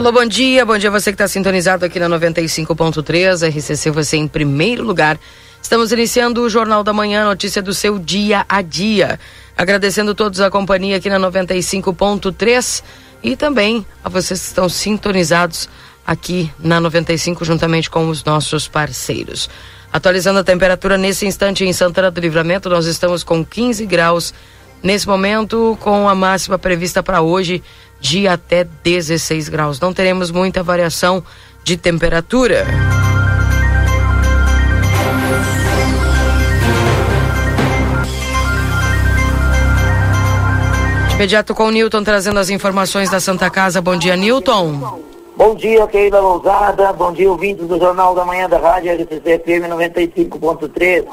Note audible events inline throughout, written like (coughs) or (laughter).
Alô, bom dia. Bom dia você que está sintonizado aqui na 95.3, RCC, você em primeiro lugar. Estamos iniciando o Jornal da Manhã, notícia do seu dia a dia. Agradecendo todos a companhia aqui na 95.3 e também a vocês que estão sintonizados aqui na 95 juntamente com os nossos parceiros. Atualizando a temperatura nesse instante em Santana do Livramento, nós estamos com 15 graus nesse momento, com a máxima prevista para hoje de até 16 graus. Não teremos muita variação de temperatura. De imediato com o Newton trazendo as informações da Santa Casa. Bom dia, Newton. Bom dia, Keila Lousada. Bom dia, ouvintes do Jornal da Manhã da Rádio RCC FM 95.3.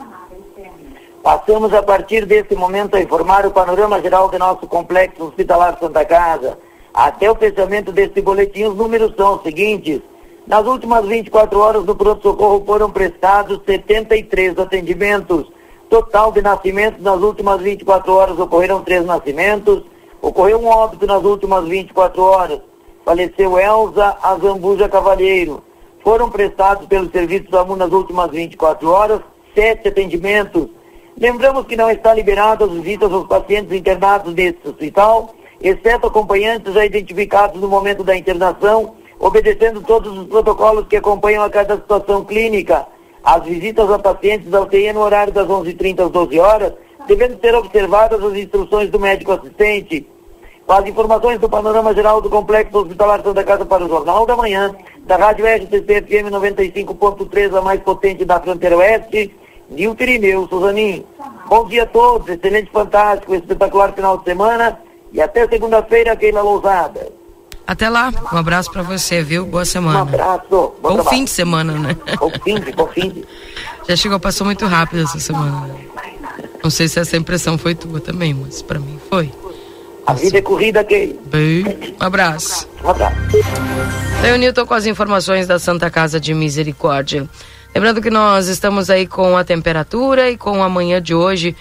Passamos a partir desse momento a informar o panorama geral do nosso complexo hospitalar Santa Casa até o fechamento desse boletim, os números são os seguintes. Nas últimas 24 horas do pronto-socorro foram prestados 73 atendimentos. Total de nascimentos nas últimas 24 horas ocorreram três nascimentos. Ocorreu um óbito nas últimas 24 horas. Faleceu Elza Azambuja Cavalheiro. Foram prestados pelo Serviço SAMU nas últimas 24 horas sete atendimentos. Lembramos que não está liberado as visitas aos pacientes internados nesse hospital exceto acompanhantes já identificados no momento da internação, obedecendo todos os protocolos que acompanham a cada situação clínica. As visitas a pacientes da UTI no horário das 11h30 às 12 horas, devendo ser observadas as instruções do médico assistente. Com as informações do panorama geral do Complexo Hospitalar Santa Casa para o Jornal da Manhã, da Rádio RCC FM 95.3, a mais potente da fronteira oeste, Nilton Irineu, Suzaninho. Bom dia a todos, excelente, fantástico, espetacular final de semana e até segunda-feira, Keila Lousada. Até lá. Um abraço para você, viu? Boa semana. Um abraço. Bom Ou fim de semana, né? Ou fim de, bom fim de. Já chegou, passou muito rápido essa semana. Não sei se essa impressão foi tua também, mas para mim foi. A vida é corrida, Keila. Bem, um abraço. Um abraço. Tem o Nilton com as informações da Santa Casa de Misericórdia. Lembrando que nós estamos aí com a temperatura e com a manhã de hoje,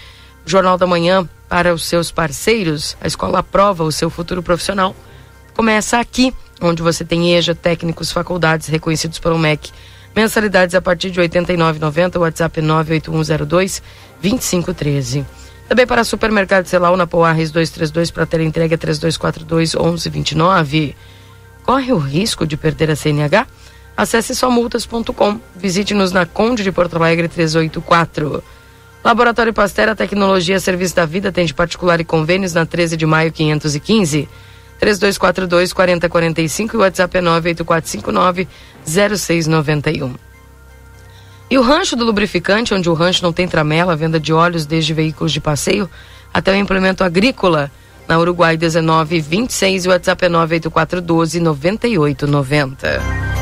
Jornal da Manhã para os seus parceiros, a escola aprova o seu futuro profissional. Começa aqui, onde você tem EJA, técnicos, faculdades reconhecidos pelo MEC. Mensalidades a partir de R$ 89,90, WhatsApp 98102 2513. Também para supermercado Celal na Poarres 232 para ter entrega 3242 1129. Corre o risco de perder a CNH? Acesse somultas.com. Visite-nos na Conde de Porto Alegre 384. Laboratório Pastera Tecnologia Serviço da Vida atende particular e convênios na 13 de maio 515. 3242 4045 e o WhatsApp é 98459 0691. E o rancho do lubrificante, onde o rancho não tem tramela, venda de óleos desde veículos de passeio até o implemento agrícola, na Uruguai 1926 e o WhatsApp é 98412 9890.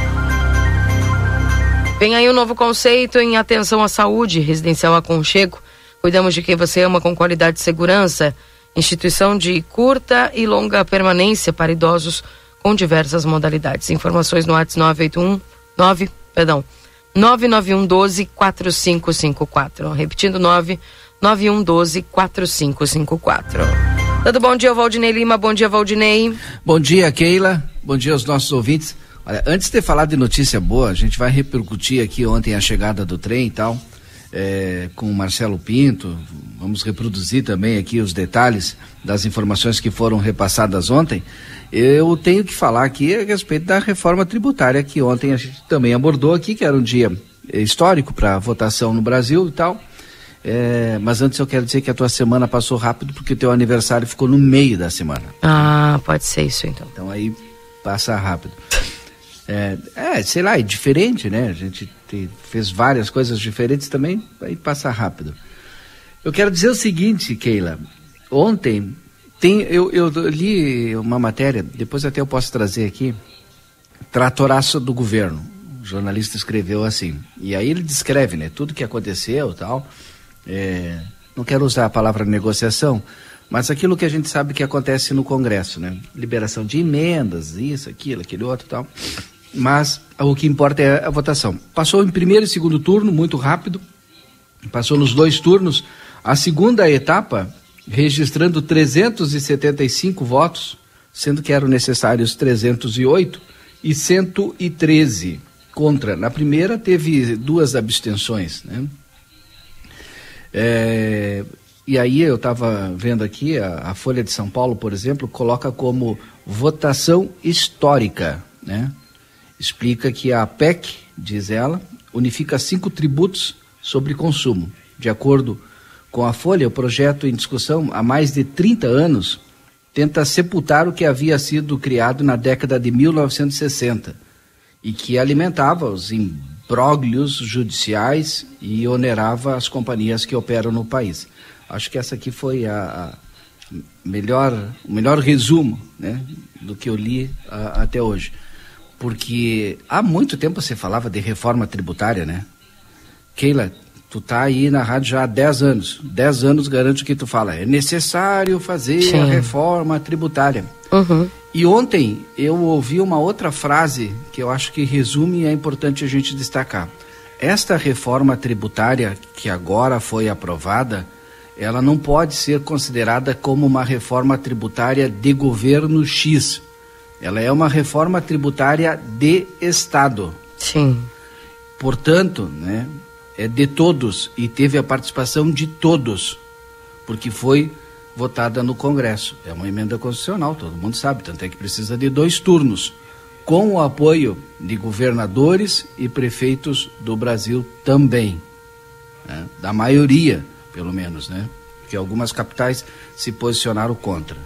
Vem aí um novo conceito em atenção à saúde, residencial aconchego. Cuidamos de quem você ama com qualidade e segurança. Instituição de curta e longa permanência para idosos com diversas modalidades. Informações no WhatsApp 981 9, perdão, 991 12 4554. Repetindo 991 12 4554. Todo bom dia, Valdinei Lima. Bom dia, Valdinei. Bom dia, Keila. Bom dia aos nossos ouvintes. Olha, antes de falar de notícia boa, a gente vai repercutir aqui ontem a chegada do trem e tal, é, com o Marcelo Pinto. Vamos reproduzir também aqui os detalhes das informações que foram repassadas ontem. Eu tenho que falar aqui a respeito da reforma tributária que ontem a gente também abordou aqui, que era um dia histórico para votação no Brasil e tal. É, mas antes eu quero dizer que a tua semana passou rápido porque o teu aniversário ficou no meio da semana. Ah, pode ser isso então. Então aí passa rápido. É, é, sei lá, é diferente, né? A gente te, fez várias coisas diferentes também, aí passa rápido. Eu quero dizer o seguinte, Keila. Ontem tem, eu, eu li uma matéria, depois até eu posso trazer aqui, tratoraço do governo. O jornalista escreveu assim. E aí ele descreve, né, tudo que aconteceu tal. É, não quero usar a palavra negociação, mas aquilo que a gente sabe que acontece no Congresso, né? Liberação de emendas, isso, aquilo, aquele outro tal. Mas o que importa é a votação. Passou em primeiro e segundo turno, muito rápido. Passou nos dois turnos. A segunda etapa, registrando 375 votos, sendo que eram necessários 308 e 113 contra. Na primeira teve duas abstenções, né? É, e aí eu estava vendo aqui, a, a, Folha de São Paulo, por exemplo, coloca como votação histórica, né? Explica que a PEC, diz ela, unifica cinco tributos sobre consumo. De acordo com a Folha, o projeto em discussão há mais de 30 anos tenta sepultar o que havia sido criado na década de 1960 e que alimentava os imbróglios judiciais e onerava as companhias que operam no país. Acho que essa aqui foi a, melhor, o melhor resumo né, do que eu li a, até hoje. Porque há muito tempo você falava de reforma tributária, né? Keila, tu tá aí na rádio já há 10 anos. 10 anos garanto que tu fala, é necessário fazer Sim. a reforma tributária. Uhum. E ontem eu ouvi uma outra frase que eu acho que resume e é importante a gente destacar. Esta reforma tributária que agora foi aprovada, ela não pode ser considerada como uma reforma tributária de governo X. Ela é uma reforma tributária de Estado. Sim. Portanto, né, é de todos e teve a participação de todos, porque foi votada no Congresso. É uma emenda constitucional, todo mundo sabe, tanto é que precisa de dois turnos, com o apoio de governadores e prefeitos do Brasil também, né? da maioria, pelo menos, né? Porque algumas capitais se posicionaram contra.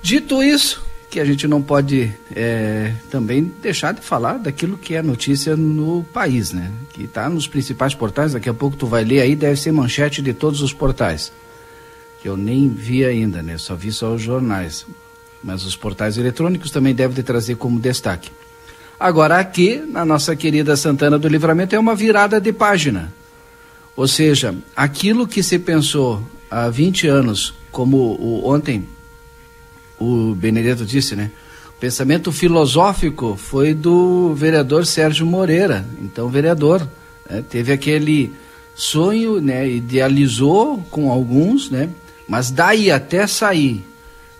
Dito isso, que a gente não pode é, também deixar de falar daquilo que é notícia no país, né? Que está nos principais portais, daqui a pouco tu vai ler aí, deve ser manchete de todos os portais. Que eu nem vi ainda, né? Só vi só os jornais. Mas os portais eletrônicos também devem trazer como destaque. Agora aqui, na nossa querida Santana do Livramento, é uma virada de página. Ou seja, aquilo que se pensou há 20 anos, como o, ontem o Benedetto disse, né? O pensamento filosófico foi do vereador Sérgio Moreira, então vereador, né? teve aquele sonho, né? Idealizou com alguns, né? Mas daí até sair,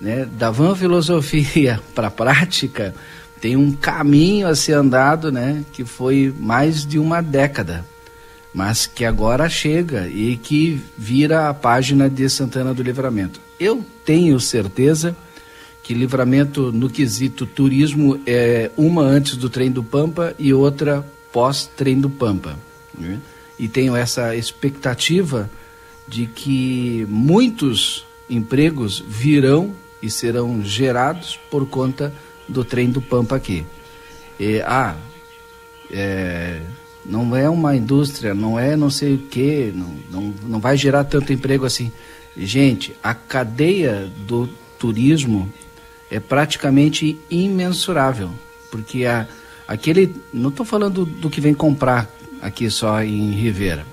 né? Da van filosofia (laughs) para a prática, tem um caminho a ser andado, né? Que foi mais de uma década, mas que agora chega e que vira a página de Santana do Livramento. Eu tenho certeza que livramento no quesito turismo é uma antes do trem do Pampa e outra pós trem do Pampa. Né? E tenho essa expectativa de que muitos empregos virão e serão gerados por conta do trem do Pampa aqui. E, ah, é, não é uma indústria, não é não sei o que, não, não, não vai gerar tanto emprego assim. Gente, a cadeia do turismo é praticamente imensurável, porque a, aquele, não estou falando do que vem comprar aqui só em Rivera,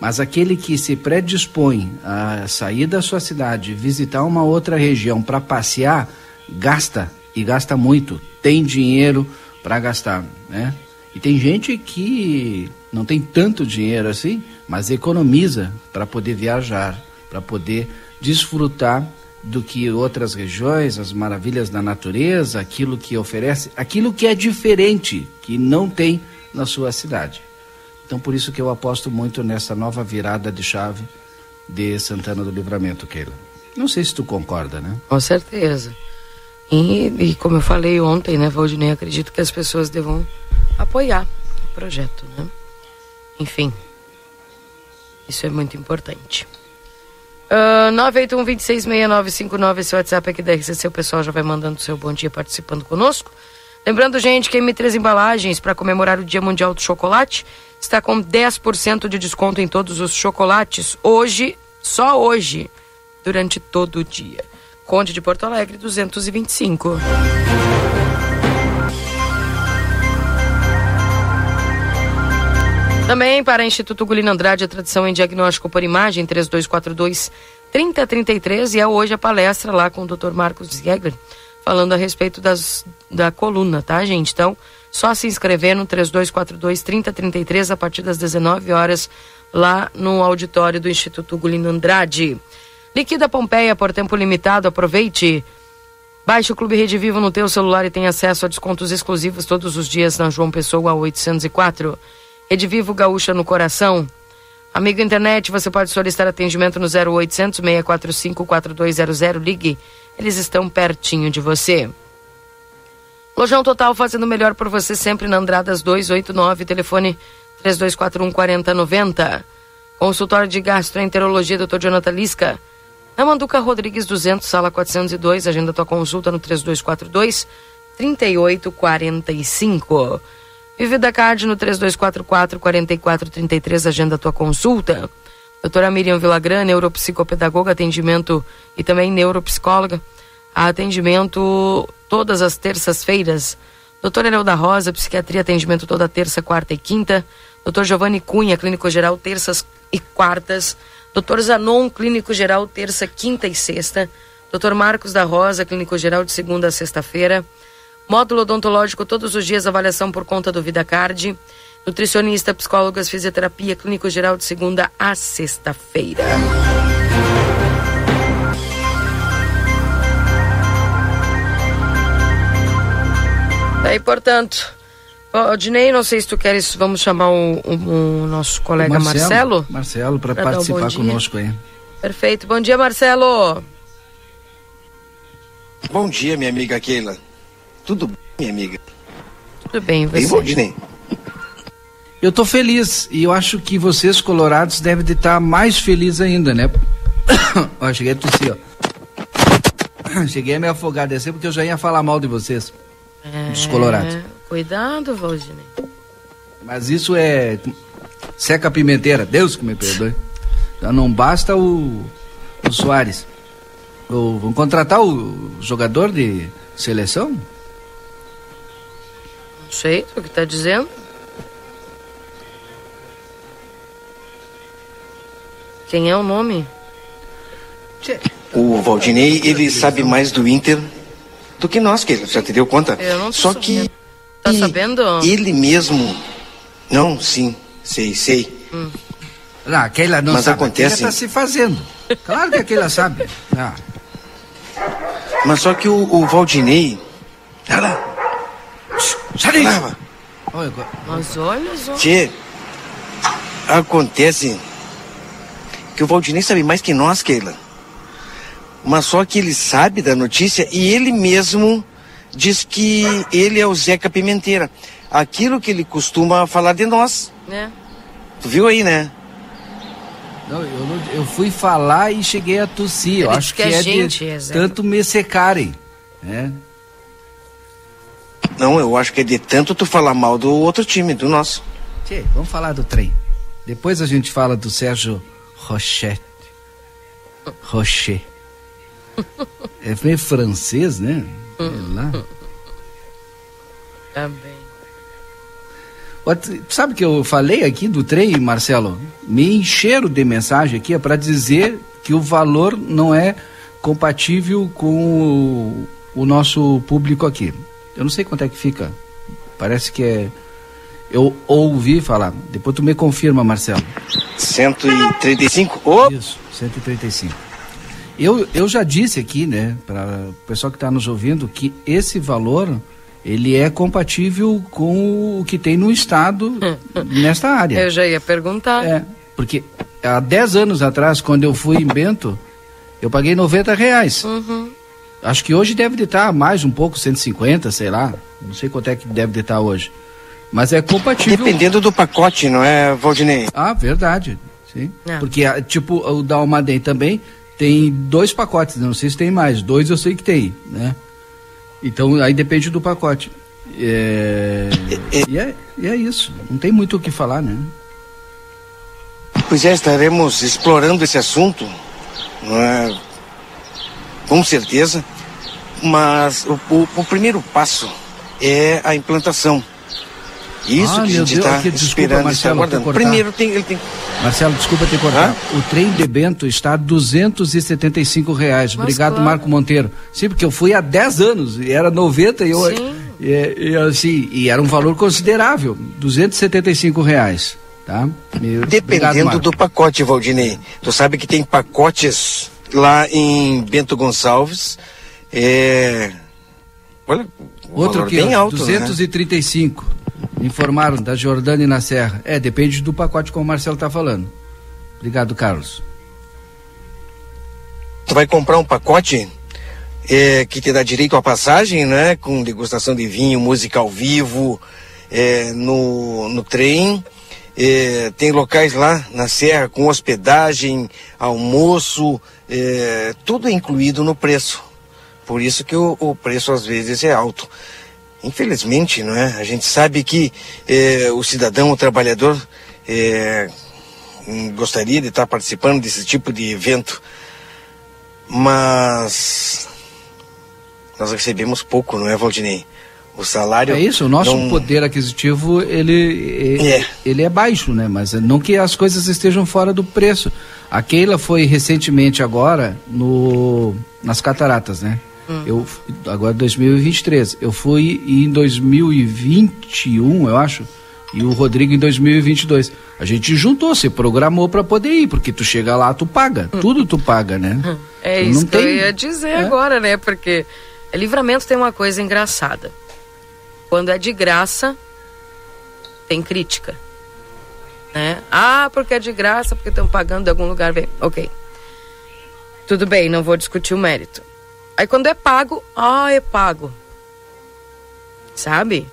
mas aquele que se predispõe a sair da sua cidade, visitar uma outra região para passear, gasta e gasta muito, tem dinheiro para gastar, né? E tem gente que não tem tanto dinheiro assim, mas economiza para poder viajar, para poder desfrutar do que outras regiões, as maravilhas da natureza, aquilo que oferece, aquilo que é diferente, que não tem na sua cidade. Então, por isso que eu aposto muito nessa nova virada de chave de Santana do Livramento, Keila. Não sei se tu concorda, né? Com certeza. E, e como eu falei ontem, né, Valdinei, acredito que as pessoas devam apoiar o projeto, né? Enfim, isso é muito importante. Uh, 981-266959, esse WhatsApp aqui da RCC, o pessoal já vai mandando seu bom dia participando conosco. Lembrando, gente, que a M3 Embalagens, para comemorar o Dia Mundial do Chocolate, está com 10% de desconto em todos os chocolates, hoje Só hoje, durante todo o dia. Conde de Porto Alegre, 225. Também para Instituto Gulino Andrade, a tradição em diagnóstico por imagem, 3242 3033. E é hoje a palestra lá com o Dr. Marcos Ziegler, falando a respeito das, da coluna, tá, gente? Então, só se inscrever no 3242 3033 a partir das 19 horas lá no auditório do Instituto Gulino Andrade. Liquida Pompeia por tempo limitado, aproveite. Baixe o Clube Rede Vivo no teu celular e tenha acesso a descontos exclusivos todos os dias na João Pessoa 804. Vivo Gaúcha no Coração. Amigo internet, você pode solicitar atendimento no 0800 645 4200. Ligue, eles estão pertinho de você. Lojão Total fazendo melhor por você sempre na Andradas 289, telefone 3241 4090. Consultório de Gastroenterologia, Dr. Jonathan Lisca. Na Manduca Rodrigues 200, sala 402. Agenda tua consulta no 3242 3845. Vive da Card no 3244 4433, agenda tua consulta. Doutora Miriam Villagrã, neuropsicopedagoga, atendimento e também neuropsicóloga. Atendimento todas as terças-feiras. Doutora Elda Rosa, psiquiatria, atendimento toda terça, quarta e quinta. Doutor Giovanni Cunha, clínico geral, terças e quartas. Doutor Zanon, clínico geral, terça, quinta e sexta. Doutor Marcos da Rosa, clínico geral, de segunda a sexta-feira. Módulo odontológico todos os dias, avaliação por conta do VidaCard. Nutricionista, psicólogas, fisioterapia, clínico geral de segunda a sexta-feira. Daí, portanto, Odinei, não sei se tu queres, vamos chamar o, o, o nosso colega o Marcelo. Marcelo, para participar um conosco aí. Perfeito. Bom dia, Marcelo. Bom dia, minha amiga Keila. Tudo bem, minha amiga? Tudo bem, você? Bem, Valdinei? Eu tô feliz e eu acho que vocês colorados devem estar mais felizes ainda, né? (coughs) ó, cheguei a tossir, ó. (coughs) Cheguei a me afogar descer porque eu já ia falar mal de vocês. É... Dos colorados. Cuidado, Valdinei. Mas isso é seca pimenteira, Deus que me perdoe. Já não basta o, o Soares. O, vão contratar o jogador de seleção? Não sei o que está dizendo. Quem é o nome? O Valdinei, ele sabe mais do Inter do que nós, que ele já te deu conta. Eu não Só que tá sabendo? Ele mesmo, não, sim, sei, sei. Hum. Não, aquela não Mas sabe, acontece. está se fazendo. Claro que aquela sabe. Ah. Mas só que o, o Valdinei, olha lá, Sai Mas olha só. Tchê, acontece que o Valdinei sabe mais que nós, Keila. Mas só que ele sabe da notícia e ele mesmo diz que ele é o Zeca Pimenteira. Aquilo que ele costuma falar de nós. É. Tu viu aí, né? Não, eu, não, eu fui falar e cheguei a tossir. Eu acho que, que é gente, de é tanto me secarem. Né? Não, eu acho que é de tanto tu falar mal do outro time, do nosso. Tchê, vamos falar do trem. Depois a gente fala do Sérgio Rochette. Rocher. É meio francês, né? É lá. Também. Sabe que eu falei aqui do trem, Marcelo? Me encheram de mensagem aqui é para dizer que o valor não é compatível com o, o nosso público aqui. Eu não sei quanto é que fica. Parece que é. Eu ouvi falar. Depois tu me confirma, Marcelo. 135? Oh. Isso, 135. Eu, eu já disse aqui, né, para o pessoal que está nos ouvindo, que esse valor ele é compatível com o que tem no estado (laughs) nesta área. Eu já ia perguntar. É, porque há 10 anos atrás, quando eu fui em Bento, eu paguei 90 reais. Uhum. Acho que hoje deve estar mais um pouco, 150, sei lá. Não sei quanto é que deve estar hoje. Mas é compatível. Dependendo do pacote, não é, Valdinei? Ah, verdade. Sim. É. Porque, ah, tipo, o da Almaden também tem dois pacotes, não sei se tem mais. Dois eu sei que tem, né? Então, aí depende do pacote. É... E, é, e é isso. Não tem muito o que falar, né? Pois é, estaremos explorando esse assunto, é? Com certeza, mas o, o, o primeiro passo é a implantação. Isso ah, que a gente está esperando Marcelo, e aguardando. Primeiro tem, ele tem. Marcelo, desculpa te cortar. Hã? O trem de Bento está a 275 reais. Mas Obrigado, claro. Marco Monteiro. Sim, porque eu fui há 10 anos e era 90 e eu. Sim. E, e, assim, e era um valor considerável, 275 reais. Tá? Meu, Dependendo obrigado, do pacote, Valdinei. Tu sabe que tem pacotes lá em Bento Gonçalves. É... Olha, Outro aqui, bem alto, 235. Né? Informaram da Jordânia na Serra. É, depende do pacote como o Marcelo está falando. Obrigado, Carlos. Tu vai comprar um pacote é, que te dá direito à passagem, né? Com degustação de vinho, música ao vivo, é, no, no trem. É, tem locais lá na Serra com hospedagem, almoço, é, tudo incluído no preço. Por isso que o, o preço às vezes é alto. Infelizmente, não é? A gente sabe que é, o cidadão, o trabalhador, gostaria de estar participando desse tipo de evento, mas nós recebemos pouco, não é, Valdinei? O salário. É isso, o nosso não... poder aquisitivo ele, é. ele é baixo, né? Mas não que as coisas estejam fora do preço. A Keila foi recentemente agora no, nas cataratas, né? Hum. Eu, agora 2023. Eu fui em 2021, eu acho, e o Rodrigo em 2022. A gente juntou, se programou para poder ir, porque tu chega lá, tu paga. Hum. Tudo tu paga, né? Hum. É tu isso que tem... eu ia dizer é. agora, né? Porque livramento tem uma coisa engraçada. Quando é de graça, tem crítica. Né? Ah, porque é de graça, porque estão pagando de algum lugar. Bem, ok. Tudo bem, não vou discutir o mérito. Aí quando é pago, ah, é pago. Sabe?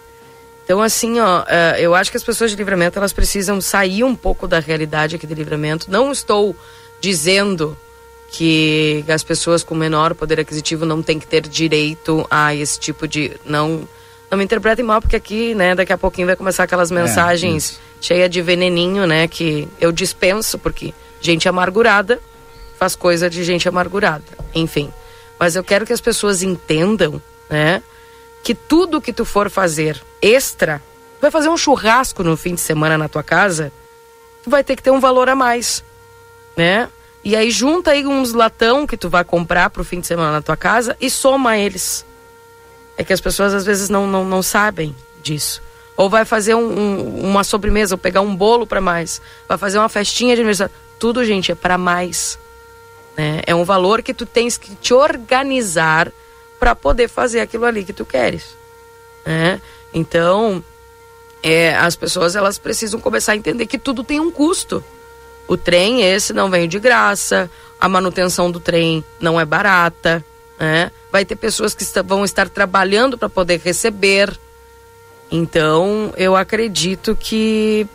Então, assim, ó, é, eu acho que as pessoas de livramento elas precisam sair um pouco da realidade aqui de livramento. Não estou dizendo que as pessoas com menor poder aquisitivo não têm que ter direito a esse tipo de. Não, não me interpretem mal, porque aqui, né, daqui a pouquinho vai começar aquelas é, mensagens é, cheias de veneninho, né, que eu dispenso, porque gente amargurada faz coisa de gente amargurada. Enfim. Mas eu quero que as pessoas entendam, né? Que tudo que tu for fazer extra, vai fazer um churrasco no fim de semana na tua casa, tu vai ter que ter um valor a mais, né? E aí junta aí uns latão que tu vai comprar pro fim de semana na tua casa e soma eles. É que as pessoas às vezes não, não, não sabem disso. Ou vai fazer um, um, uma sobremesa, ou pegar um bolo para mais. Vai fazer uma festinha de aniversário. Tudo, gente, é para mais. Né? É um valor que tu tens que te organizar para poder fazer aquilo ali que tu queres. Né? Então, é, as pessoas elas precisam começar a entender que tudo tem um custo. O trem esse não vem de graça, a manutenção do trem não é barata, né? Vai ter pessoas que vão estar trabalhando para poder receber. Então, eu acredito que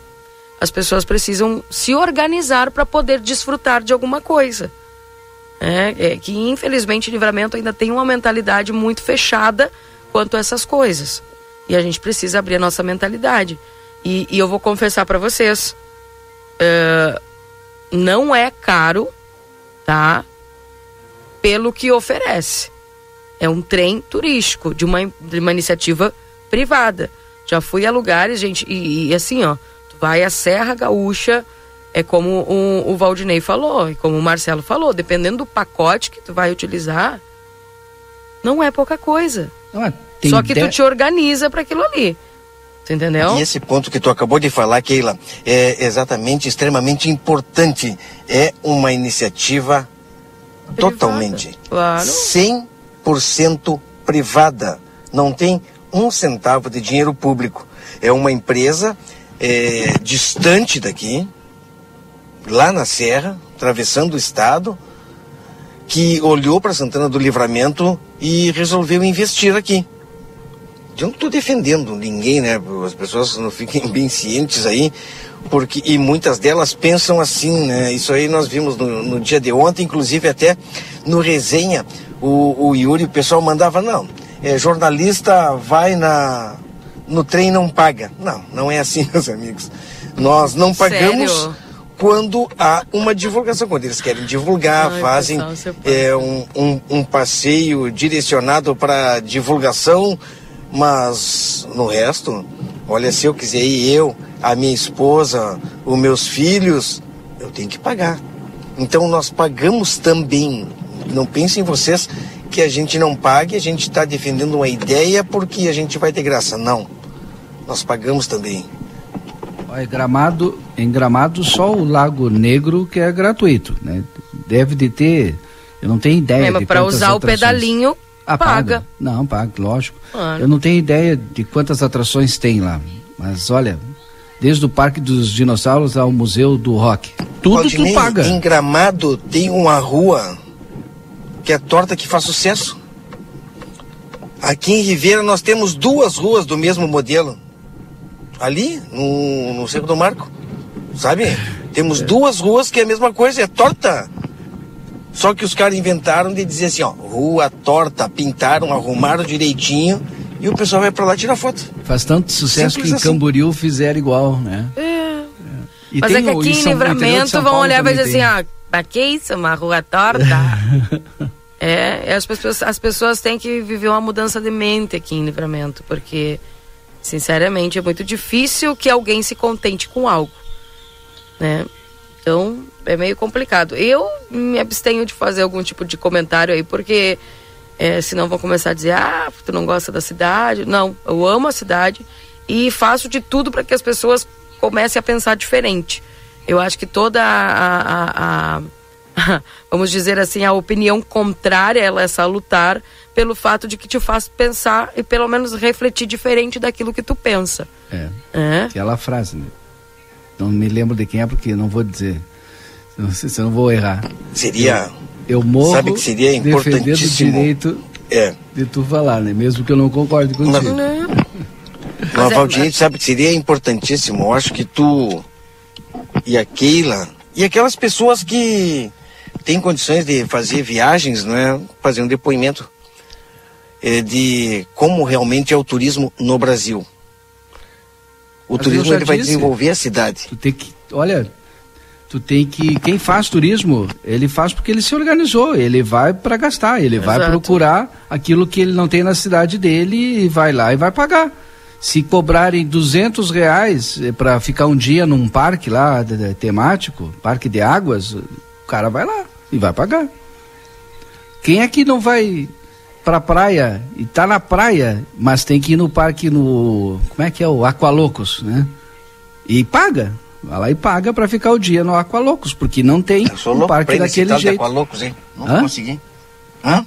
as pessoas precisam se organizar para poder desfrutar de alguma coisa. É, é, que infelizmente Livramento ainda tem uma mentalidade muito fechada quanto a essas coisas. E a gente precisa abrir a nossa mentalidade. E, e eu vou confessar para vocês, uh, não é caro, tá? Pelo que oferece. É um trem turístico de uma, de uma iniciativa privada. Já fui a lugares, gente, e, e assim, ó, tu vai à Serra Gaúcha, é como o, o Valdinei falou e como o Marcelo falou, dependendo do pacote que tu vai utilizar, não é pouca coisa. Ah, Só que de... tu te organiza para aquilo ali. Tu entendeu? E esse ponto que tu acabou de falar, Keila, é exatamente extremamente importante. É uma iniciativa privada, totalmente claro. 100% privada. Não tem um centavo de dinheiro público. É uma empresa é, distante daqui, lá na Serra, atravessando o estado, que olhou para Santana do Livramento e resolveu investir aqui. Eu não estou defendendo ninguém, né? As pessoas não fiquem bem cientes aí, porque e muitas delas pensam assim, né? Isso aí nós vimos no, no dia de ontem, inclusive até no resenha, o, o Yuri, o pessoal mandava, não, é, jornalista vai na no trem e não paga. Não, não é assim, (laughs) meus amigos. Nós não pagamos. Sério? quando há uma divulgação, quando eles querem divulgar, Ai, fazem pessoal, pode. é, um, um, um passeio direcionado para divulgação, mas no resto, olha, se eu quiser ir, eu, a minha esposa, os meus filhos, eu tenho que pagar. Então nós pagamos também. Não pensem vocês que a gente não pague, a gente está defendendo uma ideia porque a gente vai ter graça. Não. Nós pagamos também. Olha, Gramado, em Gramado só o Lago Negro que é gratuito, né? Deve de ter, eu não tenho ideia Mesmo para usar o atrações. pedalinho, Ah, paga. Não, paga, lógico. Eu não tenho ideia de quantas atrações tem lá, mas olha, desde o Parque dos Dinossauros ao Museu do Rock, tudo Valdinei, tu paga. Em Gramado tem uma rua que é torta que faz sucesso. Aqui em Ribeira nós temos duas ruas do mesmo modelo. Ali, no, no Cerro do Marco. Sabe? Temos duas ruas que é a mesma coisa, é torta. Só que os caras inventaram de dizer assim, ó, rua torta, pintaram, arrumaram direitinho e o pessoal vai pra lá tirar foto. Faz tanto sucesso Simples que em assim. Camboriú fizeram igual, né? É. E Mas é tem que o- aqui em Livramento vão olhar e vai dizer assim, ah, pra que isso? Uma rua torta? (laughs) é, e as pessoas, as pessoas têm que viver uma mudança de mente aqui em Livramento, porque, sinceramente, é muito difícil que alguém se contente com algo, né? Então, é meio complicado. Eu me abstenho de fazer algum tipo de comentário aí, porque é, senão vão começar a dizer, ah, tu não gosta da cidade. Não, eu amo a cidade e faço de tudo para que as pessoas comecem a pensar diferente. Eu acho que toda a, a- a- (laughs) vamos dizer assim, a opinião contrária, ela é salutar pelo fato de que te faz pensar e pelo menos refletir diferente daquilo que tu pensa. É, É? aquela frase, né? Não me lembro de quem é porque não vou dizer. Não sei se eu não vou errar. Seria. Eu morro Sabe que seria defendendo o importantíssimo? direito É. de tu falar, né? Mesmo que eu não concorde contigo. Né? Mas, é- Valdir, sabe que seria importantíssimo? Eu acho que tu e a Keila e aquelas pessoas que têm condições de fazer viagens, não é? Fazer um depoimento é, de como realmente é o turismo no Brasil. O Mas turismo ele vai disse. desenvolver a cidade. Tu tem que, olha, tu tem que, quem faz turismo, ele faz porque ele se organizou, ele vai para gastar, ele vai Exato. procurar aquilo que ele não tem na cidade dele e vai lá e vai pagar. Se cobrarem 200 reais para ficar um dia num parque lá de- de- temático, parque de águas, o cara vai lá e vai pagar. Quem é que não vai pra praia e tá na praia, mas tem que ir no parque no. Como é que é? O Aqualocos, né? E paga. Vai lá e paga pra ficar o dia no Aqualocos, porque não tem Eu sou um louco parque daquele jeito. Aqualocos, hein? Não Hã? consegui. Hã?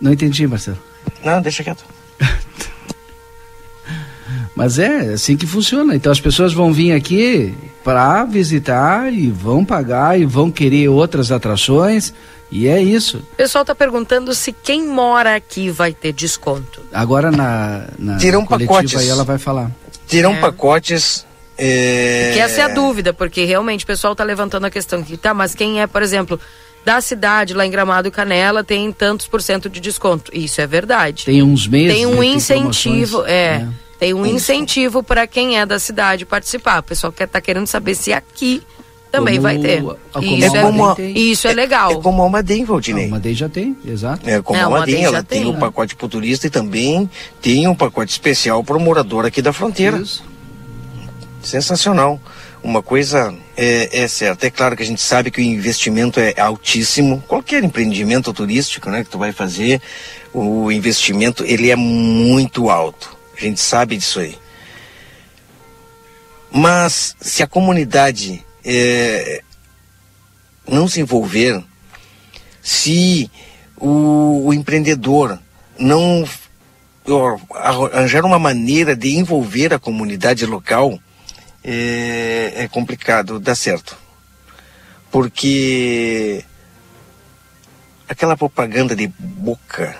Não entendi, Marcelo. Não, deixa quieto. (laughs) Mas é assim que funciona. Então as pessoas vão vir aqui para visitar e vão pagar e vão querer outras atrações. E é isso. O pessoal tá perguntando se quem mora aqui vai ter desconto. Agora na, na Tiram coletiva pacotes. aí ela vai falar. Terão É. pacotes. É... Que essa é a dúvida, porque realmente o pessoal tá levantando a questão aqui, tá, mas quem é, por exemplo, da cidade, lá em Gramado e Canela, tem tantos por cento de desconto. Isso é verdade. Tem uns meses. Tem um né, incentivo, promoções, é, né? Tem um incentivo para quem é da cidade participar. O pessoal quer tá querendo saber se aqui também Como vai ter. a Isso Comadre é, tem. tem. isso é legal. É como a Almaden, Valdinei. uma daí já tem, exato. É, como É, a Almaden, ela tem tem, um né? pacote pro turista e também tem um pacote especial pro morador aqui da fronteira. Isso. Sensacional. Uma coisa é, é certa. É claro que a gente sabe que o investimento é altíssimo. Qualquer empreendimento turístico né, que tu vai fazer, o investimento ele é muito alto. A gente sabe disso aí. Mas se a comunidade é, não se envolver, se o, o empreendedor não arranjar uma maneira de envolver a comunidade local, é, é complicado dar certo. Porque aquela propaganda de boca,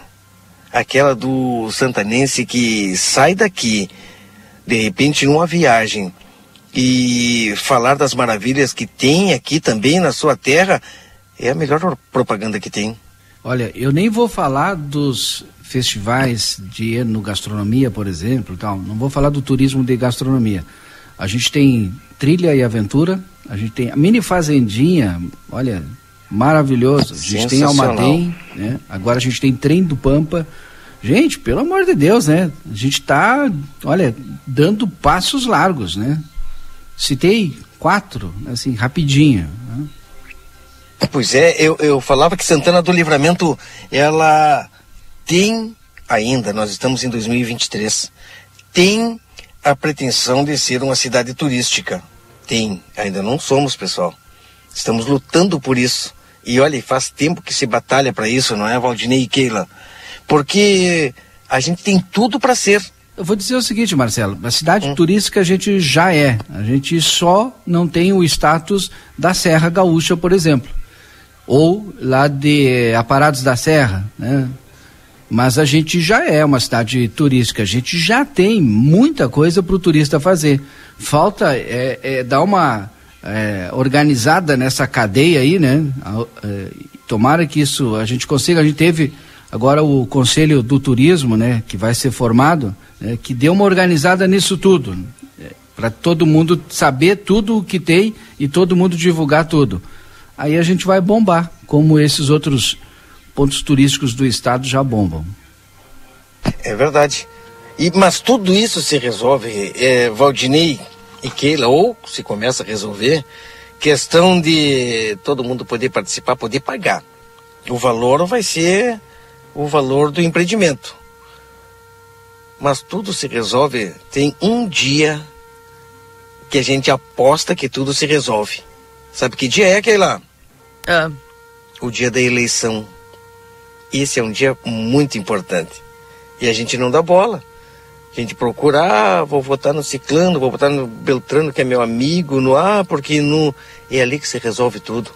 aquela do santanense que sai daqui, de repente numa viagem, e falar das maravilhas que tem aqui também na sua terra, é a melhor propaganda que tem. Olha, eu nem vou falar dos festivais de gastronomia, por exemplo, tal. Não vou falar do turismo de gastronomia. A gente tem trilha e aventura, A gente tem a mini fazendinha, olha, maravilhoso. A gente tem Almaden, né? Agora a gente tem trem do Pampa. Gente, pelo amor de Deus, né? A gente está, olha, dando passos largos, né? Citei quatro, assim, rapidinho. Né? Pois é, eu, eu falava que Santana do Livramento, ela tem ainda, nós estamos em 2023, tem a pretensão de ser uma cidade turística. Tem, ainda não somos, pessoal. Estamos lutando por isso. E olha, faz tempo que se batalha para isso, não é, Valdinei e Keila? Porque a gente tem tudo para ser. Eu vou dizer o seguinte, Marcelo, a cidade hum. turística a gente já é. A gente só não tem o status da Serra Gaúcha, por exemplo. Ou lá de Aparados da Serra, né? Mas a gente já é uma cidade turística, a gente já tem muita coisa para o turista fazer. Falta é, é dar uma é, organizada nessa cadeia aí, né? É, tomara que isso a gente consiga. A gente teve agora o Conselho do Turismo, né? Que vai ser formado, né, que deu uma organizada nisso tudo, é, para todo mundo saber tudo o que tem e todo mundo divulgar tudo. Aí a gente vai bombar, como esses outros pontos turísticos do estado já bombam. É verdade. E, mas tudo isso se resolve, é, Valdinei, e Keila, ou se começa a resolver, questão de todo mundo poder participar, poder pagar. O valor vai ser o valor do empreendimento. Mas tudo se resolve, tem um dia que a gente aposta que tudo se resolve. Sabe que dia é, Keila? Ah. O dia da eleição. Esse é um dia muito importante. E a gente não dá bola. A gente procura, ah, vou votar no ciclano, vou votar no Beltrano, que é meu amigo, no ah, porque no. É ali que se resolve tudo.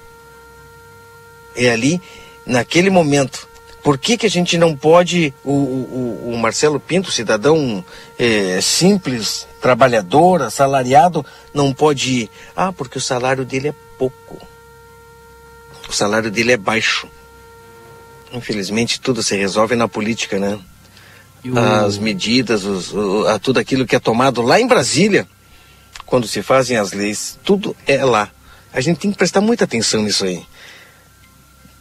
É ali, naquele momento. Por que, que a gente não pode, o, o, o Marcelo Pinto, cidadão é, simples, trabalhador, assalariado, não pode ir? Ah, porque o salário dele é pouco. O salário dele é baixo. Infelizmente, tudo se resolve na política, né? O... as medidas, os, o, a, tudo aquilo que é tomado lá em Brasília, quando se fazem as leis, tudo é lá. A gente tem que prestar muita atenção nisso aí.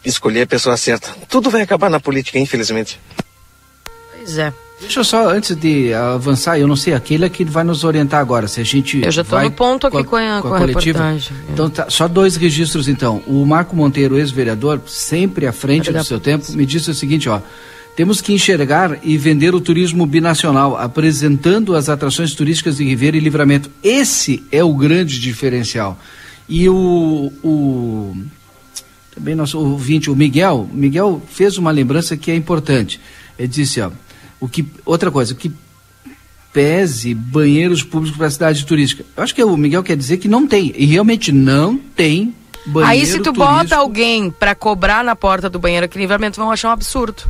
Escolher a pessoa certa. Tudo vai acabar na política, infelizmente. Pois é. Deixa eu só, antes de avançar, eu não sei, aquele é que vai nos orientar agora, se a gente Eu já estou no ponto aqui com a, com a, com a coletiva. Reportagem. Então, tá, só dois registros então. O Marco Monteiro, ex-vereador, sempre à frente do seu tempo, me disse o seguinte, ó, temos que enxergar e vender o turismo binacional, apresentando as atrações turísticas de Ribeira e Livramento. Esse é o grande diferencial. E o, o também nosso ouvinte, o Miguel, Miguel fez uma lembrança que é importante. Ele disse, ó, o que, outra coisa, que pese banheiros públicos para a cidade turística. Eu acho que o Miguel quer dizer que não tem, e realmente não tem banheiro Aí se tu turístico. bota alguém para cobrar na porta do banheiro aqui livramento, vão achar um absurdo.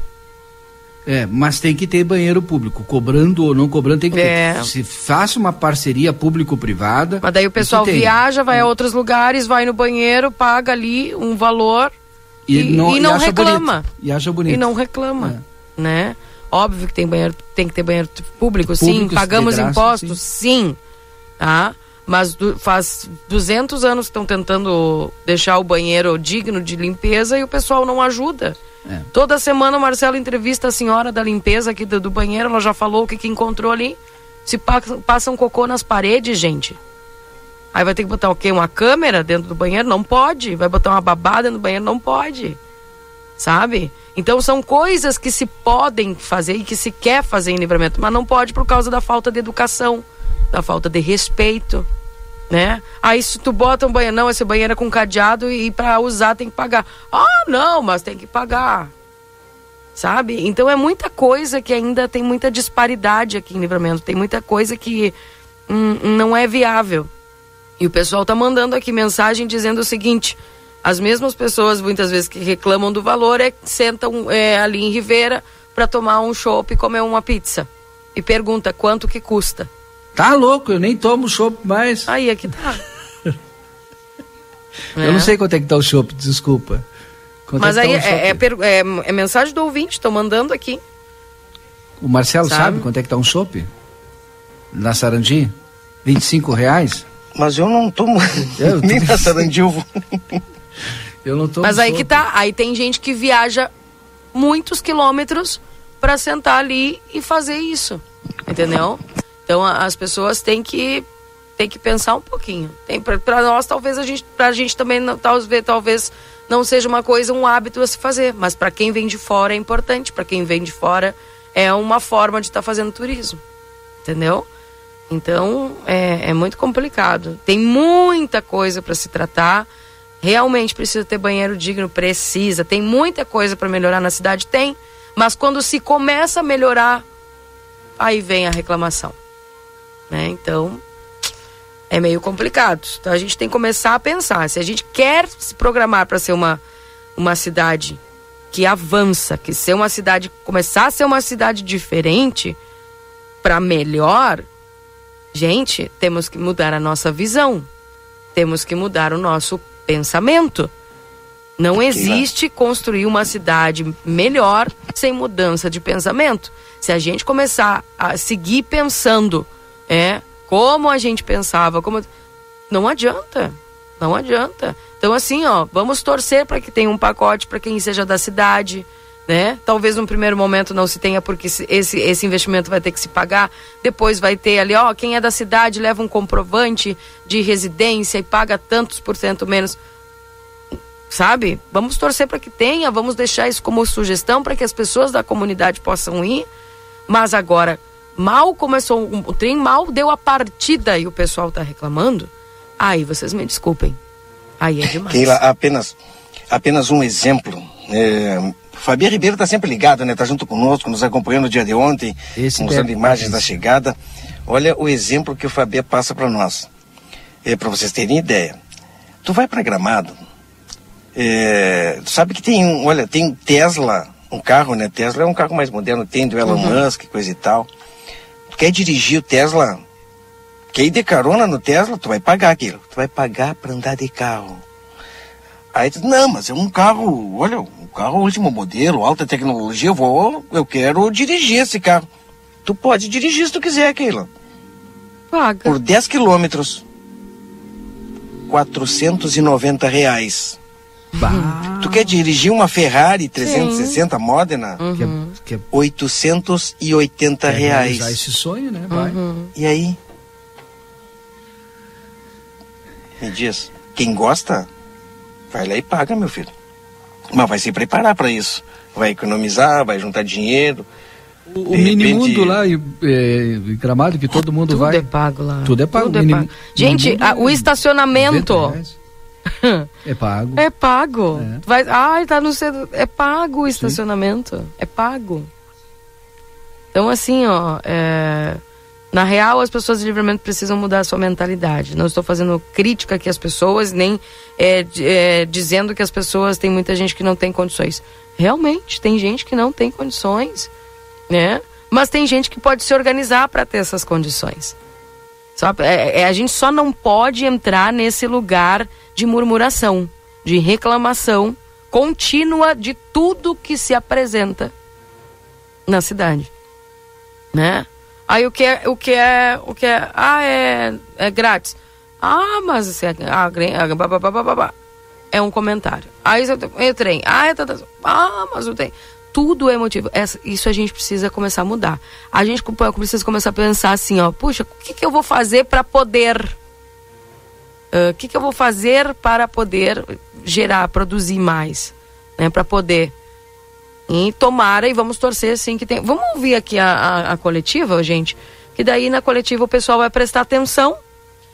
É, mas tem que ter banheiro público, cobrando ou não cobrando, tem que é. ter. Se faça uma parceria público-privada. Mas daí o pessoal viaja, vai a outros lugares, vai no banheiro, paga ali um valor e, e não, e não e reclama. Bonito, e acha bonito. E não reclama, é. né? Óbvio que tem banheiro, tem que ter banheiro público, sim. Pagamos graça, impostos, sim. sim. Tá? Mas do, faz 200 anos que estão tentando deixar o banheiro digno de limpeza e o pessoal não ajuda. É. Toda semana o Marcelo entrevista a senhora da limpeza aqui do, do banheiro, ela já falou o que, que encontrou ali. Se passa, passa um cocô nas paredes, gente. Aí vai ter que botar o quê? Uma câmera dentro do banheiro? Não pode. Vai botar uma babada dentro do banheiro? Não pode. Sabe? Então são coisas que se podem fazer e que se quer fazer em livramento, mas não pode por causa da falta de educação, da falta de respeito né? Aí se tu bota um banheiro, não, esse banheiro é com cadeado e para usar tem que pagar. Ah, não, mas tem que pagar. Sabe? Então é muita coisa que ainda tem muita disparidade aqui em Livramento, tem muita coisa que hum, não é viável. E o pessoal tá mandando aqui mensagem dizendo o seguinte: as mesmas pessoas muitas vezes que reclamam do valor é sentam é, ali em Ribeira para tomar um chopp e comer uma pizza e pergunta quanto que custa. Tá louco, eu nem tomo chopp mais. Aí, aqui tá. (laughs) eu é. não sei quanto é que tá o chopp, desculpa. Quanto Mas é aí tá é, é, é, mensagem do ouvinte, estou mandando aqui. O Marcelo sabe, sabe quanto é que tá um chopp? Na Sarandi? 25 reais? Mas eu não tomo Eu (laughs) tô- nem na Sarandilvo. Eu não tô. Mas aí que tá, aí tem gente que viaja muitos quilômetros para sentar ali e fazer isso, entendeu? Então as pessoas têm que têm que pensar um pouquinho. Tem para nós talvez a gente pra gente também não, talvez talvez não seja uma coisa um hábito a se fazer, mas para quem vem de fora é importante, para quem vem de fora é uma forma de estar fazendo turismo, entendeu? Então é, é muito complicado. Tem muita coisa para se tratar. Realmente precisa ter banheiro digno, precisa. Tem muita coisa para melhorar na cidade, tem. Mas quando se começa a melhorar, aí vem a reclamação. Né? Então é meio complicado. Então a gente tem que começar a pensar. Se a gente quer se programar para ser uma, uma cidade que avança, que ser uma cidade, começar a ser uma cidade diferente para melhor, gente, temos que mudar a nossa visão. Temos que mudar o nosso pensamento. Não existe construir uma cidade melhor sem mudança de pensamento. Se a gente começar a seguir pensando, é, como a gente pensava, como não adianta. Não adianta. Então assim, ó, vamos torcer para que tenha um pacote para quem seja da cidade, né? Talvez no primeiro momento não se tenha porque se- esse esse investimento vai ter que se pagar. Depois vai ter ali, ó, quem é da cidade leva um comprovante de residência e paga tantos por cento menos sabe? Vamos torcer para que tenha, vamos deixar isso como sugestão para que as pessoas da comunidade possam ir. Mas agora, mal começou o trem, mal deu a partida e o pessoal tá reclamando. Aí vocês me desculpem. Aí é demais. Keila, apenas, apenas um exemplo. É, Fabiano Ribeiro está sempre ligado, né? Está junto conosco, nos acompanhando no dia de ontem, Esse mostrando imagens da chegada. Olha o exemplo que o Fabiano passa para nós. É, para vocês terem ideia. Tu vai para Gramado, é, tu sabe que tem um, olha, tem Tesla, um carro, né? Tesla é um carro mais moderno, tem do Elon Musk, coisa e tal. Tu quer dirigir o Tesla? Quer ir de carona no Tesla? Tu vai pagar aquilo. Tu vai pagar para andar de carro. Aí tu, não, mas é um carro, olha, um carro último modelo, alta tecnologia, eu vou, eu quero dirigir esse carro. Tu pode dirigir se tu quiser, Keila. Paga. Por 10 quilômetros, 490 reais. Bah, Tu quer dirigir uma Ferrari 360 Modena? que é, que é, 880 é reais. realizar esse sonho, né? Vai. E aí? Me diz, quem gosta, vai lá e paga, meu filho. Mas vai se preparar para isso. Vai economizar, vai juntar dinheiro. O, o minimundo lá, em, é, em Gramado, que todo mundo Tudo vai. é pago lá. Tudo é pago. Tudo é pago. Gente, a- o 90 estacionamento. É pago. é pago. É. Vai, ai, tá no centro. É pago o estacionamento. É pago. Então, assim, ó, é, na real, as pessoas de livramento precisam mudar a sua mentalidade. Não estou fazendo crítica aqui às pessoas, nem é, é, dizendo que as pessoas, tem muita gente que não tem condições. Realmente, tem gente que não tem condições, né? Mas tem gente que pode se organizar para ter essas condições. Só, é, é, a gente só não pode entrar nesse lugar de murmuração, de reclamação contínua de tudo que se apresenta na cidade, né? Aí o que é, o que é, o que é, ah, é, é grátis. Ah, mas é, ah, ah, é um comentário. Aí eu, eu trem, ah, é, tá, tá, ah, mas o trem. Tudo é motivo. Essa, isso a gente precisa começar a mudar. A gente precisa começar a pensar assim, ó, puxa, o que, que eu vou fazer para poder ah, o que, que eu vou fazer para poder gerar, produzir mais, né? Para poder. E tomara e vamos torcer assim que tem. Vamos ouvir aqui a, a, a coletiva, gente? Que daí na coletiva o pessoal vai prestar atenção.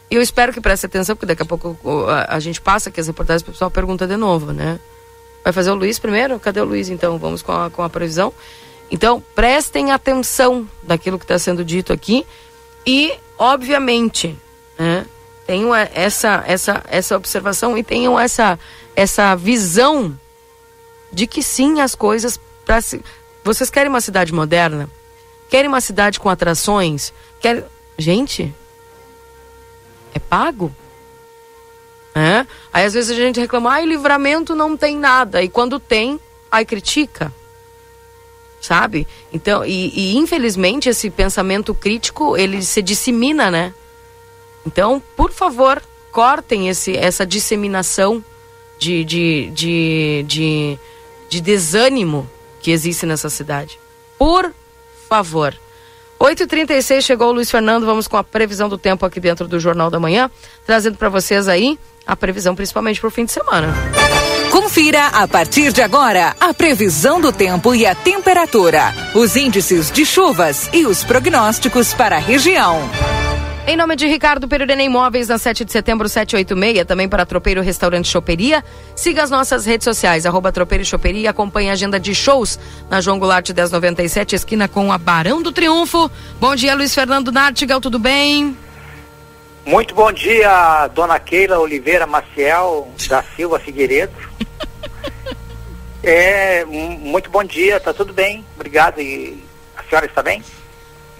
E eu espero que preste atenção, porque daqui a pouco a, a gente passa aqui as reportagens, o pessoal pergunta de novo, né? Vai fazer o Luiz primeiro? Cadê o Luiz então? Vamos com a, com a previsão. Então, prestem atenção daquilo que está sendo dito aqui. E, obviamente, né, tenham essa, essa, essa observação e tenham essa, essa visão de que sim, as coisas. Pra se... Vocês querem uma cidade moderna? Querem uma cidade com atrações? Querem... Gente, é pago? É? Aí às vezes a gente reclama, ai, livramento não tem nada. E quando tem, aí critica. Sabe? Então, e, e infelizmente esse pensamento crítico, ele se dissemina, né? Então, por favor, cortem esse, essa disseminação de, de, de, de, de desânimo que existe nessa cidade. Por favor. 8h36 chegou o Luiz Fernando, vamos com a previsão do tempo aqui dentro do Jornal da Manhã, trazendo para vocês aí a previsão principalmente para o fim de semana. Confira a partir de agora a previsão do tempo e a temperatura, os índices de chuvas e os prognósticos para a região. Em nome de Ricardo Perurena Imóveis, na 7 de setembro, 786, também para Tropeiro Restaurante Choperia. Siga as nossas redes sociais, arroba Tropeiro Choperia, acompanhe a agenda de shows na João Goulart 1097, esquina com a Barão do Triunfo. Bom dia, Luiz Fernando Nartigal, tudo bem? Muito bom dia, dona Keila Oliveira Maciel da Silva Figueiredo. (laughs) é, muito bom dia, tá tudo bem, obrigado. E a senhora está bem?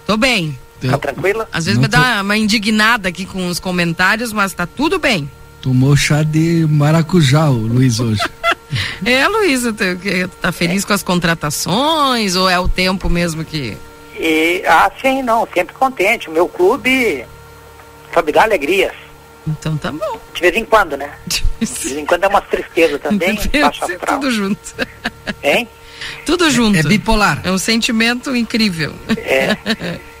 Tô bem. Tá tranquila? Às vezes me dá uma indignada aqui com os comentários, mas tá tudo bem. Tomou chá de maracujá, o Luiz, hoje. (laughs) É, que- tá feliz com as contratações ou é o tempo mesmo que. E, ah, sim, não, sempre contente. O meu clube só me dá alegrias. Então tá bom. De vez em quando, né? (laughs) De vez em quando é uma tristeza também, baixa astral. tudo junto. Hein? Tudo junto. É bipolar. É um sentimento incrível. É. (laughs)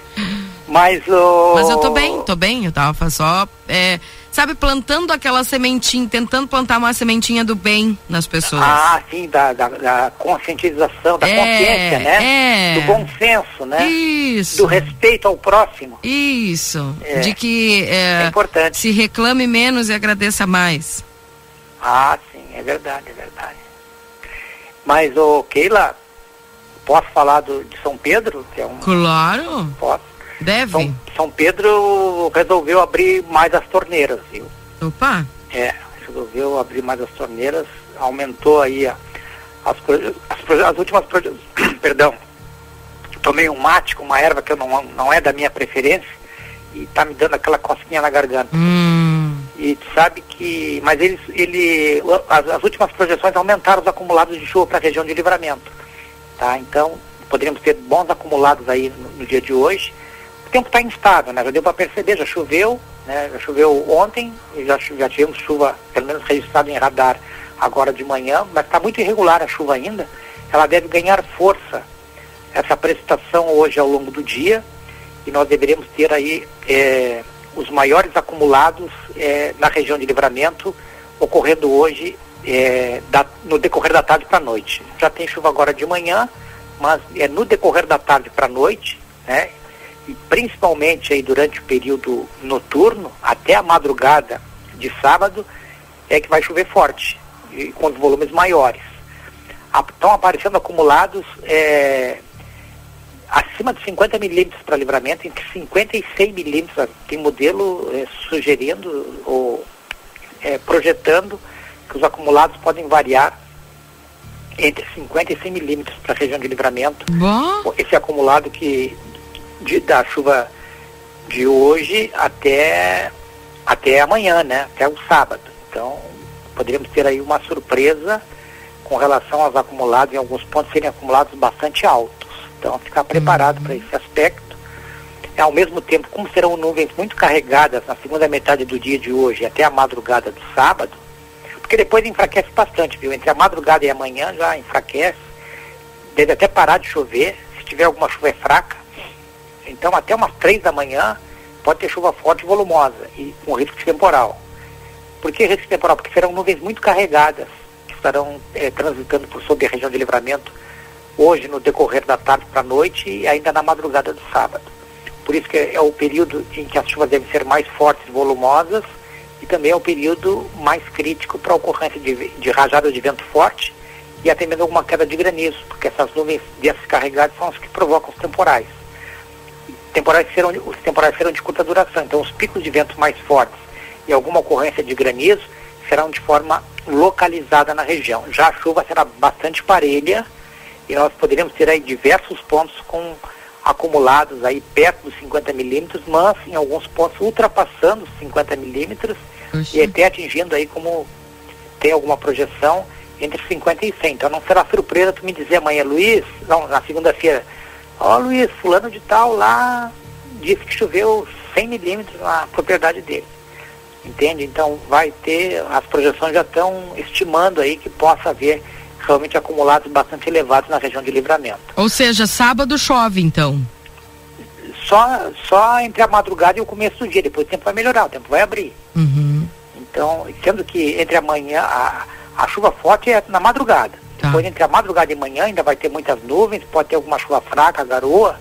Mas o. Mas eu tô bem, tô bem. Eu tava só, é, sabe, plantando aquela sementinha, tentando plantar uma sementinha do bem nas pessoas. Ah, sim, da, da, da conscientização, da É, consciência, né? é. Do bom senso, né? Isso. Do respeito ao próximo. Isso. É. De que é, É importante. se reclame menos e agradeça mais. Ah, sim, é verdade, é verdade. Mas, ô, Keila, posso falar do, de São Pedro? Que é um. Claro. Posso? Deve. São, São Pedro resolveu abrir mais as torneiras, viu? Opa. É, resolveu abrir mais as torneiras, aumentou aí a- as, as, as últimas (coughs) perdão, tomei um mate com uma erva que eu não, não é da minha preferência e tá me dando aquela cosquinha na garganta. Hum. E tu sabe que, mas eles, ele, as, as últimas projeções aumentaram os acumulados de chuva para a região de livramento, tá? Então, poderíamos ter bons acumulados aí no, no dia de hoje. Tempo está instável, né? Já deu para perceber, já choveu, né? Já choveu ontem, já, já tivemos chuva, pelo menos registrada em radar agora de manhã, mas está muito irregular a chuva ainda. Ela deve ganhar força, essa precipitação hoje ao longo do dia, e nós deveremos ter aí eh, os maiores acumulados eh, na região de livramento, ocorrendo hoje eh, da- no decorrer da tarde para a noite. Já tem chuva agora de manhã, mas é no decorrer da tarde para a noite, né? E principalmente aí durante o período noturno, até a madrugada de sábado, é que vai chover forte, e com volumes maiores. Estão aparecendo acumulados eh, acima de 50 milímetros para livramento, entre 50 e 100 milímetros. Tem modelo eh, sugerindo ou eh, projetando que os acumulados podem variar entre 50 e 100 milímetros para a região de livramento. Bom. Esse acumulado que de- da chuva de hoje até, até amanhã, né? Até o sábado. Então, poderíamos ter aí uma surpresa com relação aos acumulados, em alguns pontos serem acumulados bastante altos. Então, ficar preparado para esse aspecto. É, ao mesmo tempo, como serão nuvens muito carregadas na segunda metade do dia de hoje até a madrugada do sábado, porque depois enfraquece bastante, viu? Entre a madrugada e amanhã já enfraquece, deve até parar de chover, se tiver alguma chuva é fraca. Então até umas três da manhã pode ter chuva forte e volumosa e com risco de temporal. Por que risco de temporal? Porque serão nuvens muito carregadas que estarão eh, transitando por sobre a região de livramento hoje no decorrer da tarde para a noite e ainda na madrugada do sábado. Por isso que é o período em que as chuvas devem ser mais fortes e volumosas e também é o período mais crítico para a ocorrência de, de rajadas de vento forte e até mesmo alguma queda de granizo, porque essas nuvens dessas carregadas são as que provocam os temporais. Temporais serão, os temporais serão de curta duração, então os picos de vento mais fortes e alguma ocorrência de granizo serão de forma localizada na região. Já a chuva será bastante parelha e nós poderíamos ter aí diversos pontos com acumulados aí perto dos 50 milímetros, mas em alguns pontos ultrapassando os 50 milímetros e até atingindo aí como tem alguma projeção entre 50 e 100. Então não será surpresa tu me dizer amanhã, Luiz, não, na segunda-feira, ó Luiz, fulano de tal lá disse que choveu 100 milímetros na propriedade dele. Entende? Então vai ter, as projeções já estão estimando aí que possa haver realmente acumulados bastante elevados na região de livramento. Ou seja, sábado chove então? Só, só entre a madrugada e o começo do dia, depois o tempo vai melhorar, o tempo vai abrir. Uhum. Então, sendo que entre amanhã, a, a chuva forte é na madrugada. Tá. Entre a madrugada e manhã, ainda vai ter muitas nuvens, pode ter alguma chuva fraca, garoa,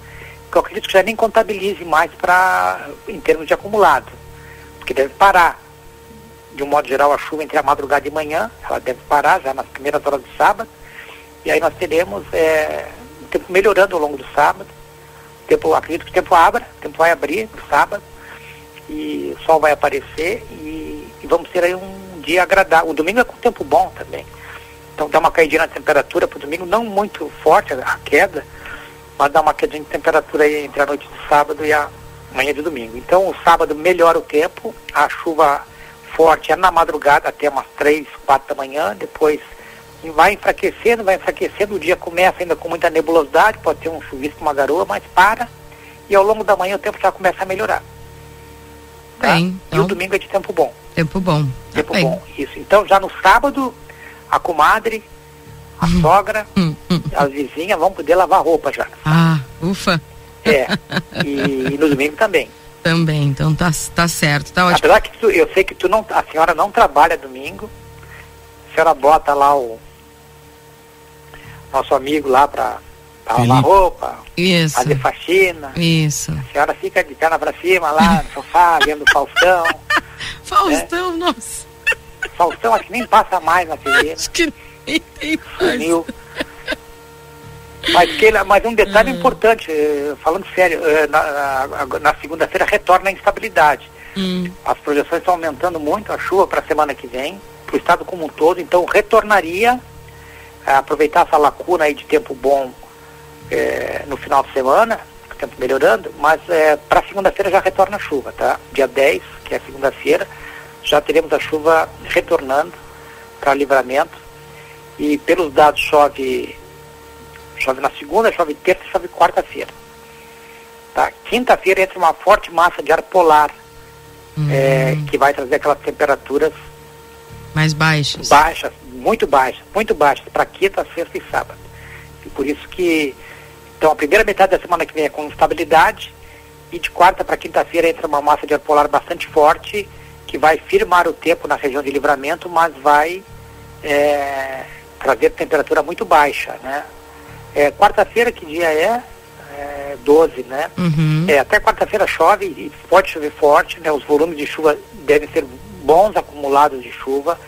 que eu acredito que já nem contabilize mais para em termos de acumulado. Porque deve parar. De um modo geral, a chuva entre a madrugada e manhã, ela deve parar já nas primeiras horas do sábado. E aí nós teremos é, o tempo melhorando ao longo do sábado. Tempo, acredito que o tempo abra, o tempo vai abrir no sábado. E o sol vai aparecer e, e vamos ter aí um dia agradável. O domingo é com tempo bom também. Então dá uma caidinha na temperatura para o domingo, não muito forte a queda, mas dá uma quedinha de temperatura aí entre a noite de sábado e a manhã de domingo. Então o sábado melhora o tempo, a chuva forte é na madrugada até umas 3, 4 da manhã, depois vai enfraquecendo, vai enfraquecendo, o dia começa ainda com muita nebulosidade, pode ter um chuvisco, uma garoa, mas para, e ao longo da manhã o tempo já começa a melhorar. Tá? Bem, E então- o domingo é de tempo bom. Tempo bom. Tá Tempo bem. bom, isso. Então já no sábado, a comadre, a sogra, Hum, hum. as vizinhas vão poder lavar roupa já. Ah, ufa. É. (laughs) E, no domingo também. Também, então tá, tá certo, tá ótimo. Apesar que tu- eu sei que tu não, a senhora não trabalha domingo, a senhora bota lá o nosso amigo lá para lavar Felipe. roupa, Isso, fazer faxina. isso. A senhora fica de perna pra cima lá no sofá, vendo o Faustão. (laughs) Faustão, nossa, Faustão acho que nem passa mais na TV. acho que nem tem. Sumiu. Mas, que, mas um detalhe importante, eh, falando sério, eh, na, na- segunda-feira retorna a instabilidade. Hum, As projeções estão aumentando muito a chuva para a semana que vem, para o estado como um todo, então retornaria, aproveitar essa lacuna aí de tempo bom eh, no final de semana, o tempo melhorando, mas para segunda-feira já retorna a chuva, tá? Dia 10, que é segunda-feira, já teremos a chuva retornando para livramento e pelos dados chove chove na segunda, chove terça, chove quarta-feira. Tá? Quinta-feira entra uma forte massa de ar polar é, que vai trazer aquelas temperaturas mais baixos. baixas, muito baixas, muito baixas, para quinta, sexta e sábado. E por isso que, então, a primeira metade da semana que vem é com instabilidade, e de quarta para quinta-feira entra uma massa de ar polar bastante forte, que vai firmar o tempo na região de livramento, mas vai é, trazer temperatura muito baixa, né? É, quarta-feira, que dia é? é 12, né? Uhum. É, até quarta-feira chove e pode chover forte, né? Os volumes de chuva devem ser bons acumulados de chuva.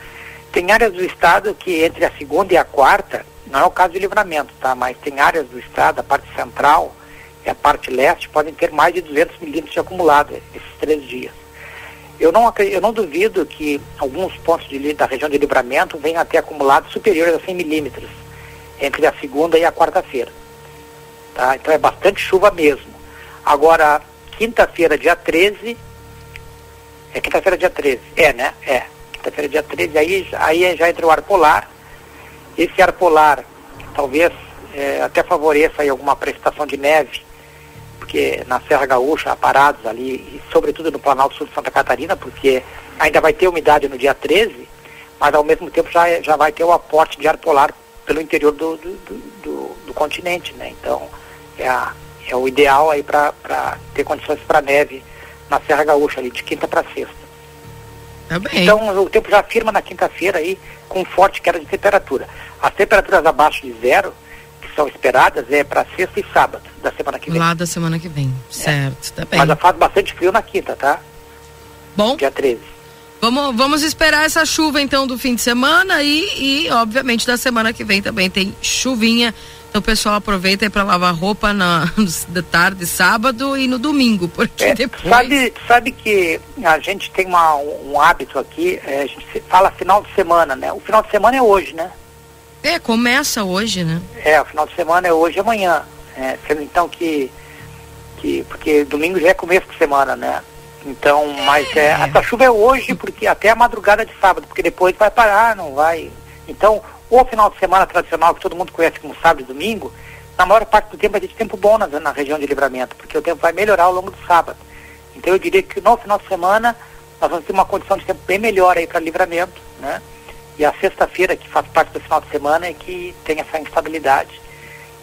Tem áreas do estado que entre a segunda e a quarta, não é o caso de livramento, tá? Mas tem áreas do estado, a parte central e a parte leste, podem ter mais de 200 milímetros de acumulado esses três dias. Eu não, eu não duvido que alguns pontos de, da região de livramento venham a ter acumulados superiores a 100 milímetros entre a segunda e a quarta-feira. Tá? Então é bastante chuva mesmo. Agora, quinta-feira, dia 13. É quinta-feira, dia 13. É, né? É. Quinta-feira, dia 13. Aí, aí já entra o ar polar. Esse ar polar talvez é, até favoreça aí alguma precipitação de neve, porque na Serra Gaúcha, parados ali, e sobretudo no Planalto Sul de Santa Catarina, porque ainda vai ter umidade no dia 13, mas ao mesmo tempo já, é- já vai ter o aporte de ar polar pelo interior do, do, do, do- continente, né? Então é, a- é o ideal aí para ter condições para neve na Serra Gaúcha ali, de quinta para sexta. Tá. Então o tempo já firma na quinta-feira aí com forte queda de temperatura. As temperaturas abaixo de zero, são esperadas, é para sexta e sábado da semana que vem. Lá da semana que vem. Certo, tá bem. Mas faz bastante frio na quinta, tá? Bom, Dia 13. vamos, vamos esperar essa chuva então do fim de semana e, e obviamente da semana que vem também tem chuvinha. Então o pessoal aproveita aí pra lavar roupa na (laughs) de tarde, sábado e no domingo, porque É, depois. sabe, sabe que a gente tem uma, um hábito aqui, é, a gente fala final de semana, né? O final de semana é hoje, né? É, começa hoje, né? É, o final de semana é hoje e amanhã. É, sendo então que, que. Porque domingo já é começo de semana, né? Então, mas é, essa chuva é hoje, porque até a madrugada de sábado, porque depois vai parar, não vai. Então, o final de semana tradicional que todo mundo conhece como sábado e domingo, na maior parte do tempo vai ter tempo bom na, na região de livramento, porque o tempo vai melhorar ao longo do sábado. Então eu diria que no final de semana nós vamos ter uma condição de tempo bem melhor aí para livramento, né? E a sexta-feira, que faz parte do final de semana, é que tem essa instabilidade.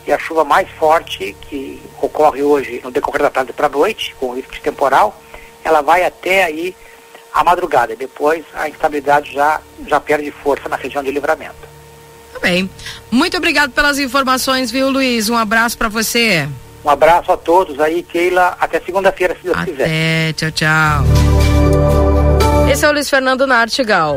E a chuva mais forte, que ocorre hoje no decorrer da tarde para a noite, com risco de temporal, ela vai até aí a madrugada. Depois a instabilidade já, já perde força na região de livramento. Tá bem. Muito obrigado pelas informações, viu, Luiz? Um abraço para você. Um abraço a todos aí, Keila. Até segunda-feira, se Deus Até, quiser. Até, tchau, tchau. Esse é o Luiz Fernando Nartigal.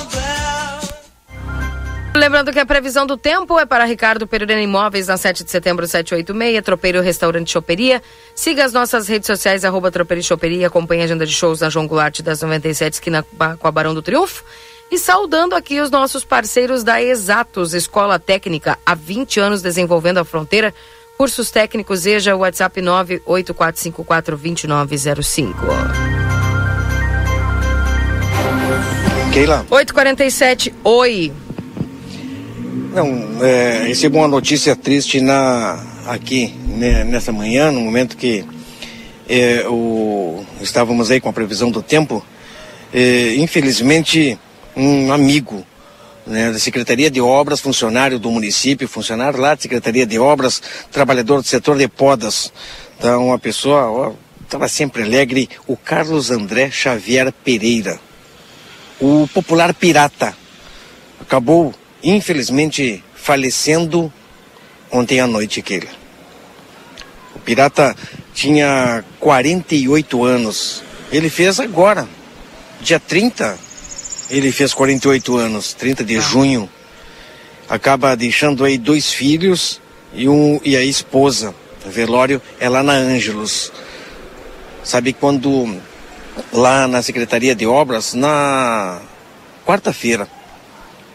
Lembrando que a previsão do tempo é para Ricardo Perurena Imóveis na 7 de setembro 786, Tropeiro Restaurante Choperia. Siga as nossas redes sociais, arroba Tropeiro Choperia, acompanhe a agenda de shows na João Goulart das 97, esquina com a Barão do Triunfo. E saudando aqui os nossos parceiros da Exatos, Escola Técnica, há 20 anos desenvolvendo a fronteira. Cursos técnicos, EJA, WhatsApp 984542905. Keila. 847, oi. Não, é, recebi uma notícia triste na, aqui né, nessa manhã, no momento que é, o, estávamos aí com a previsão do tempo. É, infelizmente, um amigo né, da Secretaria de Obras, funcionário do município, funcionário lá da Secretaria de Obras, trabalhador do setor de podas, tá, uma pessoa, estava sempre alegre, o Carlos André Xavier Pereira, o popular pirata, acabou infelizmente falecendo ontem à noite, Keila. O pirata tinha 48 anos. Ele fez agora, dia 30, ele fez 48 anos, 30 de junho. Acaba deixando aí dois filhos e, um, e a esposa. O velório é lá na Ângelos. Sabe quando lá na Secretaria de Obras, na quarta-feira,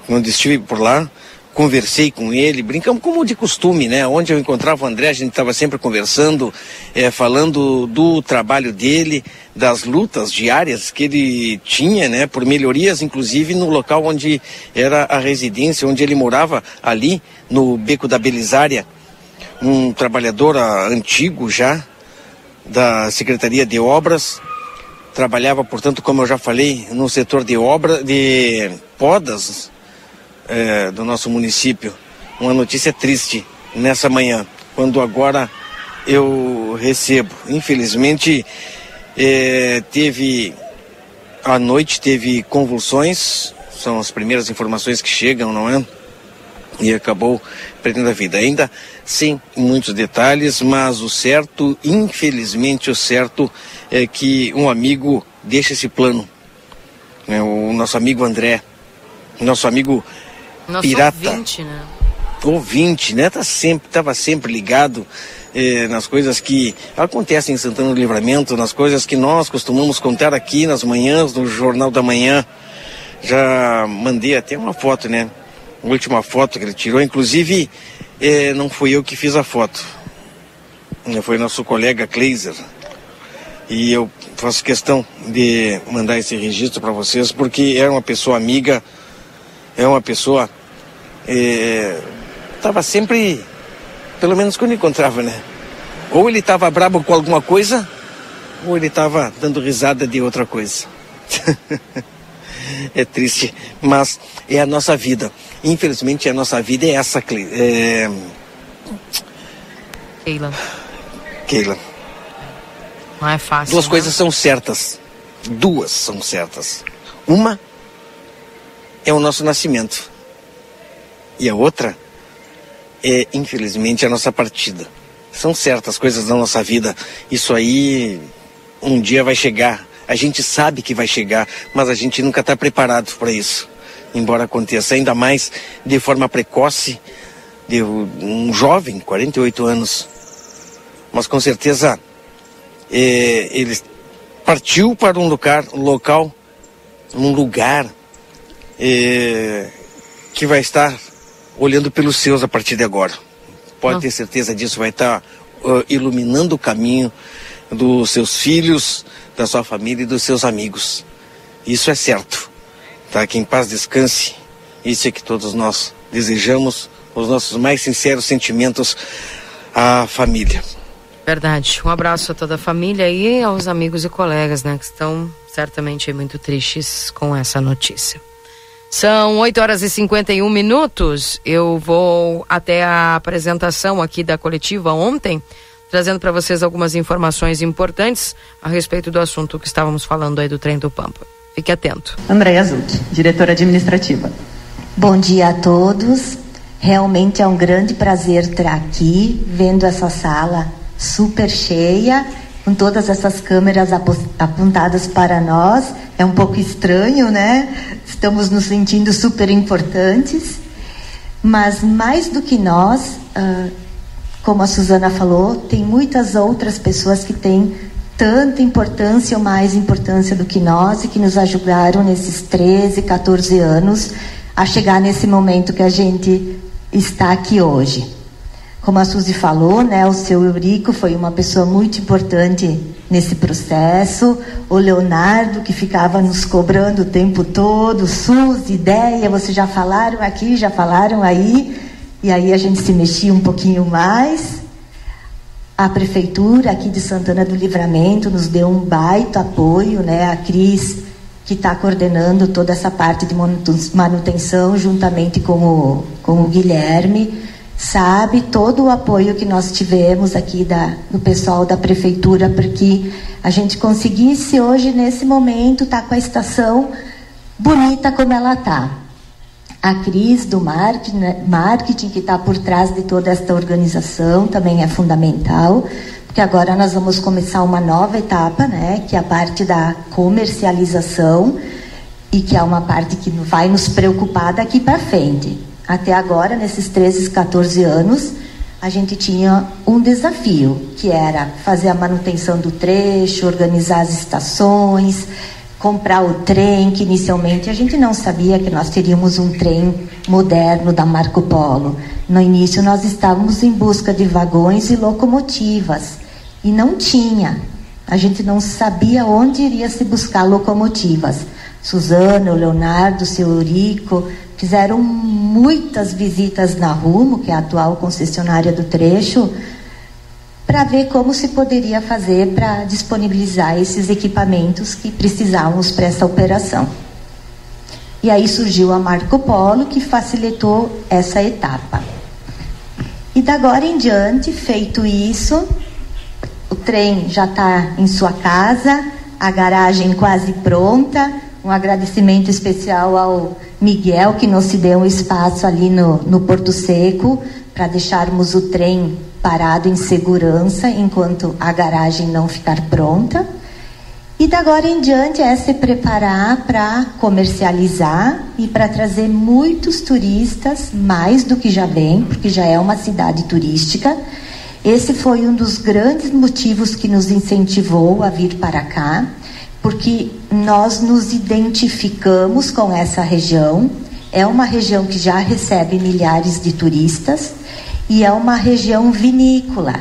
quando estive por lá, conversei com ele, brincamos como de costume, né? Onde eu encontrava o André, a gente estava sempre conversando, é, falando do trabalho dele, das lutas diárias que ele tinha, né? Por melhorias, inclusive no local onde era a residência, onde ele morava, ali no Beco da Belisária, um trabalhador ah, antigo já da Secretaria de Obras, trabalhava, portanto, como eu já falei, no setor de obra, de podas, é, do nosso município. Uma notícia triste nessa manhã, quando agora eu recebo. Infelizmente, é, teve à noite teve convulsões, são as primeiras informações que chegam, não é? E acabou perdendo a vida. Ainda sem muitos detalhes, mas o certo, infelizmente, o certo é que um amigo deixa esse plano. É, o nosso amigo André, nosso amigo Nosso pirata. ouvinte, né? ouvinte, né? Tá sempre, tava sempre ligado eh, nas coisas que acontecem em Santana do Livramento, nas coisas que nós costumamos contar aqui nas manhãs, no Jornal da Manhã. Já mandei até uma foto, né? A última foto que ele tirou, inclusive eh, não fui eu que fiz a foto. Foi nosso colega Kleiser. E eu faço questão de mandar esse registro para vocês, porque era uma pessoa amiga, é uma pessoa estava sempre, pelo menos quando encontrava, né? Ou ele estava brabo com alguma coisa, ou ele estava dando risada de outra coisa. (laughs) é triste, mas é a nossa vida. Infelizmente, a nossa vida é essa, é... Keila. Keila. Não é fácil. Duas né? coisas são certas. Duas são certas. Uma é o nosso nascimento. E a outra é, infelizmente, a nossa partida. São certas coisas da nossa vida. Isso aí um dia vai chegar. A gente sabe que vai chegar, mas a gente nunca está preparado para isso. Embora aconteça ainda mais de forma precoce, de um jovem, 48 anos. Mas com certeza é, ele partiu para um lugar, um local, um lugar é, que vai estar olhando pelos seus a partir de agora. Pode ter certeza disso, vai estar uh, iluminando o caminho dos seus filhos, da sua família e dos seus amigos. Isso é certo. Tá? Que em paz descanse. Isso é que todos nós desejamos, os nossos mais sinceros sentimentos à família. Verdade. Um abraço a toda a família e aos amigos e colegas, né, que estão certamente muito tristes com essa notícia. São 8 horas e 51 minutos. Eu vou até a apresentação aqui da coletiva ontem, trazendo para vocês algumas informações importantes a respeito do assunto que estávamos falando aí do trem do Pampa. Fique atento. Andréia Zutti, diretora administrativa. Bom dia a todos. Realmente é um grande prazer estar aqui, vendo essa sala super cheia, com todas essas câmeras apontadas para nós. É um pouco estranho, né? Estamos nos sentindo super importantes. Mas mais do que nós, uh, como a Suzana falou, tem muitas outras pessoas que têm tanta importância ou mais importância do que nós e que nos ajudaram nesses 13, 14 anos a chegar nesse momento que a gente está aqui hoje. Como a Suzy falou, né, o seu Eurico foi uma pessoa muito importante nesse processo. O Leonardo, que ficava nos cobrando o tempo todo, Suzy, ideia, vocês já falaram aqui, já falaram aí. E aí a gente se mexia um pouquinho mais. A prefeitura aqui de Santana do Livramento nos deu um baita apoio, né? A Cris, que está coordenando toda essa parte de manutenção, juntamente com o, com o Guilherme sabe todo o apoio que nós tivemos aqui da, do pessoal da prefeitura para que a gente conseguisse hoje, nesse momento, estar tá com a estação bonita como ela está. A Cris do marketing, né, marketing que está por trás de toda esta organização também é fundamental, porque agora nós vamos começar uma nova etapa, né, que é a parte da comercialização e que é uma parte que vai nos preocupar daqui para frente. Até agora, nesses 13, 14 anos, a gente tinha um desafio, que era fazer a manutenção do trecho, organizar as estações, comprar o trem, que inicialmente a gente não sabia que nós teríamos um trem moderno da Marco Polo. No início nós estávamos em busca de vagões e locomotivas e não tinha. A gente não sabia onde iria se buscar locomotivas. Suzana, o Leonardo, o seu Eurico, Fizeram muitas visitas na Rumo, que é a atual concessionária do trecho, para ver como se poderia fazer para disponibilizar esses equipamentos que precisávamos para essa operação. E aí surgiu a Marco Polo, que facilitou essa etapa. E da agora em diante, feito isso, o trem já está em sua casa, a garagem quase pronta. Um agradecimento especial ao Miguel, que nos deu um espaço ali no, no Porto Seco para deixarmos o trem parado em segurança enquanto a garagem não ficar pronta. E da agora em diante é se preparar para comercializar e para trazer muitos turistas, mais do que já vem, porque já é uma cidade turística. Esse foi um dos grandes motivos que nos incentivou a vir para cá porque nós nos identificamos com essa região. É uma região que já recebe milhares de turistas e é uma região vinícola,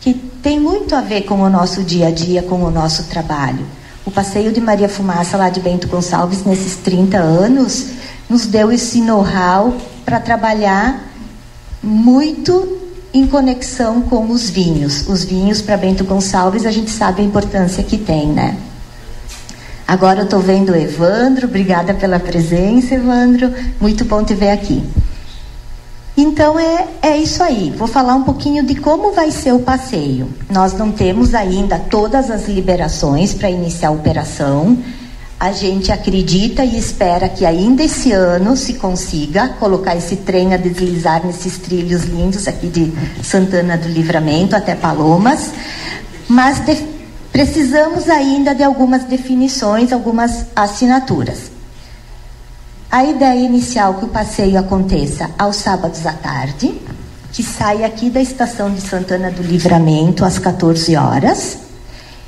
que tem muito a ver com o nosso dia a dia, com o nosso trabalho. O passeio de Maria Fumaça, lá de Bento Gonçalves, nesses 30 anos, nos deu esse know-how para trabalhar muito em conexão com os vinhos. Os vinhos para Bento Gonçalves, a gente sabe a importância que tem, né? Agora eu estou vendo o Evandro, obrigada pela presença, Evandro. Muito bom te ver aqui. Então é, é isso aí. Vou falar um pouquinho de como vai ser o passeio. Nós não temos ainda todas as liberações para iniciar a operação. A gente acredita e espera que ainda esse ano se consiga colocar esse trem a deslizar nesses trilhos lindos aqui de Santana do Livramento até Palomas. Mas de, Precisamos ainda de algumas definições, algumas assinaturas. A ideia inicial que o passeio aconteça aos sábados à tarde, que sai aqui da estação de Santana do Livramento às 14 horas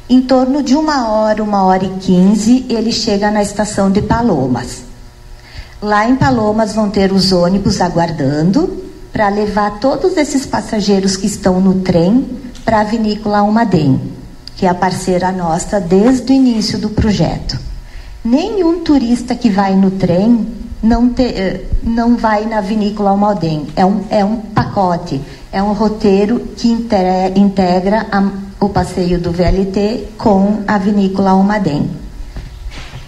Em torno de uma hora, uma hora e quinze, ele chega na estação de Palomas. Lá em Palomas vão ter os ônibus aguardando para levar todos esses passageiros que estão no trem para a vinícola Almaden, que é a parceira nossa desde o início do projeto. Nenhum turista que vai no trem não, te, eh, não vai na vinícola Almaden. É um, é um pacote, é um roteiro que integra a, o passeio do VLT com a vinícola Almaden.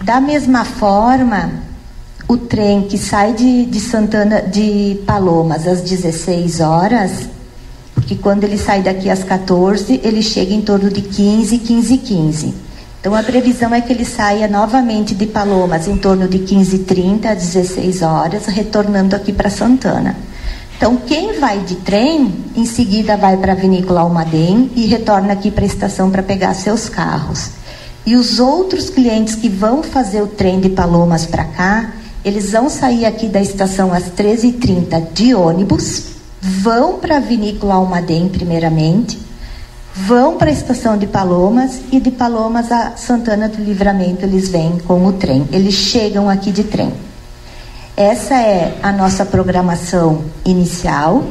Da mesma forma, o trem que sai de, de Santana de Palomas às 16 horas, porque quando ele sai daqui às 14, ele chega em torno de 15, 15 15. Então a previsão é que ele saia novamente de Palomas em torno de 15h30 às 16 horas, retornando aqui para Santana. Então quem vai de trem, em seguida vai para a Vinícola Almaden e retorna aqui para a estação para pegar seus carros. E os outros clientes que vão fazer o trem de Palomas para cá, eles vão sair aqui da estação às 13h30 de ônibus, vão para a Vinícola Almaden primeiramente, vão para a estação de Palomas e de Palomas a Santana do Livramento eles vêm com o trem. Eles chegam aqui de trem. Essa é a nossa programação inicial.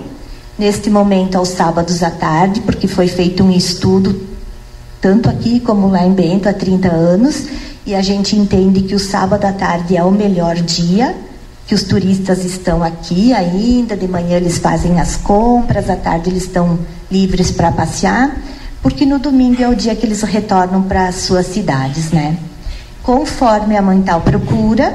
Neste momento, aos sábados à tarde, porque foi feito um estudo, tanto aqui como lá em Bento, há 30 anos, e a gente entende que o sábado à tarde é o melhor dia, que os turistas estão aqui ainda, de manhã eles fazem as compras, à tarde eles estão livres para passear porque no domingo é o dia que eles retornam para as suas cidades, né? Conforme a mãe tal procura,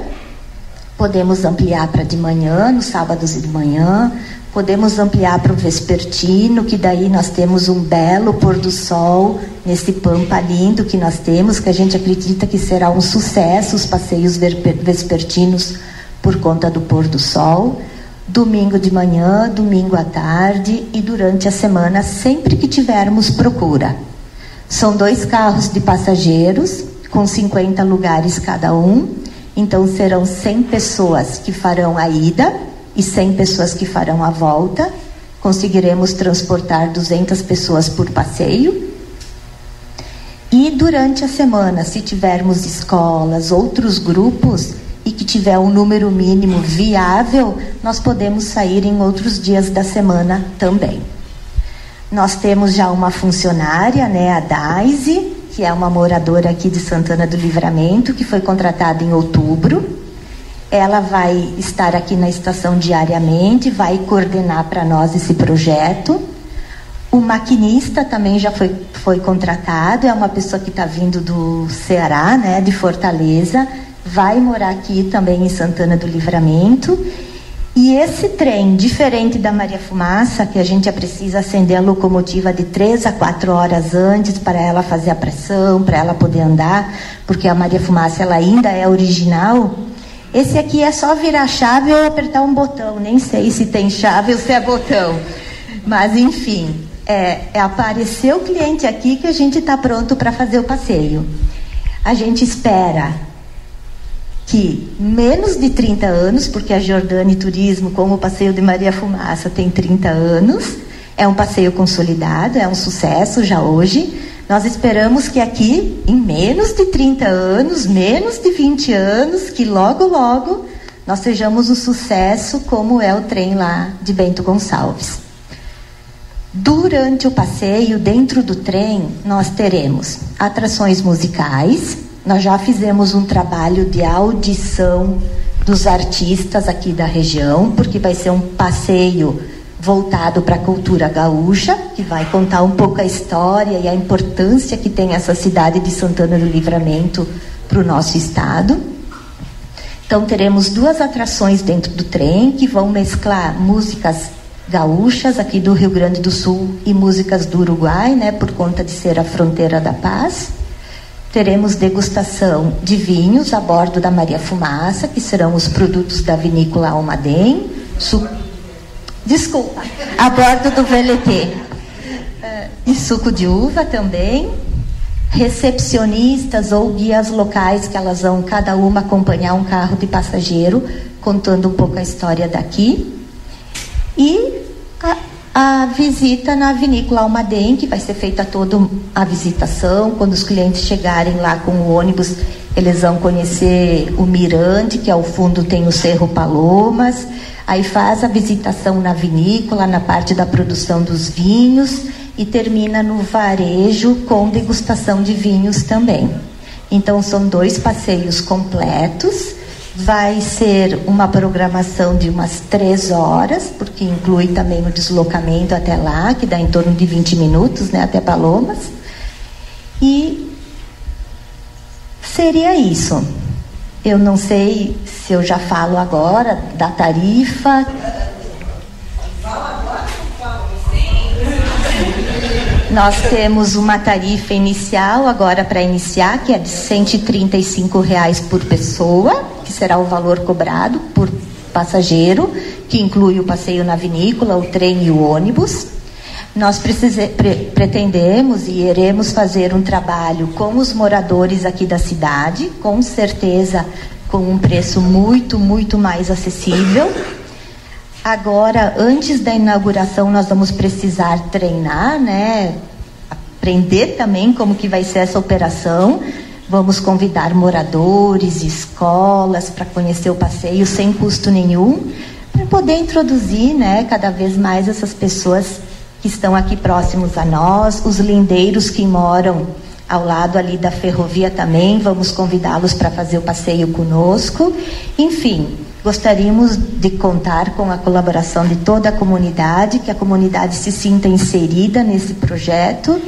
podemos ampliar para de manhã, nos sábados e de manhã, podemos ampliar para o vespertino, que daí nós temos um belo pôr do sol nesse pampa lindo que nós temos, que a gente acredita que será um sucesso os passeios vespertinos por conta do pôr do sol domingo de manhã, domingo à tarde e durante a semana, sempre que tivermos procura. São dois carros de passageiros, com 50 lugares cada um, então serão 100 pessoas que farão a ida e 100 pessoas que farão a volta. Conseguiremos transportar 200 pessoas por passeio. E durante a semana, se tivermos escolas, outros grupos, e que tiver um número mínimo viável, nós podemos sair em outros dias da semana também. Nós temos já uma funcionária, né, a Daisy, que é uma moradora aqui de Santana do Livramento, que foi contratada em outubro. Ela vai estar aqui na estação diariamente, vai coordenar para nós esse projeto. O maquinista também já foi, foi contratado, é uma pessoa que está vindo do Ceará, né, de Fortaleza vai morar aqui também em Santana do Livramento. E esse trem, diferente da Maria Fumaça, que a gente precisa acender a locomotiva de três a quatro horas antes para ela fazer a pressão, para ela poder andar, porque a Maria Fumaça ela ainda é original. Esse aqui é só virar a chave ou apertar um botão. Nem sei se tem chave ou se é botão. Mas enfim, é, é aparecer o cliente aqui que a gente está pronto para fazer o passeio. A gente espera que menos de 30 anos, porque a Jordânia Turismo, como o Passeio de Maria Fumaça, tem 30 anos, é um passeio consolidado, é um sucesso já hoje. Nós esperamos que aqui, em menos de 30 anos, menos de 20 anos, que logo, logo nós sejamos um sucesso como é o trem lá de Bento Gonçalves. Durante o passeio, dentro do trem, nós teremos atrações musicais, nós já fizemos um trabalho de audição dos artistas aqui da região, porque vai ser um passeio voltado para a cultura gaúcha, que vai contar um pouco a história e a importância que tem essa cidade de Santana do Livramento para o nosso estado. Então teremos duas atrações dentro do trem que vão mesclar músicas gaúchas aqui do Rio Grande do Sul e músicas do Uruguai, né, por conta de ser a fronteira da paz. Teremos degustação de vinhos a bordo da Maria Fumaça, que serão os produtos da vinícola Almaden. Su... Desculpa, a bordo do VLT. E suco de uva também. Recepcionistas ou guias locais que elas vão cada uma acompanhar um carro de passageiro, contando um pouco a história daqui. E a visita na vinícola Almaden, que vai ser feita toda a visitação. Quando os clientes chegarem lá com o ônibus, eles vão conhecer o Mirante, que ao fundo tem o Cerro Palomas. Aí faz a visitação na vinícola, na parte da produção dos vinhos e termina no varejo com degustação de vinhos também. Então são dois passeios completos Vai ser uma programação de umas três horas, porque inclui também o deslocamento até lá, que dá em torno de 20 minutos, né, até Palomas. E seria isso. Eu não sei se eu já falo agora da tarifa. Nós temos uma tarifa inicial agora para iniciar, que é de 135 reais por pessoa que será o valor cobrado por passageiro, que inclui o passeio na vinícola, o trem e o ônibus. Nós precise, pre, pretendemos e iremos fazer um trabalho com os moradores aqui da cidade, com certeza com um preço muito, muito mais acessível. Agora, antes da inauguração, nós vamos precisar treinar, né? Aprender também como que vai ser essa operação Vamos convidar moradores, escolas para conhecer o passeio sem custo nenhum, para poder introduzir, né, cada vez mais essas pessoas que estão aqui próximos a nós, os lindeiros que moram ao lado ali da ferrovia também, vamos convidá-los para fazer o passeio conosco. Enfim, gostaríamos de contar com a colaboração de toda a comunidade, que a comunidade se sinta inserida nesse projeto.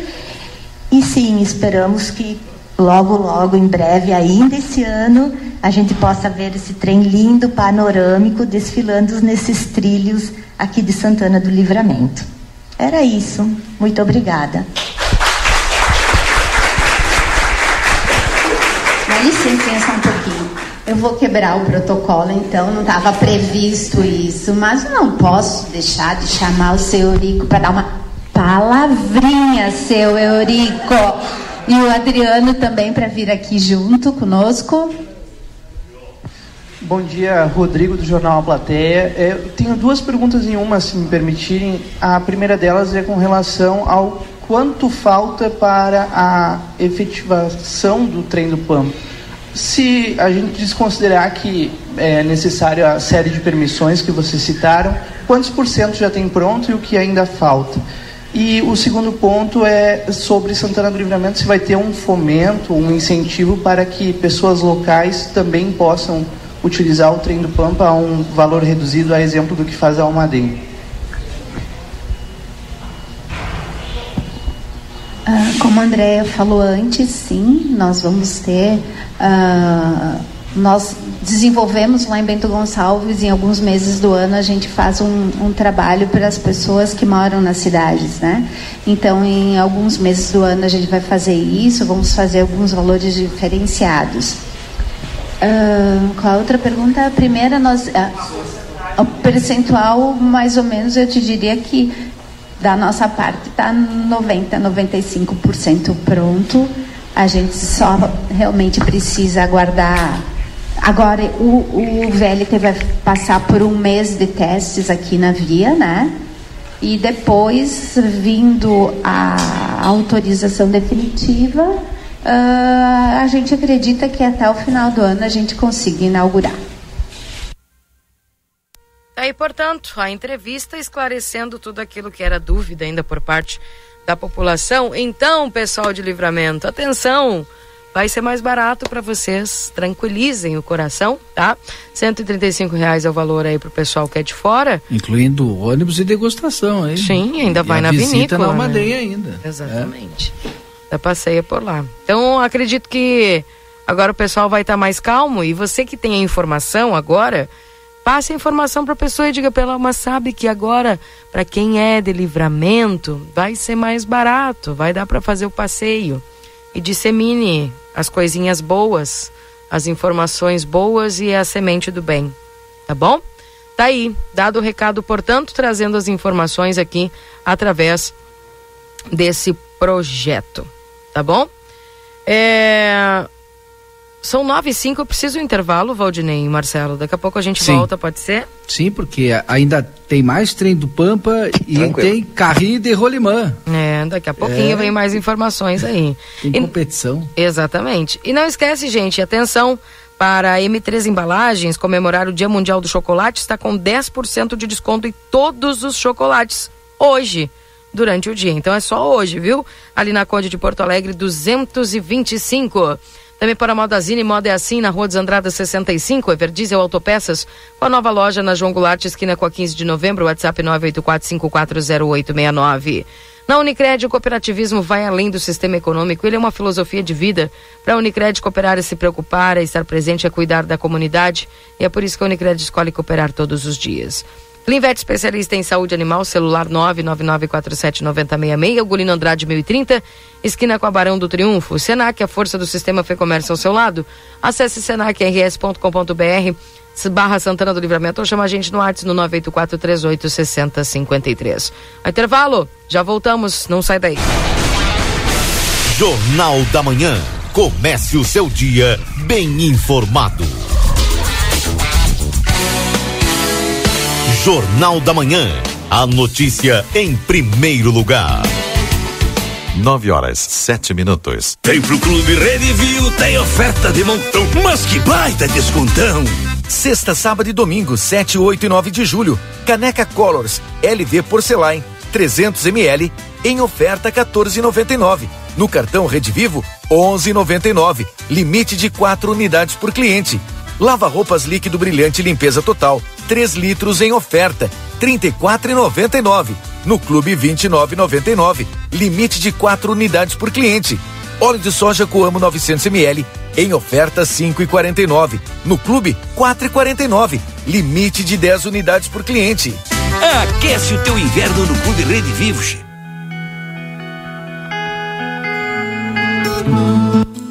E sim, esperamos que logo, logo, em breve, ainda esse ano, a gente possa ver esse trem lindo, panorâmico, desfilando nesses trilhos aqui de Santana do Livramento. Era isso. Muito obrigada. Dá licença só um pouquinho. Eu vou quebrar o protocolo, então não estava previsto isso, mas não posso deixar de chamar o seu Eurico para dar uma palavrinha, seu Eurico. E o Adriano também para vir aqui junto conosco. Bom dia, Rodrigo do Jornal A Plateia. É, eu tenho duas perguntas em uma, se me permitirem. A primeira delas é com relação ao quanto falta para a efetivação do trem do Pampa. Se a gente desconsiderar que é necessária a série de permissões que vocês citaram, quantos por cento já tem pronto e o que ainda falta? E o segundo ponto é sobre Santana do Livramento, se vai ter um fomento, um incentivo para que pessoas locais também possam utilizar o trem do Pampa a um valor reduzido, a exemplo do que faz a Almaden. Uh, como a Andrea falou antes, sim, nós vamos ter uh, nós desenvolvemos lá em Bento Gonçalves, em alguns meses do ano, a gente faz um, um, trabalho para as pessoas que moram nas cidades, né? Então, em alguns meses do ano, a gente vai fazer isso, vamos fazer alguns valores diferenciados. Uh, qual a outra pergunta? A primeira, nós, uh, o percentual, mais ou menos, eu te diria que da nossa parte está 90, 95% pronto. A gente só realmente precisa aguardar Agora, o, o VLT vai passar por um mês de testes aqui na via, né? E depois, vindo a autorização definitiva, uh, a gente acredita que até o final do ano a gente consiga inaugurar. Aí, portanto, a entrevista esclarecendo tudo aquilo que era dúvida ainda por parte da população. Então, pessoal de livramento, atenção! Vai ser mais barato para vocês. Tranquilizem o coração, tá? 135 reais é o valor aí pro pessoal que é de fora. Incluindo ônibus e degustação, hein? Sim, ainda e vai na visita vinícola. na Almadeia né? ainda. Exatamente. É. passeia por lá. Então, acredito que agora o pessoal vai estar tá mais calmo e você que tem a informação agora, passe a informação para a pessoa e diga pela uma sabe que agora para quem é de livramento vai ser mais barato, vai dar para fazer o passeio e dissemine as coisinhas boas, as informações boas e a semente do bem. Tá bom? Tá aí, dado o recado, portanto, trazendo as informações aqui através desse projeto. Tá bom? É... São nove e cinco, eu preciso um intervalo, Valdinei e Marcelo. Daqui a pouco a gente Sim. volta, pode ser? Sim, porque ainda tem mais trem do Pampa e Tranquilo. tem carrinho de rolimã. É, daqui a pouquinho É. vem mais informações aí. Tem E- competição. Exatamente. E não esquece, gente, atenção, para a M3 Embalagens comemorar o Dia Mundial do Chocolate, está com 10% de desconto em todos os chocolates hoje, durante o dia. Então é só hoje, viu? Ali na Conde de Porto Alegre, 225. Também para a Modazine, Moda é assim, na Rua dos Andradas 65, Everdiesel Autopeças, com a nova loja na João Goulart, esquina com a 15 de novembro, WhatsApp 984540869. Na Unicred, o cooperativismo vai além do sistema econômico, ele é uma filosofia de vida. Para a Unicred, cooperar é se preocupar, é estar presente, é cuidar da comunidade, e é por isso que a Unicred escolhe cooperar todos os dias. Clinvet, especialista em saúde animal, celular 999479066, Ugolino Andrade 1030, esquina com a Barão do Triunfo. Senac, a força do sistema Fê Comércio ao seu lado. Acesse senacrs.com.br barra Santana do Livramento ou chama a gente no WhatsApp no 984386053. A intervalo, já voltamos, não sai daí. Jornal da Manhã. Comece o seu dia bem informado. Jornal da Manhã. A notícia em primeiro lugar. 9 horas, 7 minutos. Vem pro Clube Redivio, tem oferta de montão, mas que baita descontão! Sexta, sábado e domingo, 7, 8 e 9 de julho. Caneca Colors LV Porcelain 300 ml em oferta 14,99. No cartão Rede Vivo 11,99. Limite de 4 unidades por cliente. Lava roupas líquido brilhante limpeza total 3 litros em oferta 34,99. No Clube 29,99. Limite de 4 unidades por cliente. Óleo de soja Coamo 900 ml em oferta 5,49. No clube 4,49. Limite de 10 unidades por cliente. Aquece o teu inverno no Clube Rede Vivo,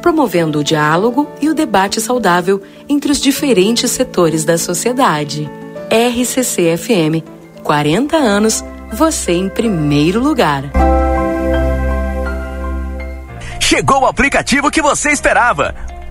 promovendo o diálogo e o debate saudável entre os diferentes setores da sociedade. RCC FM, 40 anos, você em primeiro lugar. Chegou o aplicativo que você esperava.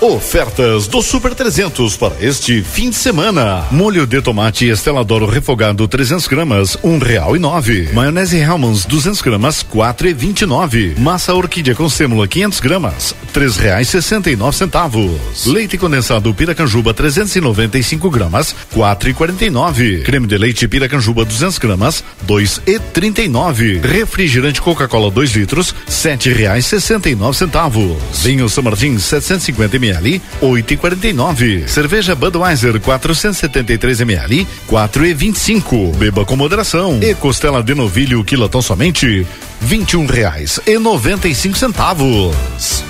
Ofertas do Super 300 para este fim de semana. Molho de tomate Esteladoro refogado 300 gramas, um real e nove. Maionese Hellmann's 200 gramas, quatro e vinte e nove. Massa orquídea com sêmula 500 gramas, três reais sessenta e nove centavos. Leite condensado Piracanjuba 395 gramas, quatro e quarenta e nove. Creme de leite Piracanjuba 200 gramas, dois e trinta e nove. Refrigerante Coca-Cola 2 litros, sete reais sessenta e nove centavos. Vinho São Martins 750 ml ml, oito e quarenta e nove. Cerveja Budweiser 473 ml, quatro e vinte e cinco. Beba com moderação. E costela de novilho quilotão somente vinte e um reais e noventa e cinco centavos.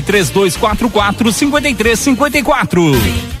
3244 5354.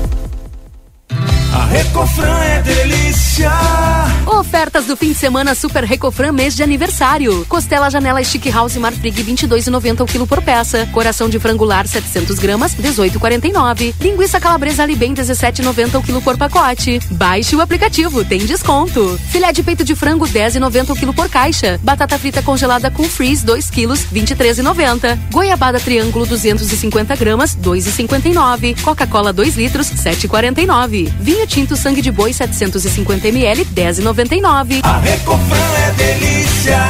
Recofran é delícia. Ofertas do fim de semana Super Recofran mês de aniversário. Costela Janela Stick House Marfrig 22,90 o quilo por peça. Coração de frangular 700 gramas 18,49. Linguiça calabresa ali bem 17,90 o quilo por pacote. Baixe o aplicativo, tem desconto. Filé de peito de frango 10,90 o quilo por caixa. Batata frita congelada com freeze 2 quilos 23,90. Goiabada triângulo 250 gramas 2,59. Coca-Cola 2 litros 7,49. Vinho tinto sangue de boi 750 ml 10,99. A Recofran é delícia.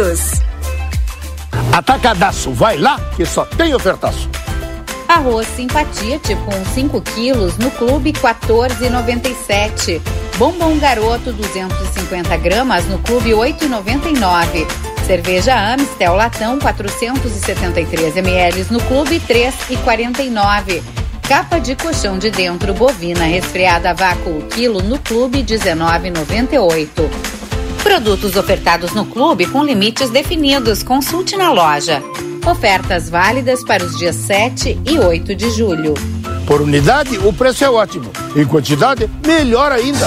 todos. Atacadaço, vai lá que só tem ofertaço. Arroz Simpatia, tipo uns 5 quilos, no Clube 14,97. Bombom Garoto, 250 gramas, no Clube 8,99. Cerveja Amstel Latão, 473 ml, no Clube 3,49. Capa de colchão de dentro bovina resfriada a vácuo quilo no Clube 19,98. Produtos ofertados no clube com limites definidos. Consulte na loja. Ofertas válidas para os dias 7 e 8 de julho. Por unidade, o preço é ótimo. Em quantidade, melhor ainda.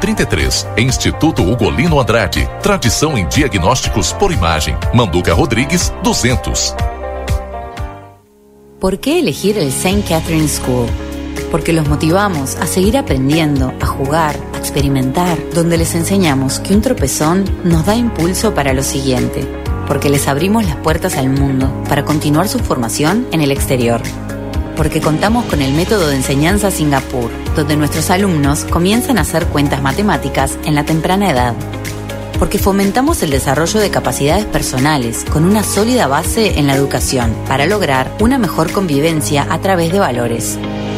3033. Instituto Ugolino Andrade. Tradição em diagnósticos por imagem. Manduca Rodrigues, 200. ¿Por qué elegir el St. Catherine School? Porque los motivamos a seguir aprendiendo, a jugar, a experimentar, donde les enseñamos que un tropezón nos da impulso para lo siguiente, porque les abrimos las puertas al mundo para continuar su formación en el exterior porque contamos con el método de enseñanza Singapur, donde nuestros alumnos comienzan a hacer cuentas matemáticas en la temprana edad. Porque fomentamos el desarrollo de capacidades personales con una sólida base en la educación para lograr una mejor convivencia a través de valores.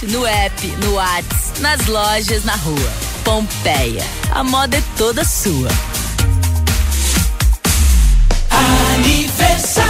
Site, no app, no Whats, nas lojas, na rua. Pompeia. A moda é toda sua. Aniversário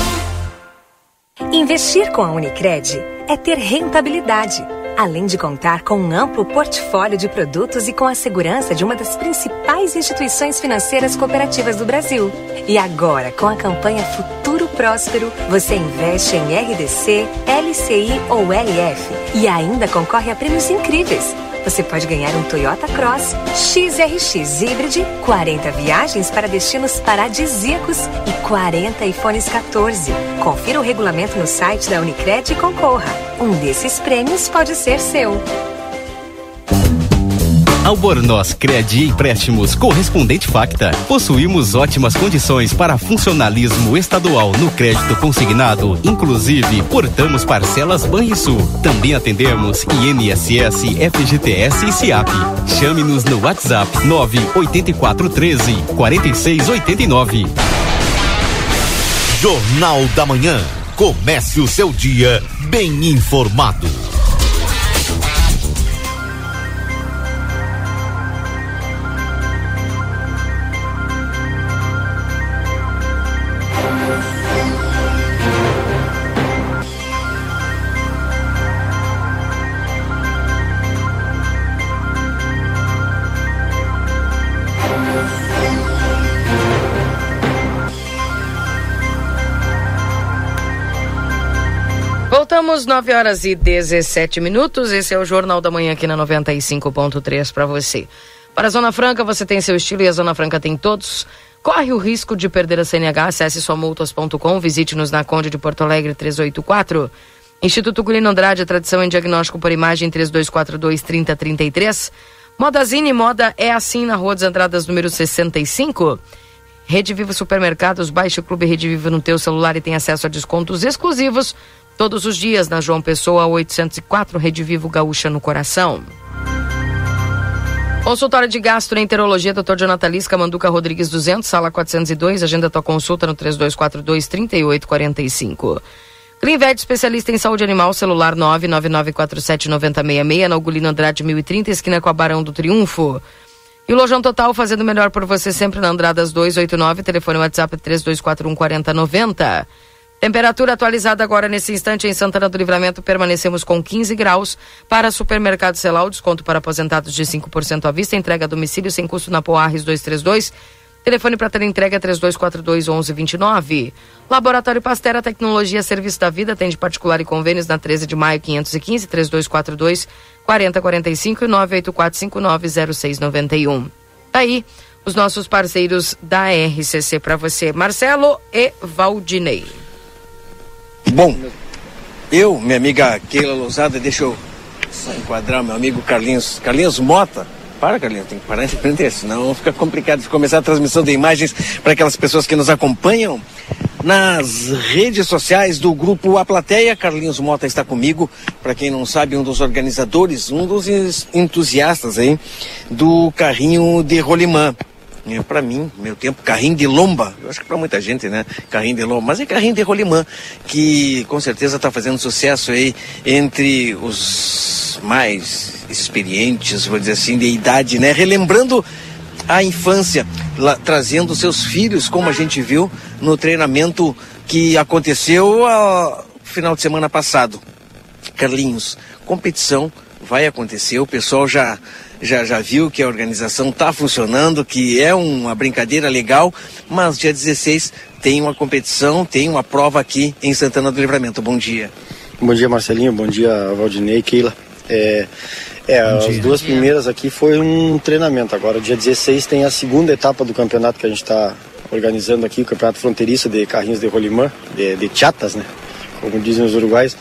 Investir com a Unicred é ter rentabilidade, além de contar com um amplo portfólio de produtos e com a segurança de uma das principais instituições financeiras cooperativas do Brasil. E agora, com a campanha Futuro Próspero, você investe em RDC, LCI ou LF e ainda concorre a prêmios incríveis. Você pode ganhar um Toyota Cross XRX Hybrid, 40 viagens para destinos paradisíacos e 40 iPhones 14. Confira o regulamento no site da Unicred e concorra. Um desses prêmios pode ser seu. Albornoz Cred Empréstimos Correspondente Facta. Possuímos ótimas condições para funcionalismo estadual no crédito consignado. Inclusive, portamos parcelas Banrisul. Também atendemos INSS, FGTS e SIAP. Chame-nos no WhatsApp 98413 4689. Jornal da Manhã. Comece o seu dia bem informado. Voltamos 9 horas e 17 minutos. Esse é o Jornal da Manhã aqui na 95.3 para você. Para a Zona Franca, você tem seu estilo e a Zona Franca tem todos. Corre o risco de perder a CNH. Acesse somultas.com. Visite-nos na Conde de Porto Alegre 384. Instituto Gulino Andrade, tradição em diagnóstico por imagem 3242 3033. Modazine Moda é assim na Rua das Entradas número 65. Rede Vivo Supermercados, baixe o Clube Rede Vivo no teu celular e tem acesso a descontos exclusivos todos os dias na João Pessoa 804, Rede Vivo Gaúcha no Coração. Consultório de Gastroenterologia, Dr. Jonathan Lisca, Manduca Rodrigues 200, sala 402, agenda tua consulta no 3242 3845. Clinvet, especialista em saúde animal, celular 999479066, na Ugolino Andrade 1030, esquina com a Barão do Triunfo. E o Lojão Total, fazendo melhor por você sempre na Andradas 289, telefone WhatsApp 3241 4090. Temperatura atualizada agora nesse instante em Santana do Livramento, permanecemos com 15 graus. Para supermercado Celal, desconto para aposentados de 5% à vista, entrega a domicílio sem custo na Poarres 232. Telefone para ter entrega 3242 1129. Laboratório Pastera Tecnologia Serviço da Vida atende particular e convênios na 13 de maio 515 3242 4045 e 984590691. Aí, os nossos parceiros da RCC para você, Marcelo e Valdinei. Bom, eu, minha amiga Keila Lousada, deixa eu só enquadrar meu amigo Carlinhos. Carlinhos Mota. Para, Carlinhos, tem que parar de prender, senão fica complicado de começar a transmissão de imagens para aquelas pessoas que nos acompanham nas redes sociais do grupo A Plateia. Carlinhos Mota está comigo, para quem não sabe, um dos organizadores, um dos entusiastas aí do carrinho de rolimã. É, para mim, meu tempo, carrinho de lomba. Eu acho que para muita gente, né? Carrinho de lomba. Mas é carrinho de rolimã, que com certeza está fazendo sucesso aí entre os mais experientes, vou dizer assim, de idade, né? Relembrando a infância, lá, trazendo seus filhos, como a gente viu no treinamento que aconteceu no final de semana passado. Carlinhos, competição vai acontecer, o pessoal já já, já viu que a organização está funcionando, que é uma brincadeira legal, mas dia 16 tem uma competição, tem uma prova aqui em Santana do Livramento. Bom dia. Bom dia, Marcelinho. Bom dia, Valdinei e Keila. É, é as duas primeiras aqui foi um treinamento. Agora, dia 16 tem a segunda etapa do campeonato que a gente está organizando aqui, o campeonato fronteiriço de carrinhos de rolimã, de, de chatas, né? Como dizem os uruguais.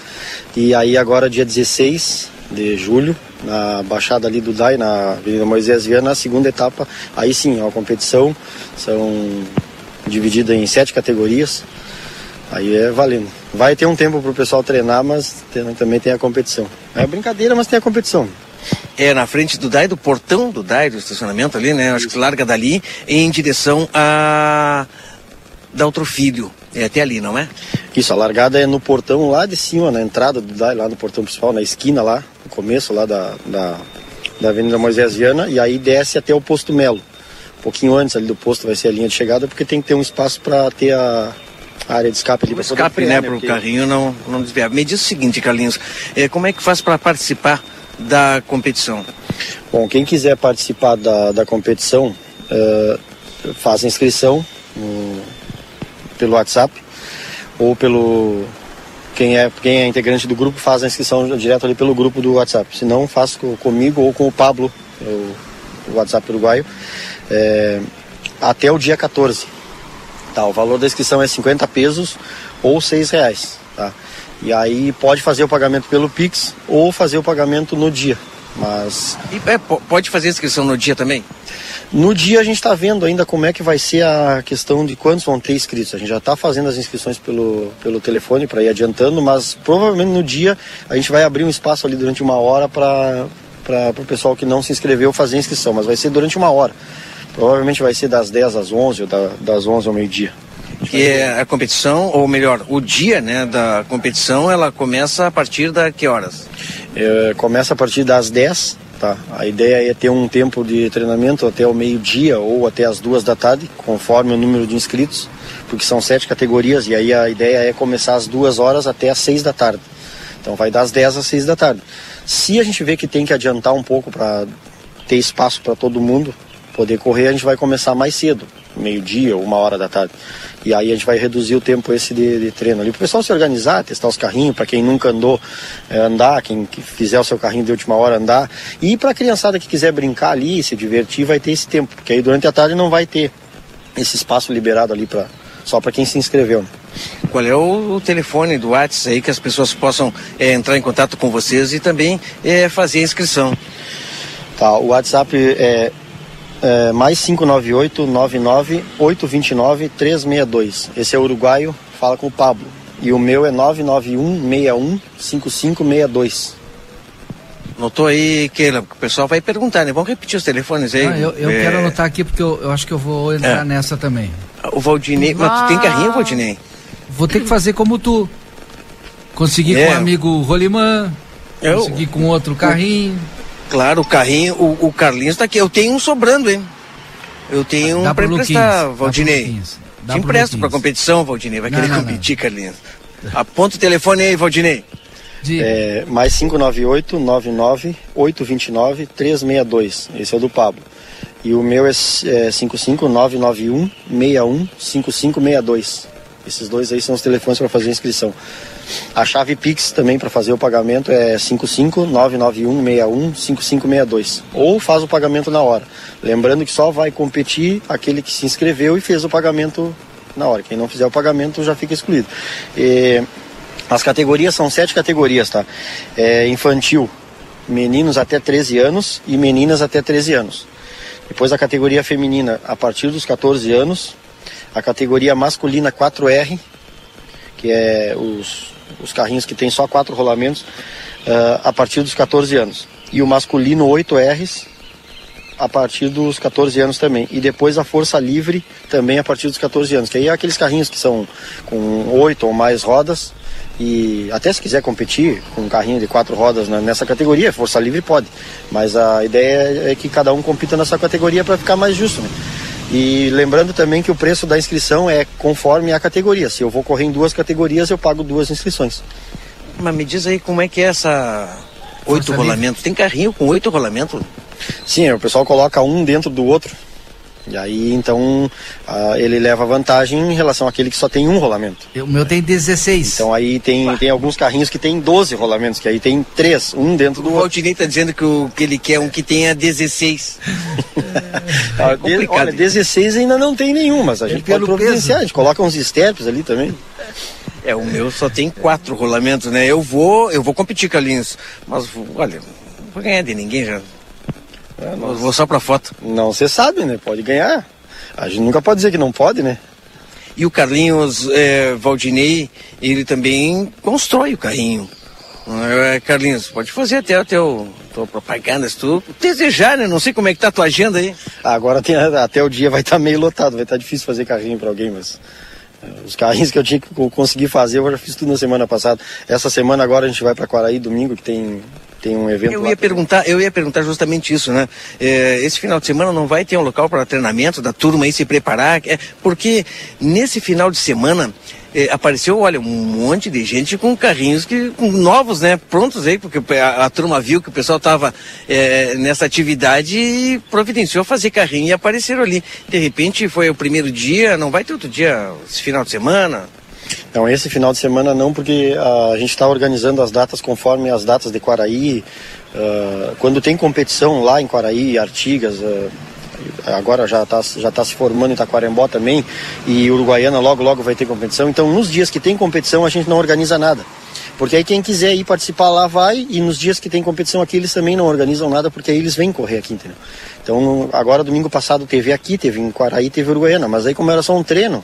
E aí agora, dia 16 de julho, na Baixada ali do DAI, na Avenida Moisés Viana, na segunda etapa. Aí sim, é uma competição, são dividida em sete categorias. Aí é valendo. Vai ter um tempo para o pessoal treinar, mas também tem a competição. É brincadeira, mas tem a competição. É na frente do DAI, do portão do DAI, do estacionamento ali, né? Acho que larga dali em direção a outro Filho. É até ali, não é? Isso, a largada é no portão lá de cima, na entrada do DAI, lá no portão principal, na esquina lá, no começo lá da, da, da Avenida Moisés Viana, e aí desce até o posto Melo. Um pouquinho antes ali do posto vai ser a linha de chegada, porque tem que ter um espaço para ter a, a área de escape ali. O escape, frear, né, para o porque... carrinho não, não desviar. Me diz o seguinte, Carlinhos, é, como é que faz para participar da competição? Bom, quem quiser participar da, da competição, uh, faz a inscrição um, pelo WhatsApp ou pelo quem é, quem é integrante do grupo faz a inscrição direto ali pelo grupo do WhatsApp. Se não, faz comigo ou com o Pablo, o, o WhatsApp uruguaio, é, até o dia 14. Tá, o valor da inscrição é 50 pesos ou 6 reais. Tá? E aí pode fazer o pagamento pelo Pix ou fazer o pagamento no dia. Mas. E, é, pode fazer a inscrição no dia também? No dia a gente está vendo ainda como é que vai ser a questão de quantos vão ter inscritos. A gente já está fazendo as inscrições pelo, pelo telefone para ir adiantando, mas provavelmente no dia a gente vai abrir um espaço ali durante uma hora para o pessoal que não se inscreveu fazer a inscrição, mas vai ser durante uma hora. Provavelmente vai ser das 10 às 11 ou da, das 11 ao meio-dia. Que é a competição, ou melhor, o dia né, da competição, ela começa a partir da que horas? É, começa a partir das 10, tá? A ideia é ter um tempo de treinamento até o meio-dia ou até as duas da tarde, conforme o número de inscritos, porque são sete categorias e aí a ideia é começar às duas horas até às seis da tarde. Então vai das 10 às 6 da tarde. Se a gente vê que tem que adiantar um pouco para ter espaço para todo mundo poder correr, a gente vai começar mais cedo, meio-dia, uma hora da tarde. E aí a gente vai reduzir o tempo esse de, de treino ali. Para o pessoal se organizar, testar os carrinhos, para quem nunca andou, é, andar, quem fizer o seu carrinho de última hora andar. E para a criançada que quiser brincar ali, se divertir, vai ter esse tempo. Porque aí durante a tarde não vai ter esse espaço liberado ali para só para quem se inscreveu. Qual é o, o, telefone do WhatsApp aí que as pessoas possam é, entrar em contato com vocês e também é, fazer a inscrição? Tá, o WhatsApp é é, mais 598 99 829 362. Esse é o uruguaio, fala com o Pablo. E o meu é 991 61 5562. Notou aí, Keila? O pessoal vai perguntar, né? Vamos repetir os telefones aí. Ah, eu, eu é... quero anotar aqui porque eu, eu, acho que eu vou entrar é. nessa também. O Valdinei. Mas tu tem carrinho, Valdinei? Vou ter que fazer como tu. Conseguir é. com o amigo Rolimã, eu... conseguir com outro carrinho. Claro, o carrinho, o, o Carlinhos tá aqui. Eu tenho um sobrando, hein? Eu tenho um para emprestar, Valdinei. Te empresto para competição, Valdinei. Vai não, querer não, competir, não. Carlinhos. Aponta o telefone aí, Valdinei. De... É, mais 598 99 829 362. Esse é o do Pablo. E o meu é, é 55991 61 5562. Esses dois aí são os telefones para fazer a inscrição. A chave Pix também para fazer o pagamento é 55991615562. Ou faz o pagamento na hora. Lembrando que só vai competir aquele que se inscreveu e fez o pagamento na hora. Quem não fizer o pagamento já fica excluído. E as categorias são sete categorias, tá? É infantil, meninos até 13 anos e meninas até 13 anos. Depois a categoria feminina a partir dos 14 anos, a categoria masculina 4R, que é os, os carrinhos que tem só quatro rolamentos, uh, a partir dos 14 anos. E o masculino 8Rs a partir dos 14 anos também. E depois a força livre também a partir dos 14 anos. Que aí é aqueles carrinhos que são com oito ou mais rodas. E até se quiser competir com um carrinho de quatro rodas nessa categoria, força livre pode. Mas a ideia é que cada um compita nessa categoria para ficar mais justo. Né? E lembrando também que o preço da inscrição é conforme a categoria. Se eu vou correr em duas categorias, eu pago duas inscrições. Mas me diz aí como é que é essa oito rolamentos? Tem carrinho com oito rolamentos? Sim, o pessoal coloca um dentro do outro. E aí, então, uh, ele leva vantagem em relação àquele que só tem um rolamento. O meu tem 16. Então aí tem, tem alguns carrinhos que tem 12 rolamentos, que aí tem três, um dentro do o outro. O Valtinei está dizendo que, o, que ele quer um que tenha 16. (laughs) é Olha, 16 ainda não tem nenhum, mas a gente pode providenciar, a gente coloca uns estepes ali também. É, o meu só tem quatro rolamentos, né? Eu vou, eu vou competir, Carlinhos. Mas, olha, não vou ganhar de ninguém já. É, vou só pra foto. Não, você sabe, né? Pode ganhar. A gente nunca pode dizer que não pode, né? E o Carlinhos é, Valdinei, ele também constrói o carrinho. É, Carlinhos, pode fazer até o teu tua propaganda, se tu desejar, né? Não sei como é que tá a tua agenda aí. Agora tem, até o dia vai estar tá meio lotado, vai estar tá difícil fazer carrinho para alguém, mas é, os carrinhos que eu tinha que conseguir fazer, eu já fiz tudo na semana passada. Essa semana agora a gente vai para Quaraí domingo, que tem tem um evento eu ia perguntar eu ia perguntar justamente isso né é, esse final de semana não vai ter um local para treinamento da turma aí se preparar é, porque nesse final de semana é, apareceu, olha, um monte de gente com carrinhos que, com novos, né? Prontos aí, porque a, a turma viu que o pessoal estava é, nessa atividade e providenciou fazer carrinho e apareceram ali. De repente foi o primeiro dia, não vai ter outro dia esse final de semana? Não, esse final de semana não, porque a gente está organizando as datas conforme as datas de Quaraí. Uh, quando tem competição lá em Quaraí, Artigas, uh, agora já está já tá se formando em Taquarembó também, e Uruguaiana logo, logo vai ter competição. Então, nos dias que tem competição, a gente não organiza nada. Porque aí quem quiser ir participar lá vai, e nos dias que tem competição aqui, eles também não organizam nada, porque aí eles vêm correr aqui, entendeu? Então, agora, domingo passado, teve aqui, teve em Quaraí, teve Uruguaiana, mas aí como era só um treino,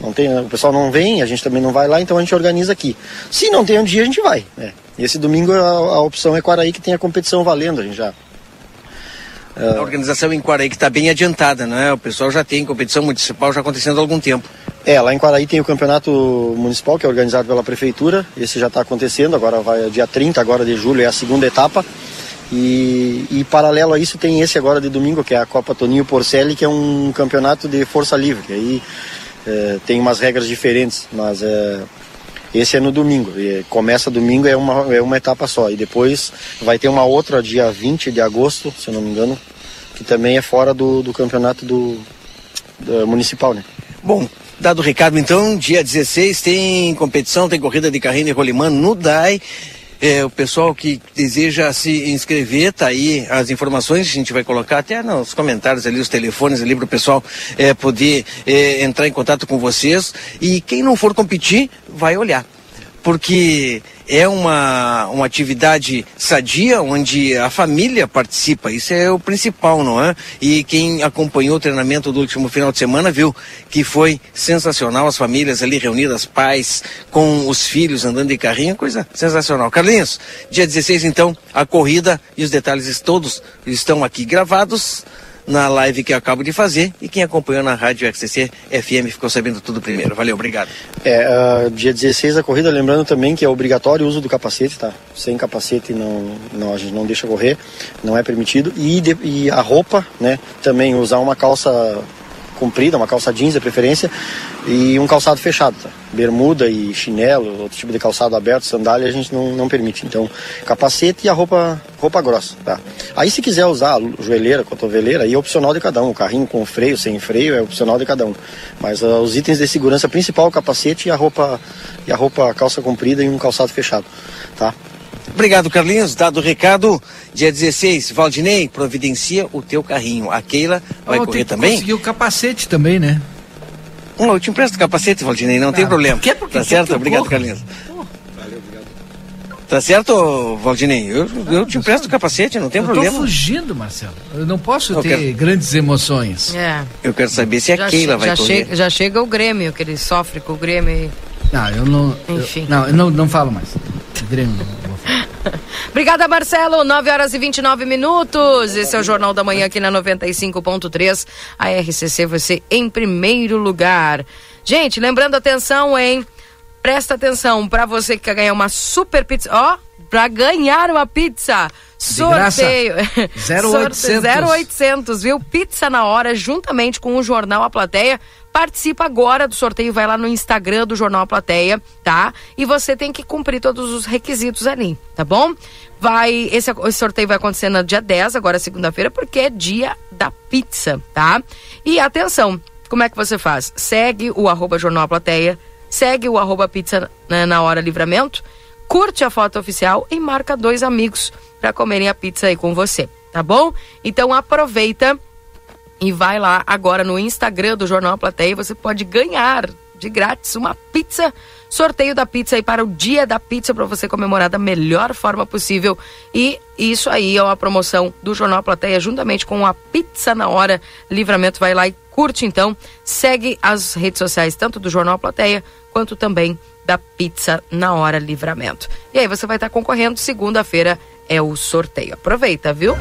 não tem, o pessoal não vem, a gente também não vai lá, então a gente organiza aqui. Se não tem um dia, a gente vai. Né? Esse domingo a, a opção é Quaraí, que tem a competição valendo, a gente já a organização em Quaraí que está bem adiantada, né? O pessoal já tem competição municipal já acontecendo há algum tempo. É, lá em Quaraí tem o campeonato municipal que é organizado pela prefeitura. Esse já está acontecendo, agora vai dia 30 agora de julho, é a segunda etapa. E, e, paralelo a isso tem esse agora de domingo, que é a Copa Toninho Porcelli, que é um campeonato de força livre. Aí é, tem umas regras diferentes, mas é, esse é no domingo. Começa domingo, é uma, é uma etapa só. E depois vai ter uma outra dia 20 de agosto, se eu não me engano, que também é fora do, do campeonato do, do municipal, né? Bom, dado o recado então, dia 16 tem competição, tem corrida de carrinho e rolimã no DAI. É, o pessoal que deseja se inscrever, tá aí as informações, a gente vai colocar até nos comentários ali, os telefones ali para o pessoal é, poder é, entrar em contato com vocês. E quem não for competir, vai olhar. Porque é uma, uma atividade sadia onde a família participa, isso é o principal, não é? E quem acompanhou o treinamento do último final de semana viu que foi sensacional, as famílias ali reunidas, pais com os filhos andando de carrinho, coisa sensacional. Carlinhos, dia 16 então, a corrida e os detalhes todos estão aqui gravados na live que eu acabo de fazer e quem acompanhou na rádio XCC FM ficou sabendo tudo primeiro. Valeu, obrigado. É, uh, dia 16 a corrida, lembrando também que é obrigatório o uso do capacete, tá? Sem capacete não, não a gente não deixa correr, não é permitido. E, de, e a roupa, né? Também usar uma calça comprida, uma calça jeans de preferência, e um calçado fechado, tá? Bermuda e chinelo, outro tipo de calçado aberto, sandália, a gente não, não permite. Então, capacete e a roupa, roupa grossa, tá? Aí se quiser usar joelheira, cotoveleira, aí é opcional de cada um. O carrinho com freio, sem freio, é opcional de cada um. Mas uh, os itens de segurança principal, o capacete e a roupa, e a roupa calça comprida e um calçado fechado, tá? Obrigado, Carlinhos. Dado o recado, dia 16, Valdinei, providencia o teu carrinho. A Keila vai oh, correr também? Conseguir o capacete também, né? Não, eu te empresto o capacete, Valdinei, não, tem problema. Quer porque tá certo? Obrigado, porra. Carlinhos. Valeu, obrigado. Tá certo, Valdinei? Eu, eu te empresto o capacete, não tem eu problema. Eu tô fugindo, Marcelo. Eu não posso eu ter quero... grandes emoções. É. Eu quero saber se a já Keila vai já correr. Chega, já chega o Grêmio, que ele sofre com o Grêmio. Não, eu não. Enfim. Eu, não, eu não, não falo mais. Grêmio não. (laughs) Obrigada, Marcelo. 9 horas e 29 minutos. Esse é o Jornal da Manhã aqui na 95.3. A RCC, você em primeiro lugar. Gente, lembrando, atenção, hein? Presta atenção para você que quer ganhar uma super pizza. Ó, oh, para ganhar uma pizza. Sorteio. 0800. 0800, (laughs) viu? Pizza na hora, juntamente com o Jornal A Plateia. Participa agora do sorteio, vai lá no Instagram do Jornal Plateia, tá? E você tem que cumprir todos os requisitos ali, tá bom? Vai, esse, esse sorteio vai acontecer no dia 10, agora segunda-feira, porque é dia da pizza, tá? E atenção, como é que você faz? Segue o arroba Jornal Plateia, segue o arroba pizza né, na hora livramento, curte a foto oficial e marca dois amigos para comerem a pizza aí com você, tá bom? Então aproveita e vai lá agora no Instagram do Jornal Plateia, você pode ganhar de grátis uma pizza. Sorteio da pizza aí para o dia da pizza para você comemorar da melhor forma possível. E isso aí é uma promoção do Jornal Plateia juntamente com a Pizza na Hora. Livramento vai lá e Curte então, segue as redes sociais tanto do Jornal Plateia quanto também da Pizza na Hora Livramento. E aí você vai estar concorrendo, segunda-feira é o sorteio. Aproveita, viu?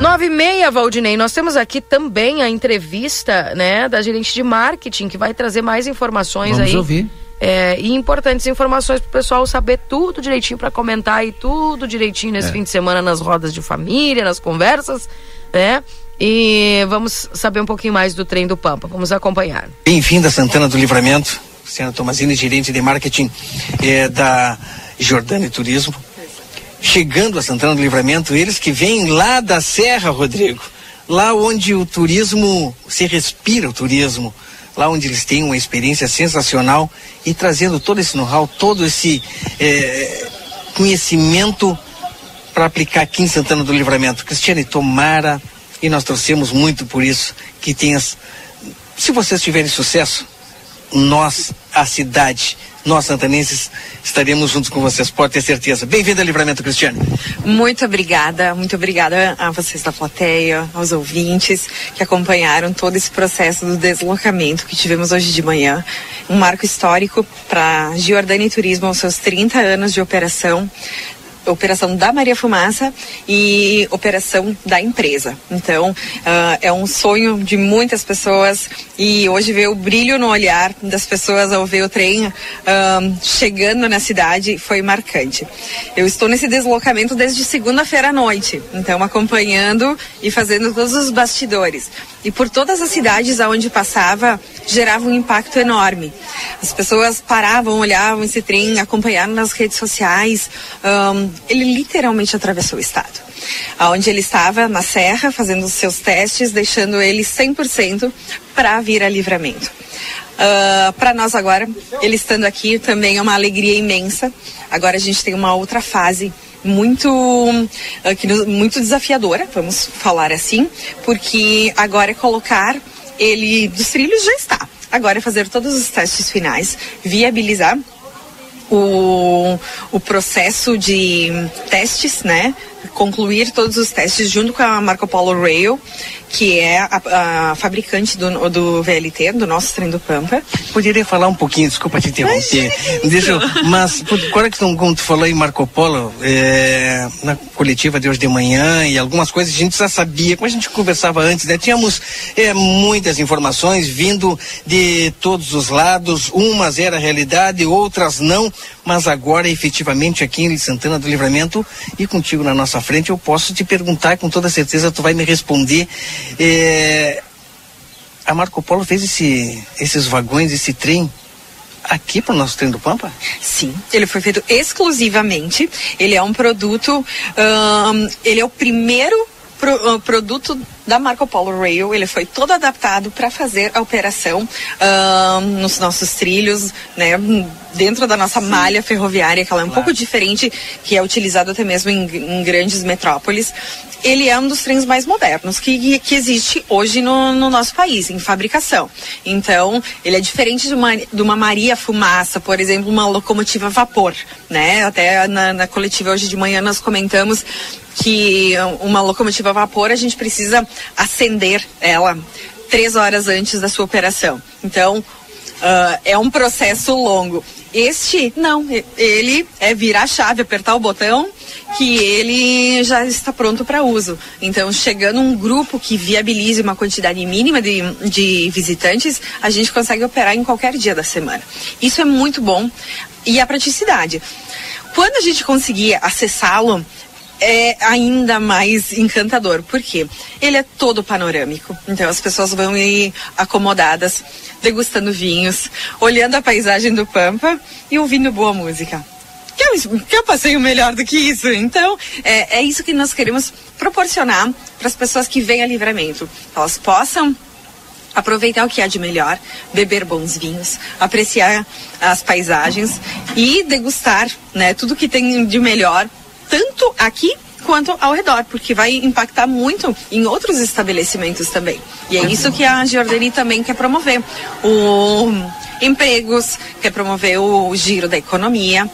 Nove e meia, Valdinei. Nós temos aqui também a entrevista, né, da gerente de marketing, que vai trazer mais informações Vamos aí. ouvir. É, e importantes informações para o pessoal saber tudo direitinho para comentar e tudo direitinho nesse É. fim de semana nas rodas de família, nas conversas, né? E vamos saber um pouquinho mais do trem do Pampa. Vamos acompanhar. Bem-vindo a Santana do Livramento. Luciana Tomazini, gerente de marketing eh, da Jordânia Turismo. Chegando a Santana do Livramento, eles que vêm lá da Serra, Rodrigo. Lá onde o turismo, se respira o turismo. Lá onde eles têm uma experiência sensacional e trazendo todo esse know-how, todo esse eh, conhecimento para aplicar aqui em Santana do Livramento. Cristiane, tomara, e nós torcemos muito por isso, que tenhas. Se vocês tiverem sucesso, nós, a cidade, nós santanenses, estaremos juntos com vocês, pode ter certeza. Bem-vindo ao Livramento, Cristiane. Muito obrigada, muito obrigada a vocês da plateia, aos ouvintes que acompanharam todo esse processo do deslocamento que tivemos hoje de manhã. Um marco histórico para Giordani Turismo aos seus 30 anos de operação. Operação da Maria Fumaça e operação da empresa. Então, ah, é um sonho de muitas pessoas e hoje ver o brilho no olhar das pessoas ao ver o trem ah, chegando na cidade foi marcante. Eu estou nesse deslocamento desde segunda-feira à noite, então acompanhando e fazendo todos os bastidores. E por todas as cidades aonde passava, gerava um impacto enorme. As pessoas paravam, olhavam esse trem, acompanharam nas redes sociais. Ahn, ele literalmente atravessou o estado. Aonde ele estava, na serra, fazendo os seus testes, deixando ele 100% para vir a livramento. para nós agora, ele estando aqui também é uma alegria imensa. Agora a gente tem uma outra fase muito ah, muito desafiadora, vamos falar assim, porque agora é colocar ele dos trilhos já está. Agora é fazer todos os testes finais, viabilizar o, o processo de testes, né? Concluir todos os testes junto com a Marco Polo Rail, que é a, a fabricante do, do VLT, do nosso trem do Pampa. Poderia falar um pouquinho, desculpa te interromper. Deixa eu, mas, agora que tu- tu falou em Marco Polo, é, na coletiva de hoje de manhã e algumas coisas a gente já sabia, como a gente conversava antes, né? Tínhamos é, muitas informações vindo de todos os lados, umas era realidade, outras não, mas agora efetivamente aqui em Santana do Livramento e contigo na nossa frente eu posso te perguntar com toda certeza tu vai me responder. É, a Marco Polo fez esse, esses vagões, esse trem aqui para o nosso trem do Pampa? Sim, ele foi feito exclusivamente. Ele é um produto, ele é o primeiro pro- ah, produto da Marco Polo Rail. Ele foi todo adaptado para fazer a operação ahn, nos nossos trilhos, né? Dentro da nossa malha ferroviária, que ela é um pouco diferente, que é utilizado até mesmo em, em grandes metrópoles. Ele é um dos trens mais modernos que, que existe hoje no, no nosso país, em fabricação. Então, ele é diferente de uma, de uma Maria Fumaça, por exemplo, uma locomotiva a vapor, né? Até na, na coletiva hoje de manhã nós comentamos que uma locomotiva a vapor a gente precisa acender ela três horas antes da sua operação. Então, ah, é um processo longo. Este, não, ele é virar a chave, apertar o botão, que ele já está pronto para uso. Então, chegando um grupo que viabilize uma quantidade mínima de, de visitantes, a gente consegue operar em qualquer dia da semana. Isso é muito bom. E a praticidade. Quando a gente conseguir acessá-lo, é ainda mais encantador. Por quê? Ele é todo panorâmico. Então as pessoas vão ir acomodadas, degustando vinhos, olhando a paisagem do Pampa e ouvindo boa música. Quer, um- quer um passeio melhor do que isso? Então, é, é isso que nós queremos proporcionar para as pessoas que vêm a livramento. Elas possam aproveitar o que há de melhor, beber bons vinhos, apreciar as paisagens e degustar né, tudo que tem de melhor, tanto aqui quanto ao redor, porque vai impactar muito em outros estabelecimentos também. E é isso que a Giordani também quer promover. O empregos, quer promover o giro da economia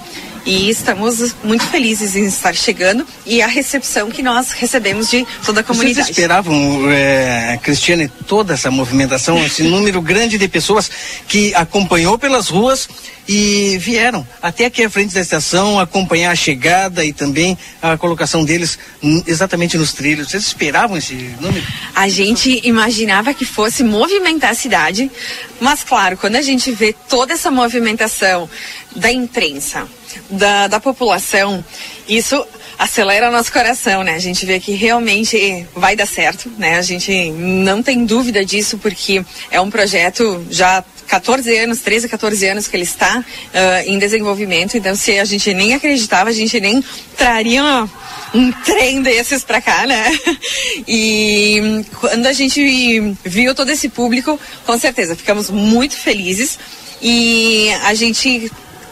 e estamos muito felizes em estar chegando e a recepção que nós recebemos de toda a comunidade. Vocês esperavam, é, Cristiane, toda essa movimentação, esse número grande de pessoas que acompanhou pelas ruas e vieram até aqui à frente da estação acompanhar a chegada e também a colocação deles exatamente nos trilhos. Vocês esperavam esse número? A gente imaginava que fosse movimentar a cidade, mas claro, quando a gente vê toda essa movimentação da imprensa, da, da população, isso acelera nosso coração, né? A gente vê que realmente vai dar certo, né? A gente não tem dúvida disso porque é um projeto já 14 anos, 13, 14 anos que ele está uh, em desenvolvimento. Então, se a gente nem acreditava, a gente nem traria um trem desses para cá, né? (laughs) E quando a gente viu todo esse público, com certeza ficamos muito felizes e a gente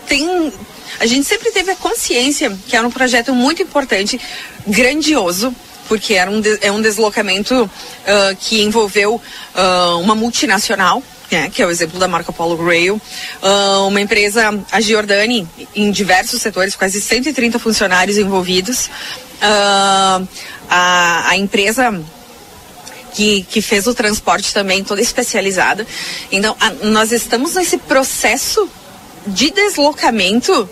tem a gente sempre teve a consciência que era um projeto muito importante, grandioso, porque era um, é um deslocamento uh, que envolveu uh, uma multinacional, né, que é o exemplo da Marco Polo Rail, uh, uma empresa, a Giordani, em diversos setores, quase 130 funcionários envolvidos, a, a empresa que, que, fez o transporte também toda especializada. Então, a, nós estamos nesse processo de deslocamento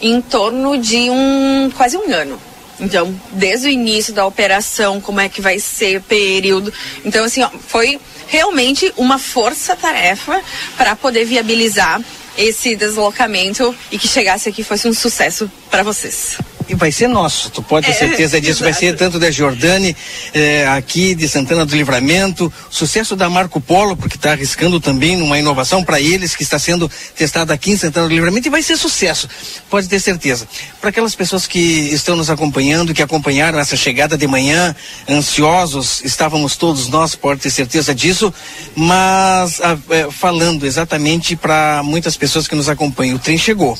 em torno de um quase um ano. Então, desde o início da operação, como é que vai ser o período. Então, assim, ó, foi realmente uma força-tarefa para poder viabilizar esse deslocamento e que chegasse aqui fosse um sucesso para vocês e vai ser nosso, tu pode ter é, certeza disso, vai ser tanto da Jordane, é, aqui de Santana do Livramento, sucesso da Marco Polo, porque está arriscando também uma inovação para eles, que está sendo testada aqui em Santana do Livramento, e vai ser sucesso, pode ter certeza. Para aquelas pessoas que estão nos acompanhando, que acompanharam essa chegada de manhã, ansiosos, estávamos todos nós, pode ter certeza disso, mas a, é, falando exatamente para muitas pessoas que nos acompanham, o trem chegou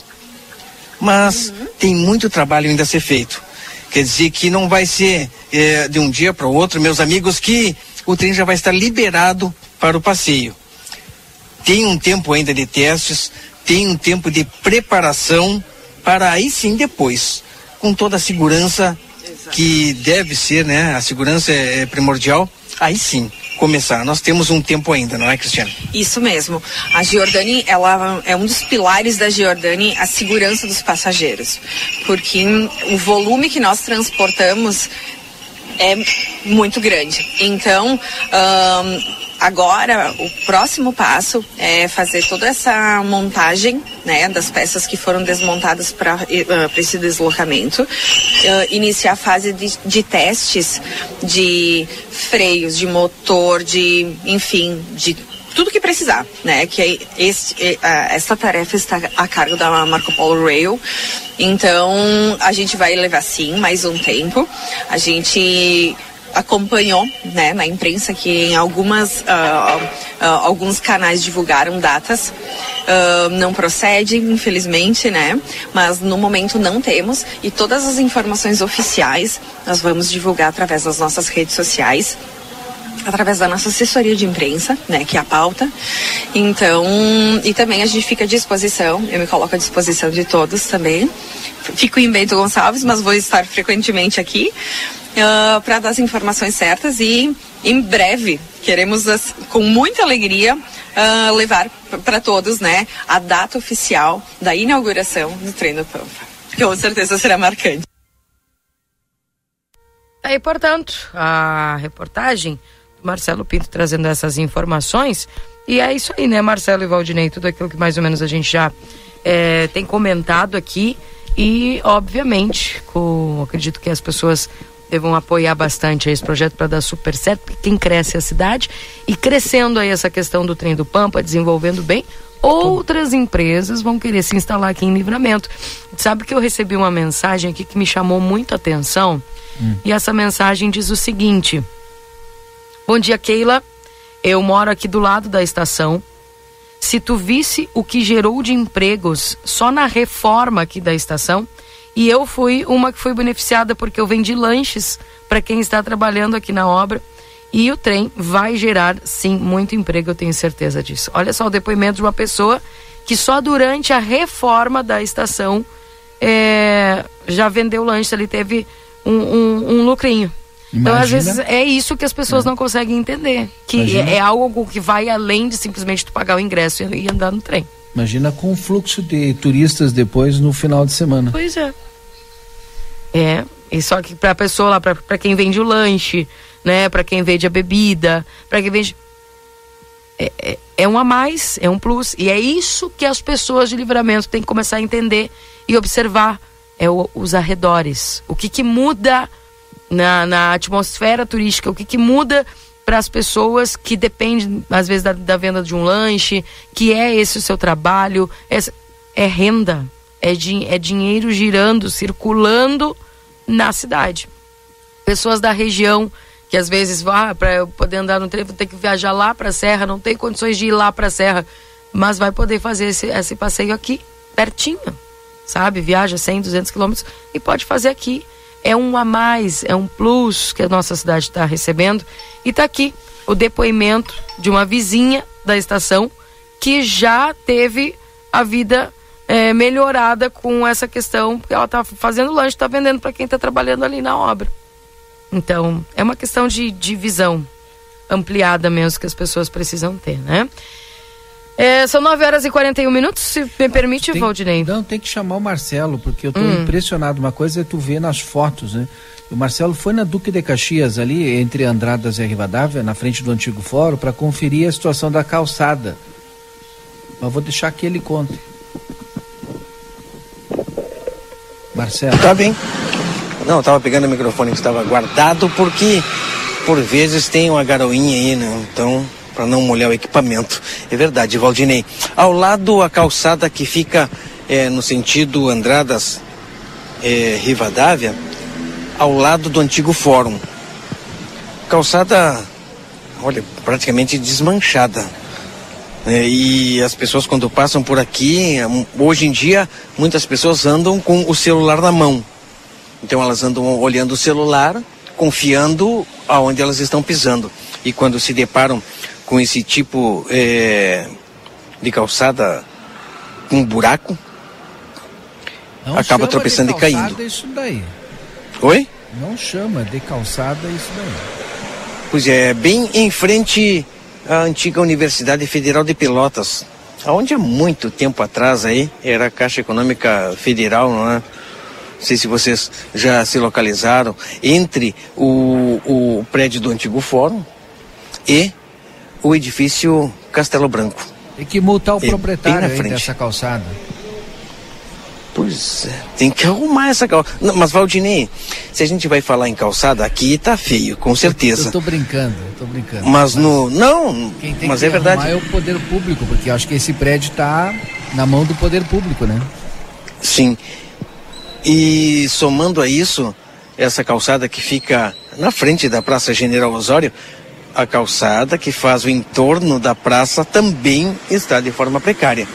mas uhum. tem muito trabalho ainda a ser feito. Quer dizer que não vai ser é, de um dia para o outro, meus amigos, que o trem já vai estar liberado para o passeio. Tem um tempo ainda de testes, tem um tempo de preparação para aí sim depois, com toda a segurança que deve ser, né? A segurança é, é primordial. Aí sim, começar. Nós temos um tempo ainda, não é, Cristiane? Isso mesmo. A Giordani, ela é um dos pilares da Giordani, a segurança dos passageiros, porque o volume que nós transportamos é muito grande. Então, um, Agora, o próximo passo é fazer toda essa montagem né, das peças que foram desmontadas para uh, esse deslocamento, uh, iniciar a fase de, de, testes de freios, de motor, de, enfim, de tudo que precisar, né? Que essa tarefa está a cargo da Marco Polo Rail. Então, a gente vai levar sim mais um tempo. A gente acompanhou né, na imprensa que em algumas, uh, uh, alguns canais divulgaram datas. Uh, não procede, infelizmente, né? Mas no momento não temos e todas as informações oficiais nós vamos divulgar através das nossas redes sociais através da nossa assessoria de imprensa, né, que é a pauta. Então, e também a gente fica à disposição, eu me coloco à disposição de todos também. Fico em Bento Gonçalves, mas vou estar frequentemente aqui uh, ah, para dar as informações certas e em breve queremos com muita alegria uh, levar para todos, né, a data oficial da inauguração do Treino Pampa, que com certeza será marcante. Aí, portanto, a reportagem Marcelo Pinto trazendo essas informações. E é isso aí, né, Marcelo e Valdinei? Tudo aquilo que mais ou menos a gente já é, tem comentado aqui. E, obviamente, com, acredito que as pessoas devam apoiar bastante esse projeto para dar super certo, porque quem cresce é a cidade e crescendo aí essa questão do trem do Pampa, desenvolvendo bem, outras empresas vão querer se instalar aqui em Livramento. Sabe que eu recebi uma mensagem aqui que me chamou muito a atenção? Hum. E essa mensagem diz o seguinte: Bom dia, Keila. Eu moro aqui do lado da estação. Se tu visse o que gerou de empregos só na reforma aqui da estação, e eu fui uma que foi beneficiada porque eu vendi lanches para quem está trabalhando aqui na obra. E o trem vai gerar, sim, muito emprego, eu tenho certeza disso. Olha só o depoimento de uma pessoa que só durante a reforma da estação é, já vendeu lanche ali, teve um, um, um lucrinho. Imagina. Então, às vezes, é isso que as pessoas é. não conseguem entender. Que é, é, algo que vai além de simplesmente tu pagar o ingresso e, e andar no trem. Imagina com o fluxo de turistas depois no final de semana. Pois é. É, e só que para a pessoa lá, para quem vende o lanche, né, para quem vende a bebida, para quem vende é, é, é, um a mais, é um plus. E é isso que as pessoas de livramento têm que começar a entender e observar. É o, os arredores. O que, que muda na, na atmosfera turística, o que, que muda para as pessoas que dependem, às vezes, da, da, venda de um lanche, que é esse o seu trabalho, é, é renda, é, é dinheiro girando, circulando na cidade. Pessoas da região que às vezes, ah, para eu poder andar no trem, ter que viajar lá para a serra, não tem condições de ir lá para a serra, mas vai poder fazer esse, esse passeio aqui, pertinho, sabe? Viaja 100, 200 quilômetros e pode fazer aqui. É um a mais, é um plus que a nossa cidade está recebendo. E está aqui o depoimento de uma vizinha da estação que já teve a vida é, melhorada com essa questão, porque ela está fazendo lanche, está vendendo para quem está trabalhando ali na obra. Então, é uma questão de, de visão ampliada mesmo que as pessoas precisam ter, né? É, são 9 horas e 41 minutos, se me permite, tem, Valdinei. Não, tem que chamar o Marcelo, porque eu estou hum. impressionado. Uma coisa é tu ver nas fotos, né? O Marcelo foi na Duque de Caxias, ali entre Andradas e Rivadavia, na frente do antigo fórum, para conferir a situação da calçada. Mas vou deixar que ele conte. Marcelo. Tá bem. Não, eu tava pegando o microfone que estava guardado porque por vezes tem uma garoinha aí, né? Então, para não molhar o equipamento. É verdade, Valdinei. Ao lado a calçada que fica é, no sentido Andradas é, Rivadavia, ao lado do antigo fórum. Calçada, olha, praticamente desmanchada. É, e as pessoas quando passam por aqui, hoje em dia, muitas pessoas andam com o celular na mão. Então elas andam olhando o celular, confiando aonde elas estão pisando. E quando se deparam com esse tipo é, de calçada com um buraco, Não acaba tropeçando e caindo. Isso daí. Oi? Não chama de calçada isso daí. Pois é, bem em frente à antiga Universidade Federal de Pelotas, onde há muito tempo atrás aí era a Caixa Econômica Federal, não é? Não sei se vocês já se localizaram entre o, o prédio do antigo fórum e o edifício Castelo Branco. Tem que multar o é proprietário dessa calçada. Pois é, tem que arrumar essa calçada. Não, mas Valdinei, se a gente vai falar em calçada, aqui tá feio, com certeza. Eu tô brincando, eu tô brincando. Mas, mas no. Não, quem tem mas que é verdade. é o poder público, porque eu acho que esse prédio tá na mão do poder público, né? Sim. E somando a isso, essa calçada que fica na frente da Praça General Osório, a calçada que faz o entorno da praça também está de forma precária.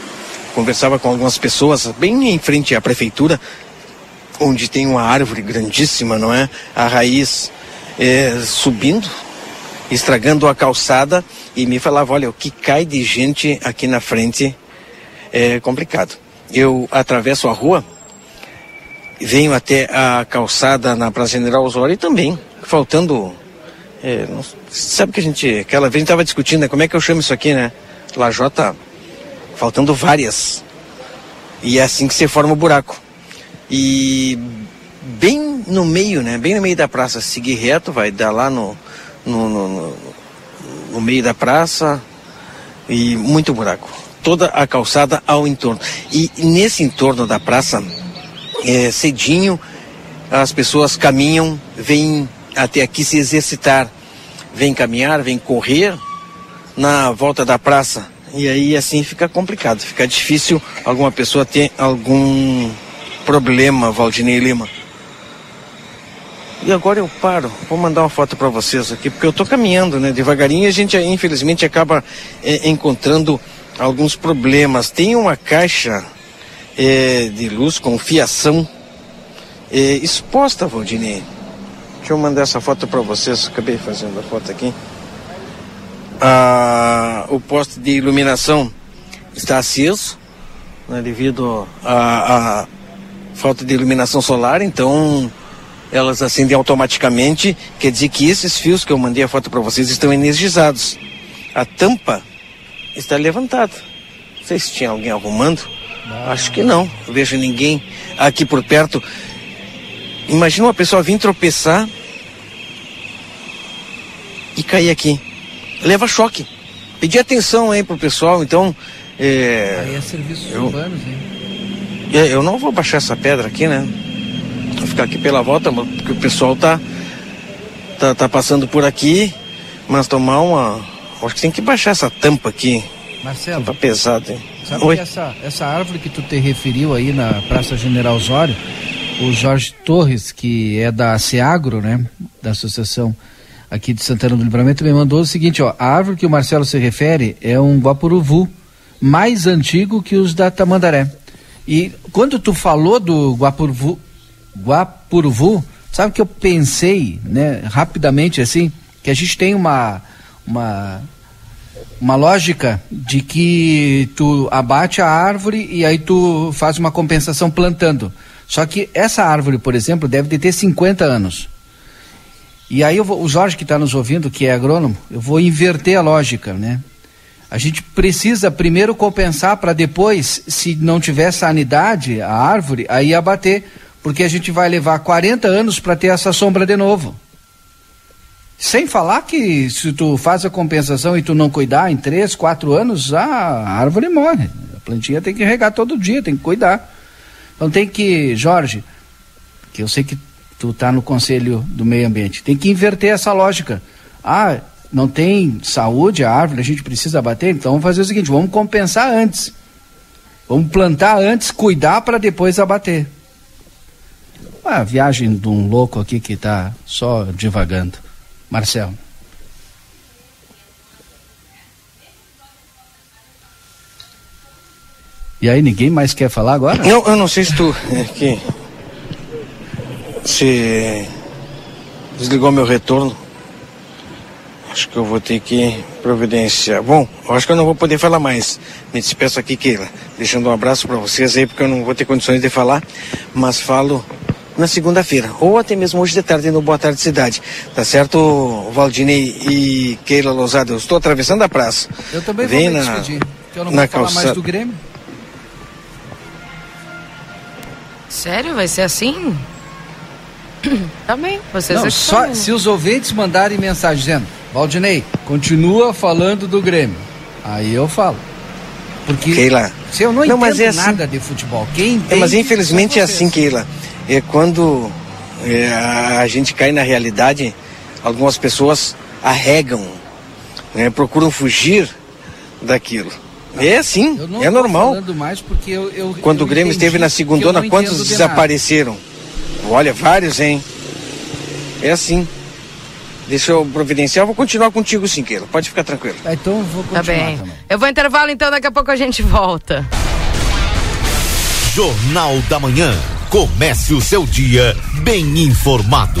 Conversava com algumas pessoas bem em frente à prefeitura, onde tem uma árvore grandíssima, não é? A raiz é, subindo, estragando a calçada e me falava, olha, o que cai de gente aqui na frente é complicado. Eu atravesso a rua venho até a calçada na Praça General Osório e também, faltando. É, sabe que a gente. Aquela vez a gente estava discutindo, né? Como é que eu chamo isso aqui, né? Lajota, faltando várias. E é assim que se forma o buraco. E bem no meio, né? Bem no meio da praça, seguir reto, vai dar lá no, no, no, no meio da praça e muito buraco. Toda a calçada ao entorno. E nesse entorno da praça, é, cedinho, as pessoas caminham, vêm até aqui se exercitar, vêm caminhar, vêm correr na volta da praça. E aí assim fica complicado, fica difícil alguma pessoa ter algum problema, Valdinei Lima. E agora eu paro, vou mandar uma foto para vocês aqui, porque eu estou caminhando, né, devagarinho, a gente infelizmente acaba é, encontrando alguns problemas. Tem uma caixa é, de luz com fiação é, exposta, Valdinei. Deixa eu mandar essa foto para vocês. Acabei fazendo a foto aqui. Ah, o poste de iluminação está aceso, né, devido a falta de iluminação solar, então elas acendem automaticamente. Quer dizer que esses fios que eu mandei a foto para vocês estão energizados. A tampa está levantada. Não sei se tinha alguém arrumando. Acho que não. Não vejo ninguém aqui por perto. Imagina uma pessoa vir tropeçar e cair aqui. Leva choque. Pedir atenção aí pro pessoal, então. É, Aí é serviços eu- urbanos, hein? é, Eu não vou baixar essa pedra aqui, né? Vou ficar aqui pela volta, porque o pessoal tá, tá, tá passando por aqui, mas tomar uma. Acho que tem que baixar essa tampa aqui. Marcelo. Tá pesado, hein? Sabe Oi. que essa, essa árvore que tu te referiu aí na Praça General Osório, o Jorge Torres, que é da Seagro, né? Da associação aqui de Santana do Livramento, me mandou o seguinte, ó, a árvore que o Marcelo se refere é um guapuruvu mais antigo que os da Tamandaré. E quando tu falou do guapuruvu, guapuruvu, sabe que eu pensei, né, rapidamente assim, que a gente tem uma uma uma lógica de que tu abate a árvore e aí tu faz uma compensação plantando. Só que essa árvore, por exemplo, deve de ter 50 anos. E aí vou, o Jorge que está nos ouvindo, que é agrônomo, eu vou inverter a lógica, né? A gente precisa primeiro compensar para depois, se não tiver sanidade a árvore, aí abater, porque a gente vai levar 40 anos para ter essa sombra de novo. Sem falar que se tu faz a compensação e tu não cuidar em três, quatro anos, a árvore morre. A plantinha tem que regar todo dia, tem que cuidar. Então tem que, Jorge, que eu sei que tu tá no conselho do meio ambiente, tem que inverter essa lógica. Ah, não tem saúde a árvore, a gente precisa abater, então vamos fazer o seguinte, vamos compensar antes. Vamos plantar antes, cuidar para depois abater. A viagem de um louco aqui que tá só divagando. Marcelo. E aí, ninguém mais quer falar agora? Não, eu não sei se tu. É que. Se. Desligou meu retorno. Acho que eu vou ter que providenciar. Bom, eu acho que eu não vou poder falar mais. Me despeço aqui, Keila. Deixando um abraço para vocês aí, porque eu não vou ter condições de falar. Mas falo na segunda-feira. Ou até mesmo hoje de tarde no Boa Tarde Cidade. Tá certo, Valdinei e Keila Lousada? Eu estou atravessando a praça. Eu também Vem vou me na- despedir, que eu não vou falar mais calçada. do Grêmio. Sério? Vai ser assim? (coughs) bem, vocês Não, é só são- se os ouvintes mandarem mensagem dizendo, Valdinei, continua falando do Grêmio. Aí eu falo. Porque Keila. se eu não, Não, entendo mas é assim. nada de futebol, quem É, entende mas infelizmente é são assim. Keila. É quando é, a, gente cai na realidade, algumas pessoas arregam, né, procuram fugir daquilo. É assim, não é normal. mais porque eu, eu Quando eu o Grêmio esteve na segundona, não quantos entendo de nada. Olha, vários, hein? É assim. Deixa eu providenciar, eu vou continuar contigo sim, Keila. Pode ficar tranquilo. Ah, então eu vou Tá continuar bem. também. Eu vou intervalo, então daqui a pouco a gente volta. Jornal da Manhã. Comece o seu dia bem informado.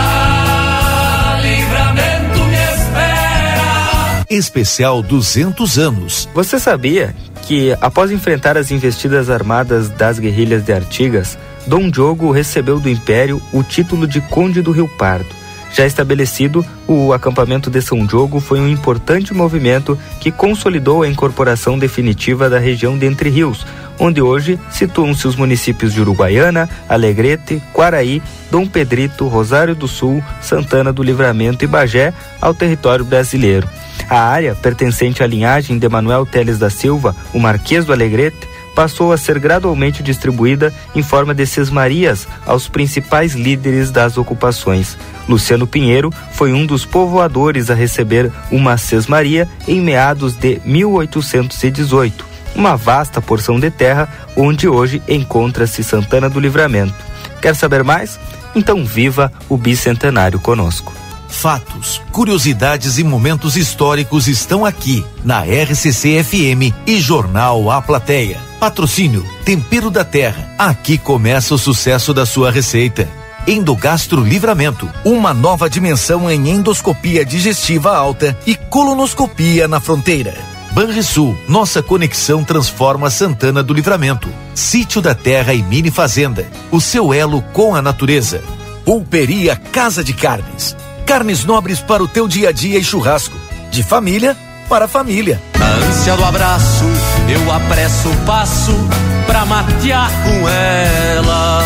Especial 200 anos. Você sabia que, após enfrentar as investidas armadas das guerrilhas de Artigas, Dom Diogo recebeu do Império o título de Conde do Rio Pardo? Já estabelecido, o acampamento de São Diogo foi um importante movimento que consolidou a incorporação definitiva da região de Entre Rios, onde hoje situam-se os municípios de Uruguaiana, Alegrete, Quaraí, Dom Pedrito, Rosário do Sul, Santana do Livramento e Bagé ao território brasileiro. A área, pertencente à linhagem de Manuel Teles da Silva, o Marquês do Alegrete, passou a ser gradualmente distribuída em forma de sesmarias aos principais líderes das ocupações. Luciano Pinheiro foi um dos povoadores a receber uma sesmaria em meados de 1818, uma vasta porção de terra onde hoje encontra-se Santana do Livramento. Quer saber mais? Então viva o bicentenário conosco. Fatos, curiosidades e momentos históricos estão aqui na RCC FM e Jornal A Plateia. Patrocínio Tempero da Terra. Aqui começa o sucesso da sua receita. Endogastro Livramento, uma nova dimensão em endoscopia digestiva alta e colonoscopia na fronteira. Banrisul, nossa conexão transforma Santana do Livramento. Sítio da Terra e Mini Fazenda, o seu elo com a natureza. Pulperia Casa de Carnes, carnes nobres para o teu dia a dia e churrasco. De família para família. Na ânsia do abraço, eu apresso o passo pra matear com ela.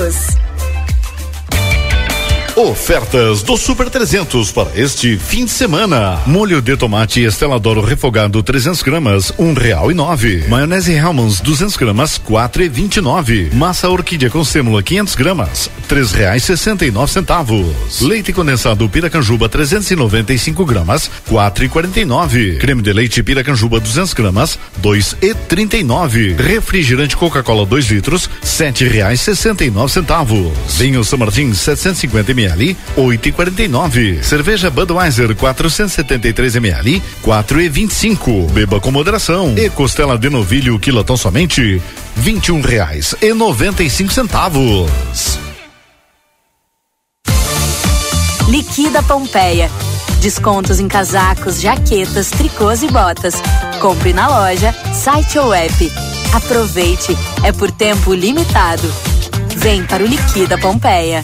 todos. Ofertas do Super 300 para este fim de semana. Molho de tomate Esteladoro refogado 300 gramas, um real e nove. Maionese Hellmann's 200 gramas, quatro e vinte e nove. Massa orquídea com sêmula 500 gramas, três reais sessenta e nove centavos. Leite condensado Piracanjuba 395 gramas, quatro e quarenta e nove. Creme de leite Piracanjuba 200 gramas, dois e trinta e nove. Refrigerante Coca-Cola 2 litros, sete reais sessenta e nove centavos. Vinho São Martin 750 ml, e nove. Cerveja Budweiser 473 ml, quatro e vinte e cinco. Beba com moderação. E costela de novilho quilotão somente vinte e um reais e noventa e cinco centavos. Liquida Pompeia. Descontos em casacos, jaquetas, tricôs e botas. Compre na loja, site ou app. Aproveite, é por tempo limitado. Vem para o Liquida Pompeia.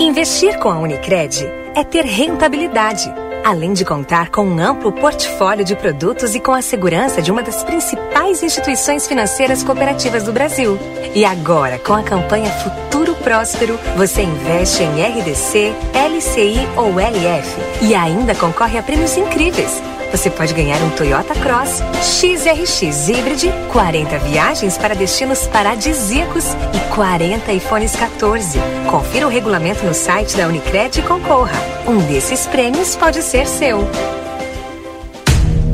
Investir com a Unicred é ter rentabilidade, além de contar com um amplo portfólio de produtos e com a segurança de uma das principais instituições financeiras cooperativas do Brasil. E agora, com a campanha Futuro Próspero, você investe em RDC, LCI ou LF e ainda concorre a prêmios incríveis você pode ganhar um Toyota Cross XRX Hybrid, 40 viagens para destinos paradisíacos e 40 iPhones 14. Confira o regulamento no site da Unicred e concorra. Um desses prêmios pode ser seu.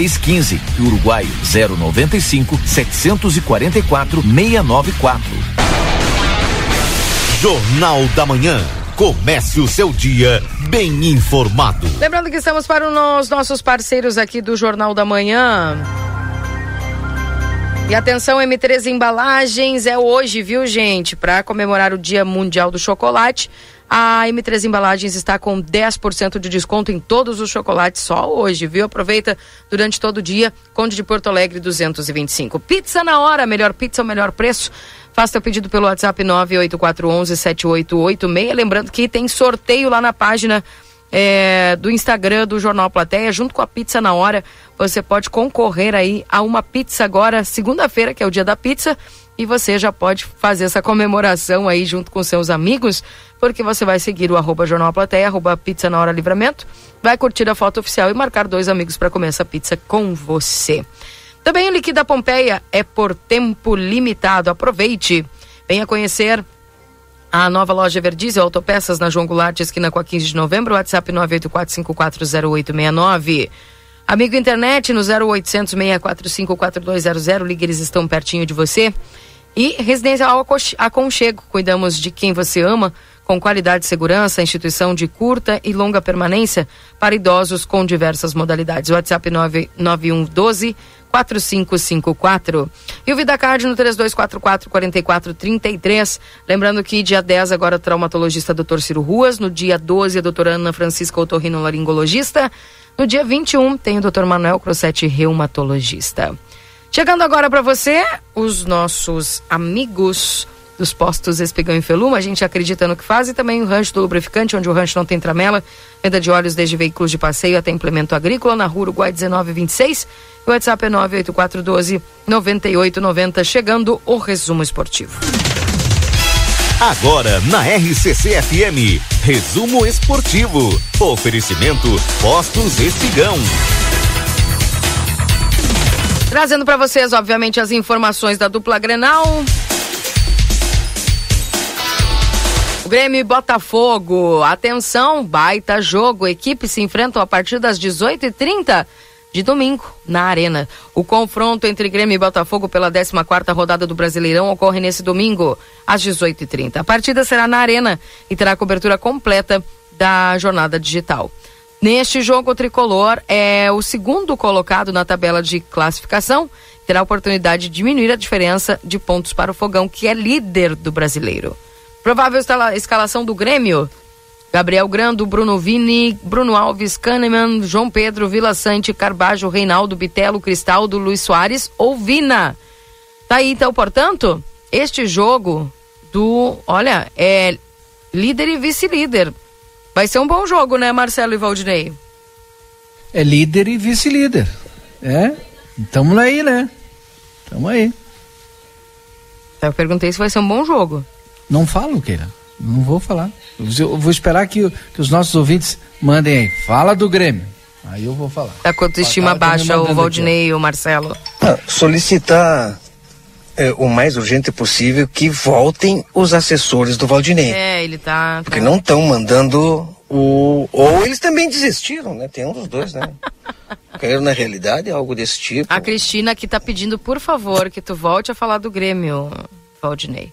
3615 e Uruguai 095 744 694. Jornal da Manhã. Comece o seu dia bem informado. Lembrando que estamos para os nossos parceiros aqui do Jornal da Manhã. E atenção, M3 Embalagens é hoje, viu, gente? Para comemorar o Dia Mundial do Chocolate. A M3 Embalagens está com 10% de desconto em todos os chocolates só hoje, viu? Aproveita durante todo o dia. Conde de Porto Alegre 225. Pizza na hora, melhor pizza, o melhor preço. Faça seu pedido pelo WhatsApp 98411 7886. Lembrando que tem sorteio lá na página é, do Instagram do Jornal Plateia, junto com a Pizza na Hora. Você pode concorrer aí a uma pizza agora, segunda-feira, que é o dia da pizza e você já pode fazer essa comemoração aí junto com seus amigos, porque você vai seguir o arroba Jornal Plateia, arroba Pizza na Hora Livramento, vai curtir a foto oficial e marcar dois amigos para comer essa pizza com você. Também o Liquida Pompeia é por tempo limitado. Aproveite. Venha conhecer a nova loja Verdiesel Autopeças na João Goulart, esquina com a 15 de novembro, WhatsApp 984540869. Amigo internet no 0800 645 4200, ligue, eles estão pertinho de você. E Residencial Aconchego, cuidamos de quem você ama, com qualidade e segurança, instituição de curta e longa permanência para idosos com diversas modalidades. WhatsApp 99112 4554. E o VidaCard no 3244 4433. Lembrando que dia 10 agora o traumatologista Dr. Ciro Ruas, no dia 12 a doutora Ana Francisca Otorrino Laringologista, no dia 21 tem o Dr. Manuel Crossetti Reumatologista. Chegando agora para você, os nossos amigos dos postos Espigão e Feluma, a gente acredita no que faz e também o rancho do lubrificante, onde o rancho não tem tramela, venda de óleos desde veículos de passeio até implemento agrícola, na rua Uruguai 1926, o WhatsApp é 98412 9890, chegando o resumo esportivo. Agora na RCC FM, resumo esportivo, oferecimento Postos Espigão. Trazendo para vocês, obviamente, as informações da dupla Grenal. O Grêmio e Botafogo. Atenção, baita jogo. Equipes se enfrentam a partir das 18h30 de domingo, na Arena. O confronto entre Grêmio e Botafogo pela 14 rodada do Brasileirão ocorre nesse domingo, às 18h30. A partida será na Arena e terá cobertura completa da jornada digital. Neste jogo, o tricolor é o segundo colocado na tabela de classificação. Terá a oportunidade de diminuir a diferença de pontos para o Fogão, que é líder do brasileiro. Provável escalação do Grêmio: Gabriel Grando, Bruno Vini, Bruno Alves, Kahneman, João Pedro, Vila Sante, Carbajo, Reinaldo, Bitelo, Cristaldo, Luiz Soares ou Vina. Tá aí, então, portanto, este jogo do, olha, é líder e vice-líder. Vai ser um bom jogo, né, Marcelo e Valdinei? É líder e vice-líder. É, tamo aí, né? Tamo aí. Eu perguntei se vai ser um bom jogo. Não falo, Keira. Não vou falar. Eu vou esperar que, que os nossos ouvintes mandem aí. Fala do Grêmio. Aí eu vou falar. Tá com autoestima baixa, o Valdinei e o Marcelo. Ah, solicitar é, o mais urgente possível que voltem os assessores do Valdinei. É, ele tá. tá... Porque não estão mandando o. Ou eles também desistiram, né? Tem um dos dois, né? (laughs) Caíram na realidade, algo desse tipo. A Cristina aqui tá pedindo, por favor, que tu volte a falar do Grêmio, Valdinei.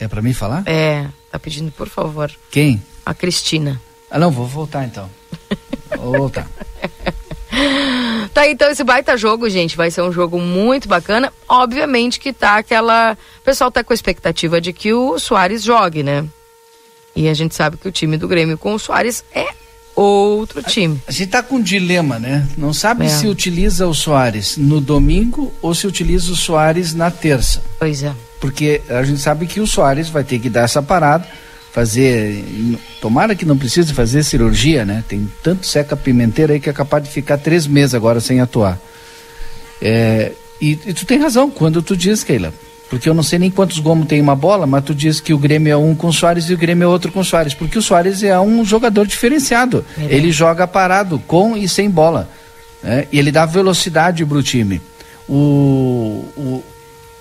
É para mim falar? É, tá pedindo por favor. Quem? A Cristina. Ah, não, vou voltar então. (laughs) vou voltar. (laughs) Tá, então esse baita jogo, gente, vai ser um jogo muito bacana. Obviamente que tá aquela. O pessoal tá com a expectativa de que o Soares jogue, né? E a gente sabe que o time do Grêmio com o Soares é outro time. A, a gente tá com um dilema, né? Não sabe é. se utiliza o Soares no domingo ou se utiliza o Soares na terça. Pois é porque a gente sabe que o Soares vai ter que dar essa parada, fazer. Tomara que não precise fazer cirurgia, né? Tem tanto seca pimenteira aí que é capaz de ficar três meses agora sem atuar. É, e, e, tu tem razão quando tu diz, Keila. Porque eu não sei nem quantos gomos tem uma bola, mas tu diz que o Grêmio é um com o Soares e o Grêmio é outro com o Soares. Porque o Soares é um jogador diferenciado. Ele joga parado, com e sem bola. Né? E ele dá velocidade pro time. O, o,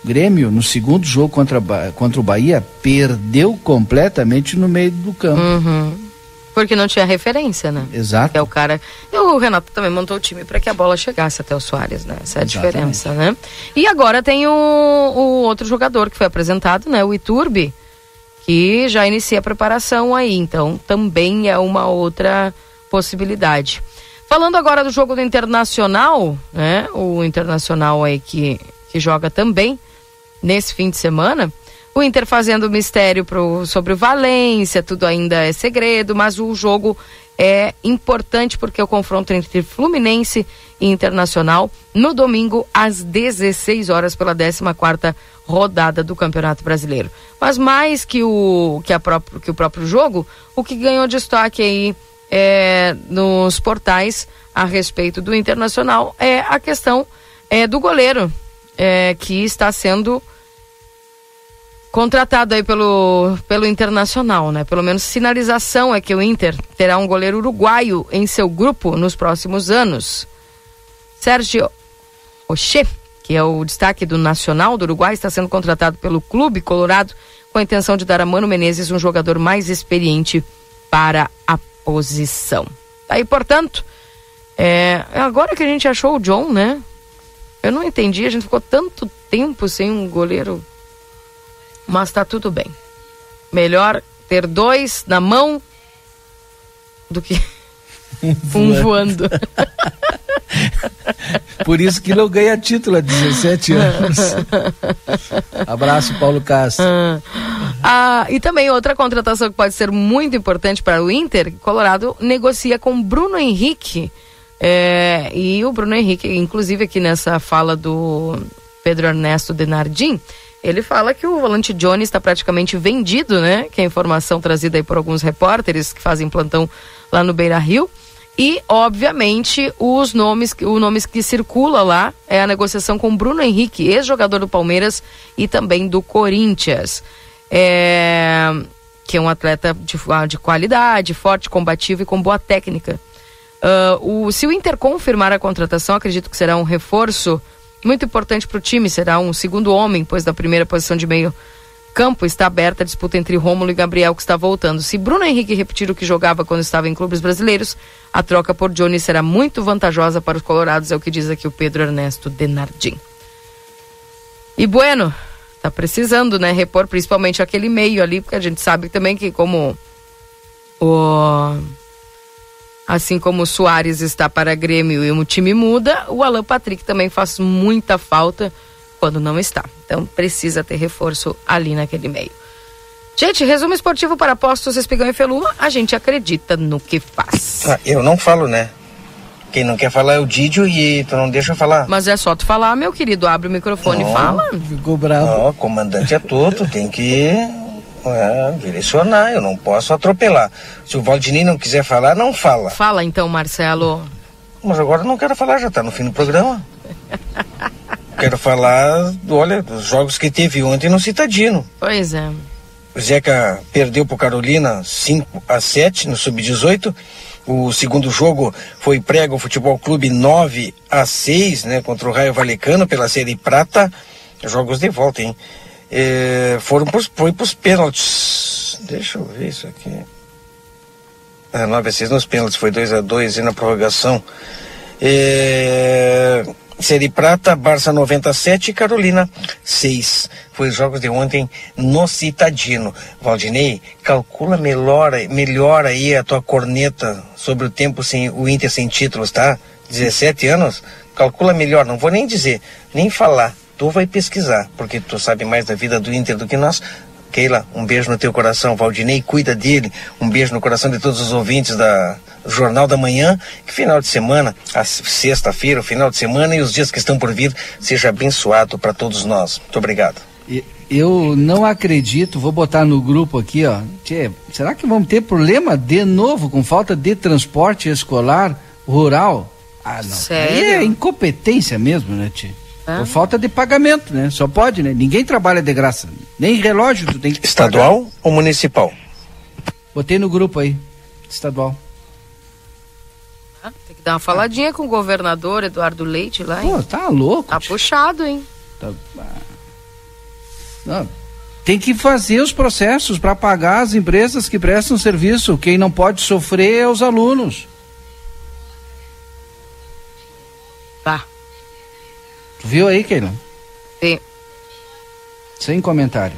Grêmio, no segundo jogo contra, contra o Bahia, perdeu completamente no meio do campo. Uhum. Porque não tinha referência, né? Exato. É o cara. O Renato também montou o time para que a bola chegasse até o Soares, né? Essa é a Exatamente. diferença, né? E agora tem o, o outro jogador que foi apresentado, né? O Iturbe, que já inicia a preparação aí. Então também é uma outra possibilidade. Falando agora do jogo do Internacional, né? O Internacional aí que, que joga também nesse fim de semana. O Inter fazendo mistério pro, sobre o Valência, tudo ainda é segredo, mas o jogo é importante porque o confronto entre Fluminense e Internacional no domingo às 16 horas pela 14 rodada do Campeonato Brasileiro. Mas mais que o que, a próprio, que o próprio jogo, o que ganhou destaque aí é, nos portais a respeito do Internacional é a questão é, do goleiro é, que está sendo contratado aí pelo, pelo Internacional, né? Pelo menos sinalização é que o Inter terá um goleiro uruguaio em seu grupo nos próximos anos. Sérgio Oxê, que é o destaque do Nacional do Uruguai, está sendo contratado pelo Clube Colorado com a intenção de dar a Mano Menezes um jogador mais experiente para a posição. Aí, portanto, é, agora que a gente achou o John, né? Eu não entendi, a gente ficou tanto tempo sem um goleiro mas tá tudo bem. Melhor ter dois na mão do que um (laughs) voando. (laughs) Por isso que não ganha título há 17 anos. (laughs) Abraço, Paulo Castro. Ah, e também outra contratação que pode ser muito importante para o Inter, Colorado negocia com Bruno Henrique. É, e o Bruno Henrique, inclusive aqui nessa fala do Pedro Ernesto Denardim, ele fala que o volante Johnny está praticamente vendido, né? Que é a informação trazida aí por alguns repórteres que fazem plantão lá no Beira Rio. E, obviamente, os nomes, o nomes que circula lá é a negociação com Bruno Henrique, ex-jogador do Palmeiras e também do Corinthians. É, que é um atleta de, de qualidade, forte, combativo e com boa técnica. Uh, o, se o Inter confirmar a contratação, acredito que será um reforço muito importante para o time, será um segundo homem, pois da primeira posição de meio campo está aberta a disputa entre Rômulo e Gabriel, que está voltando. Se Bruno Henrique repetir o que jogava quando estava em clubes brasileiros, a troca por Johnny será muito vantajosa para os colorados, é o que diz aqui o Pedro Ernesto Denardim. E Bueno, tá precisando, né, repor principalmente aquele meio ali, porque a gente sabe também que como o assim como o Soares está para Grêmio e o time muda, o Alan Patrick também faz muita falta quando não está. Então precisa ter reforço ali naquele meio. Gente, resumo esportivo para postos Espigão e Feluma, a gente acredita no que faz. Ah, eu não falo, né? Quem não quer falar é o Didio e tu não deixa eu falar. Mas é só tu falar, meu querido, abre o microfone e fala. Ficou bravo. Não, comandante é tudo, tem que é, direcionar, eu não posso atropelar. Se o Valdinei não quiser falar, não fala. Fala então, Marcelo. Mas agora eu não quero falar, já está no fim do programa. quero falar, olha, dos jogos que teve ontem no Citadino. Pois é. O Zeca perdeu para Carolina 5 a 7 no Sub-18. O segundo jogo foi Prego Futebol Clube 9 a 6, né, contra o Raio Valecano pela Série Prata. Jogos de volta, hein? É, foram pros, foi pros pênaltis. Deixa eu ver isso aqui. É, 9 a 6 nos pênaltis, foi 2 a 2 e na prorrogação. É, Série Prata, Barça 97 e Carolina 6. Foi os jogos de ontem no Citadino. Valdinei, calcula melhor, melhor aí a tua corneta sobre o tempo sem o Inter sem títulos, tá? 17 anos? Calcula melhor, não vou nem dizer, nem falar. Tu vai pesquisar, porque tu sabe mais da vida do Inter do que nós. Keila, um beijo no teu coração. Valdinei, cuida dele. Um beijo no coração de todos os ouvintes da Jornal da Manhã. Que final de semana, a sexta-feira, o final de semana e os dias que estão por vir, seja abençoado para todos nós. Muito obrigado. Eu não acredito, vou botar no grupo aqui, ó. Tchê, será que vamos ter problema de novo com falta de transporte escolar rural? Ah, não. Sério? Aí é incompetência mesmo, né, Tchê? Por falta de pagamento, né? Só pode, né? Ninguém trabalha de graça. Nem relógio tu tem que Estadual pagar. ou municipal? Botei no grupo aí. Estadual. Ah, tem que dar uma faladinha com o governador Eduardo Leite lá, hein? Pô, tá louco. Tá puxado, hein? Tá... Não, tem que fazer os processos para pagar as empresas que prestam serviço. Quem não pode sofrer é os alunos. Tá. Tu viu aí, Keila? Sim. Sem comentário.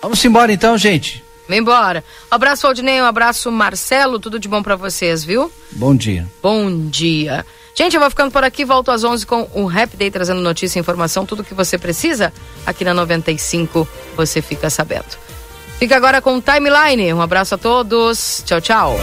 Vamos embora então, gente. Vem embora. Um abraço, Aldinei, um abraço, Marcelo. Tudo de bom para vocês, viu? Bom dia. Bom dia. Gente, eu vou ficando por aqui. Volto às 11 com o Rap Day trazendo notícia, informação, tudo que você precisa. Aqui na 95 você fica sabendo. Fica agora com o Timeline. Um abraço a todos. Tchau, tchau.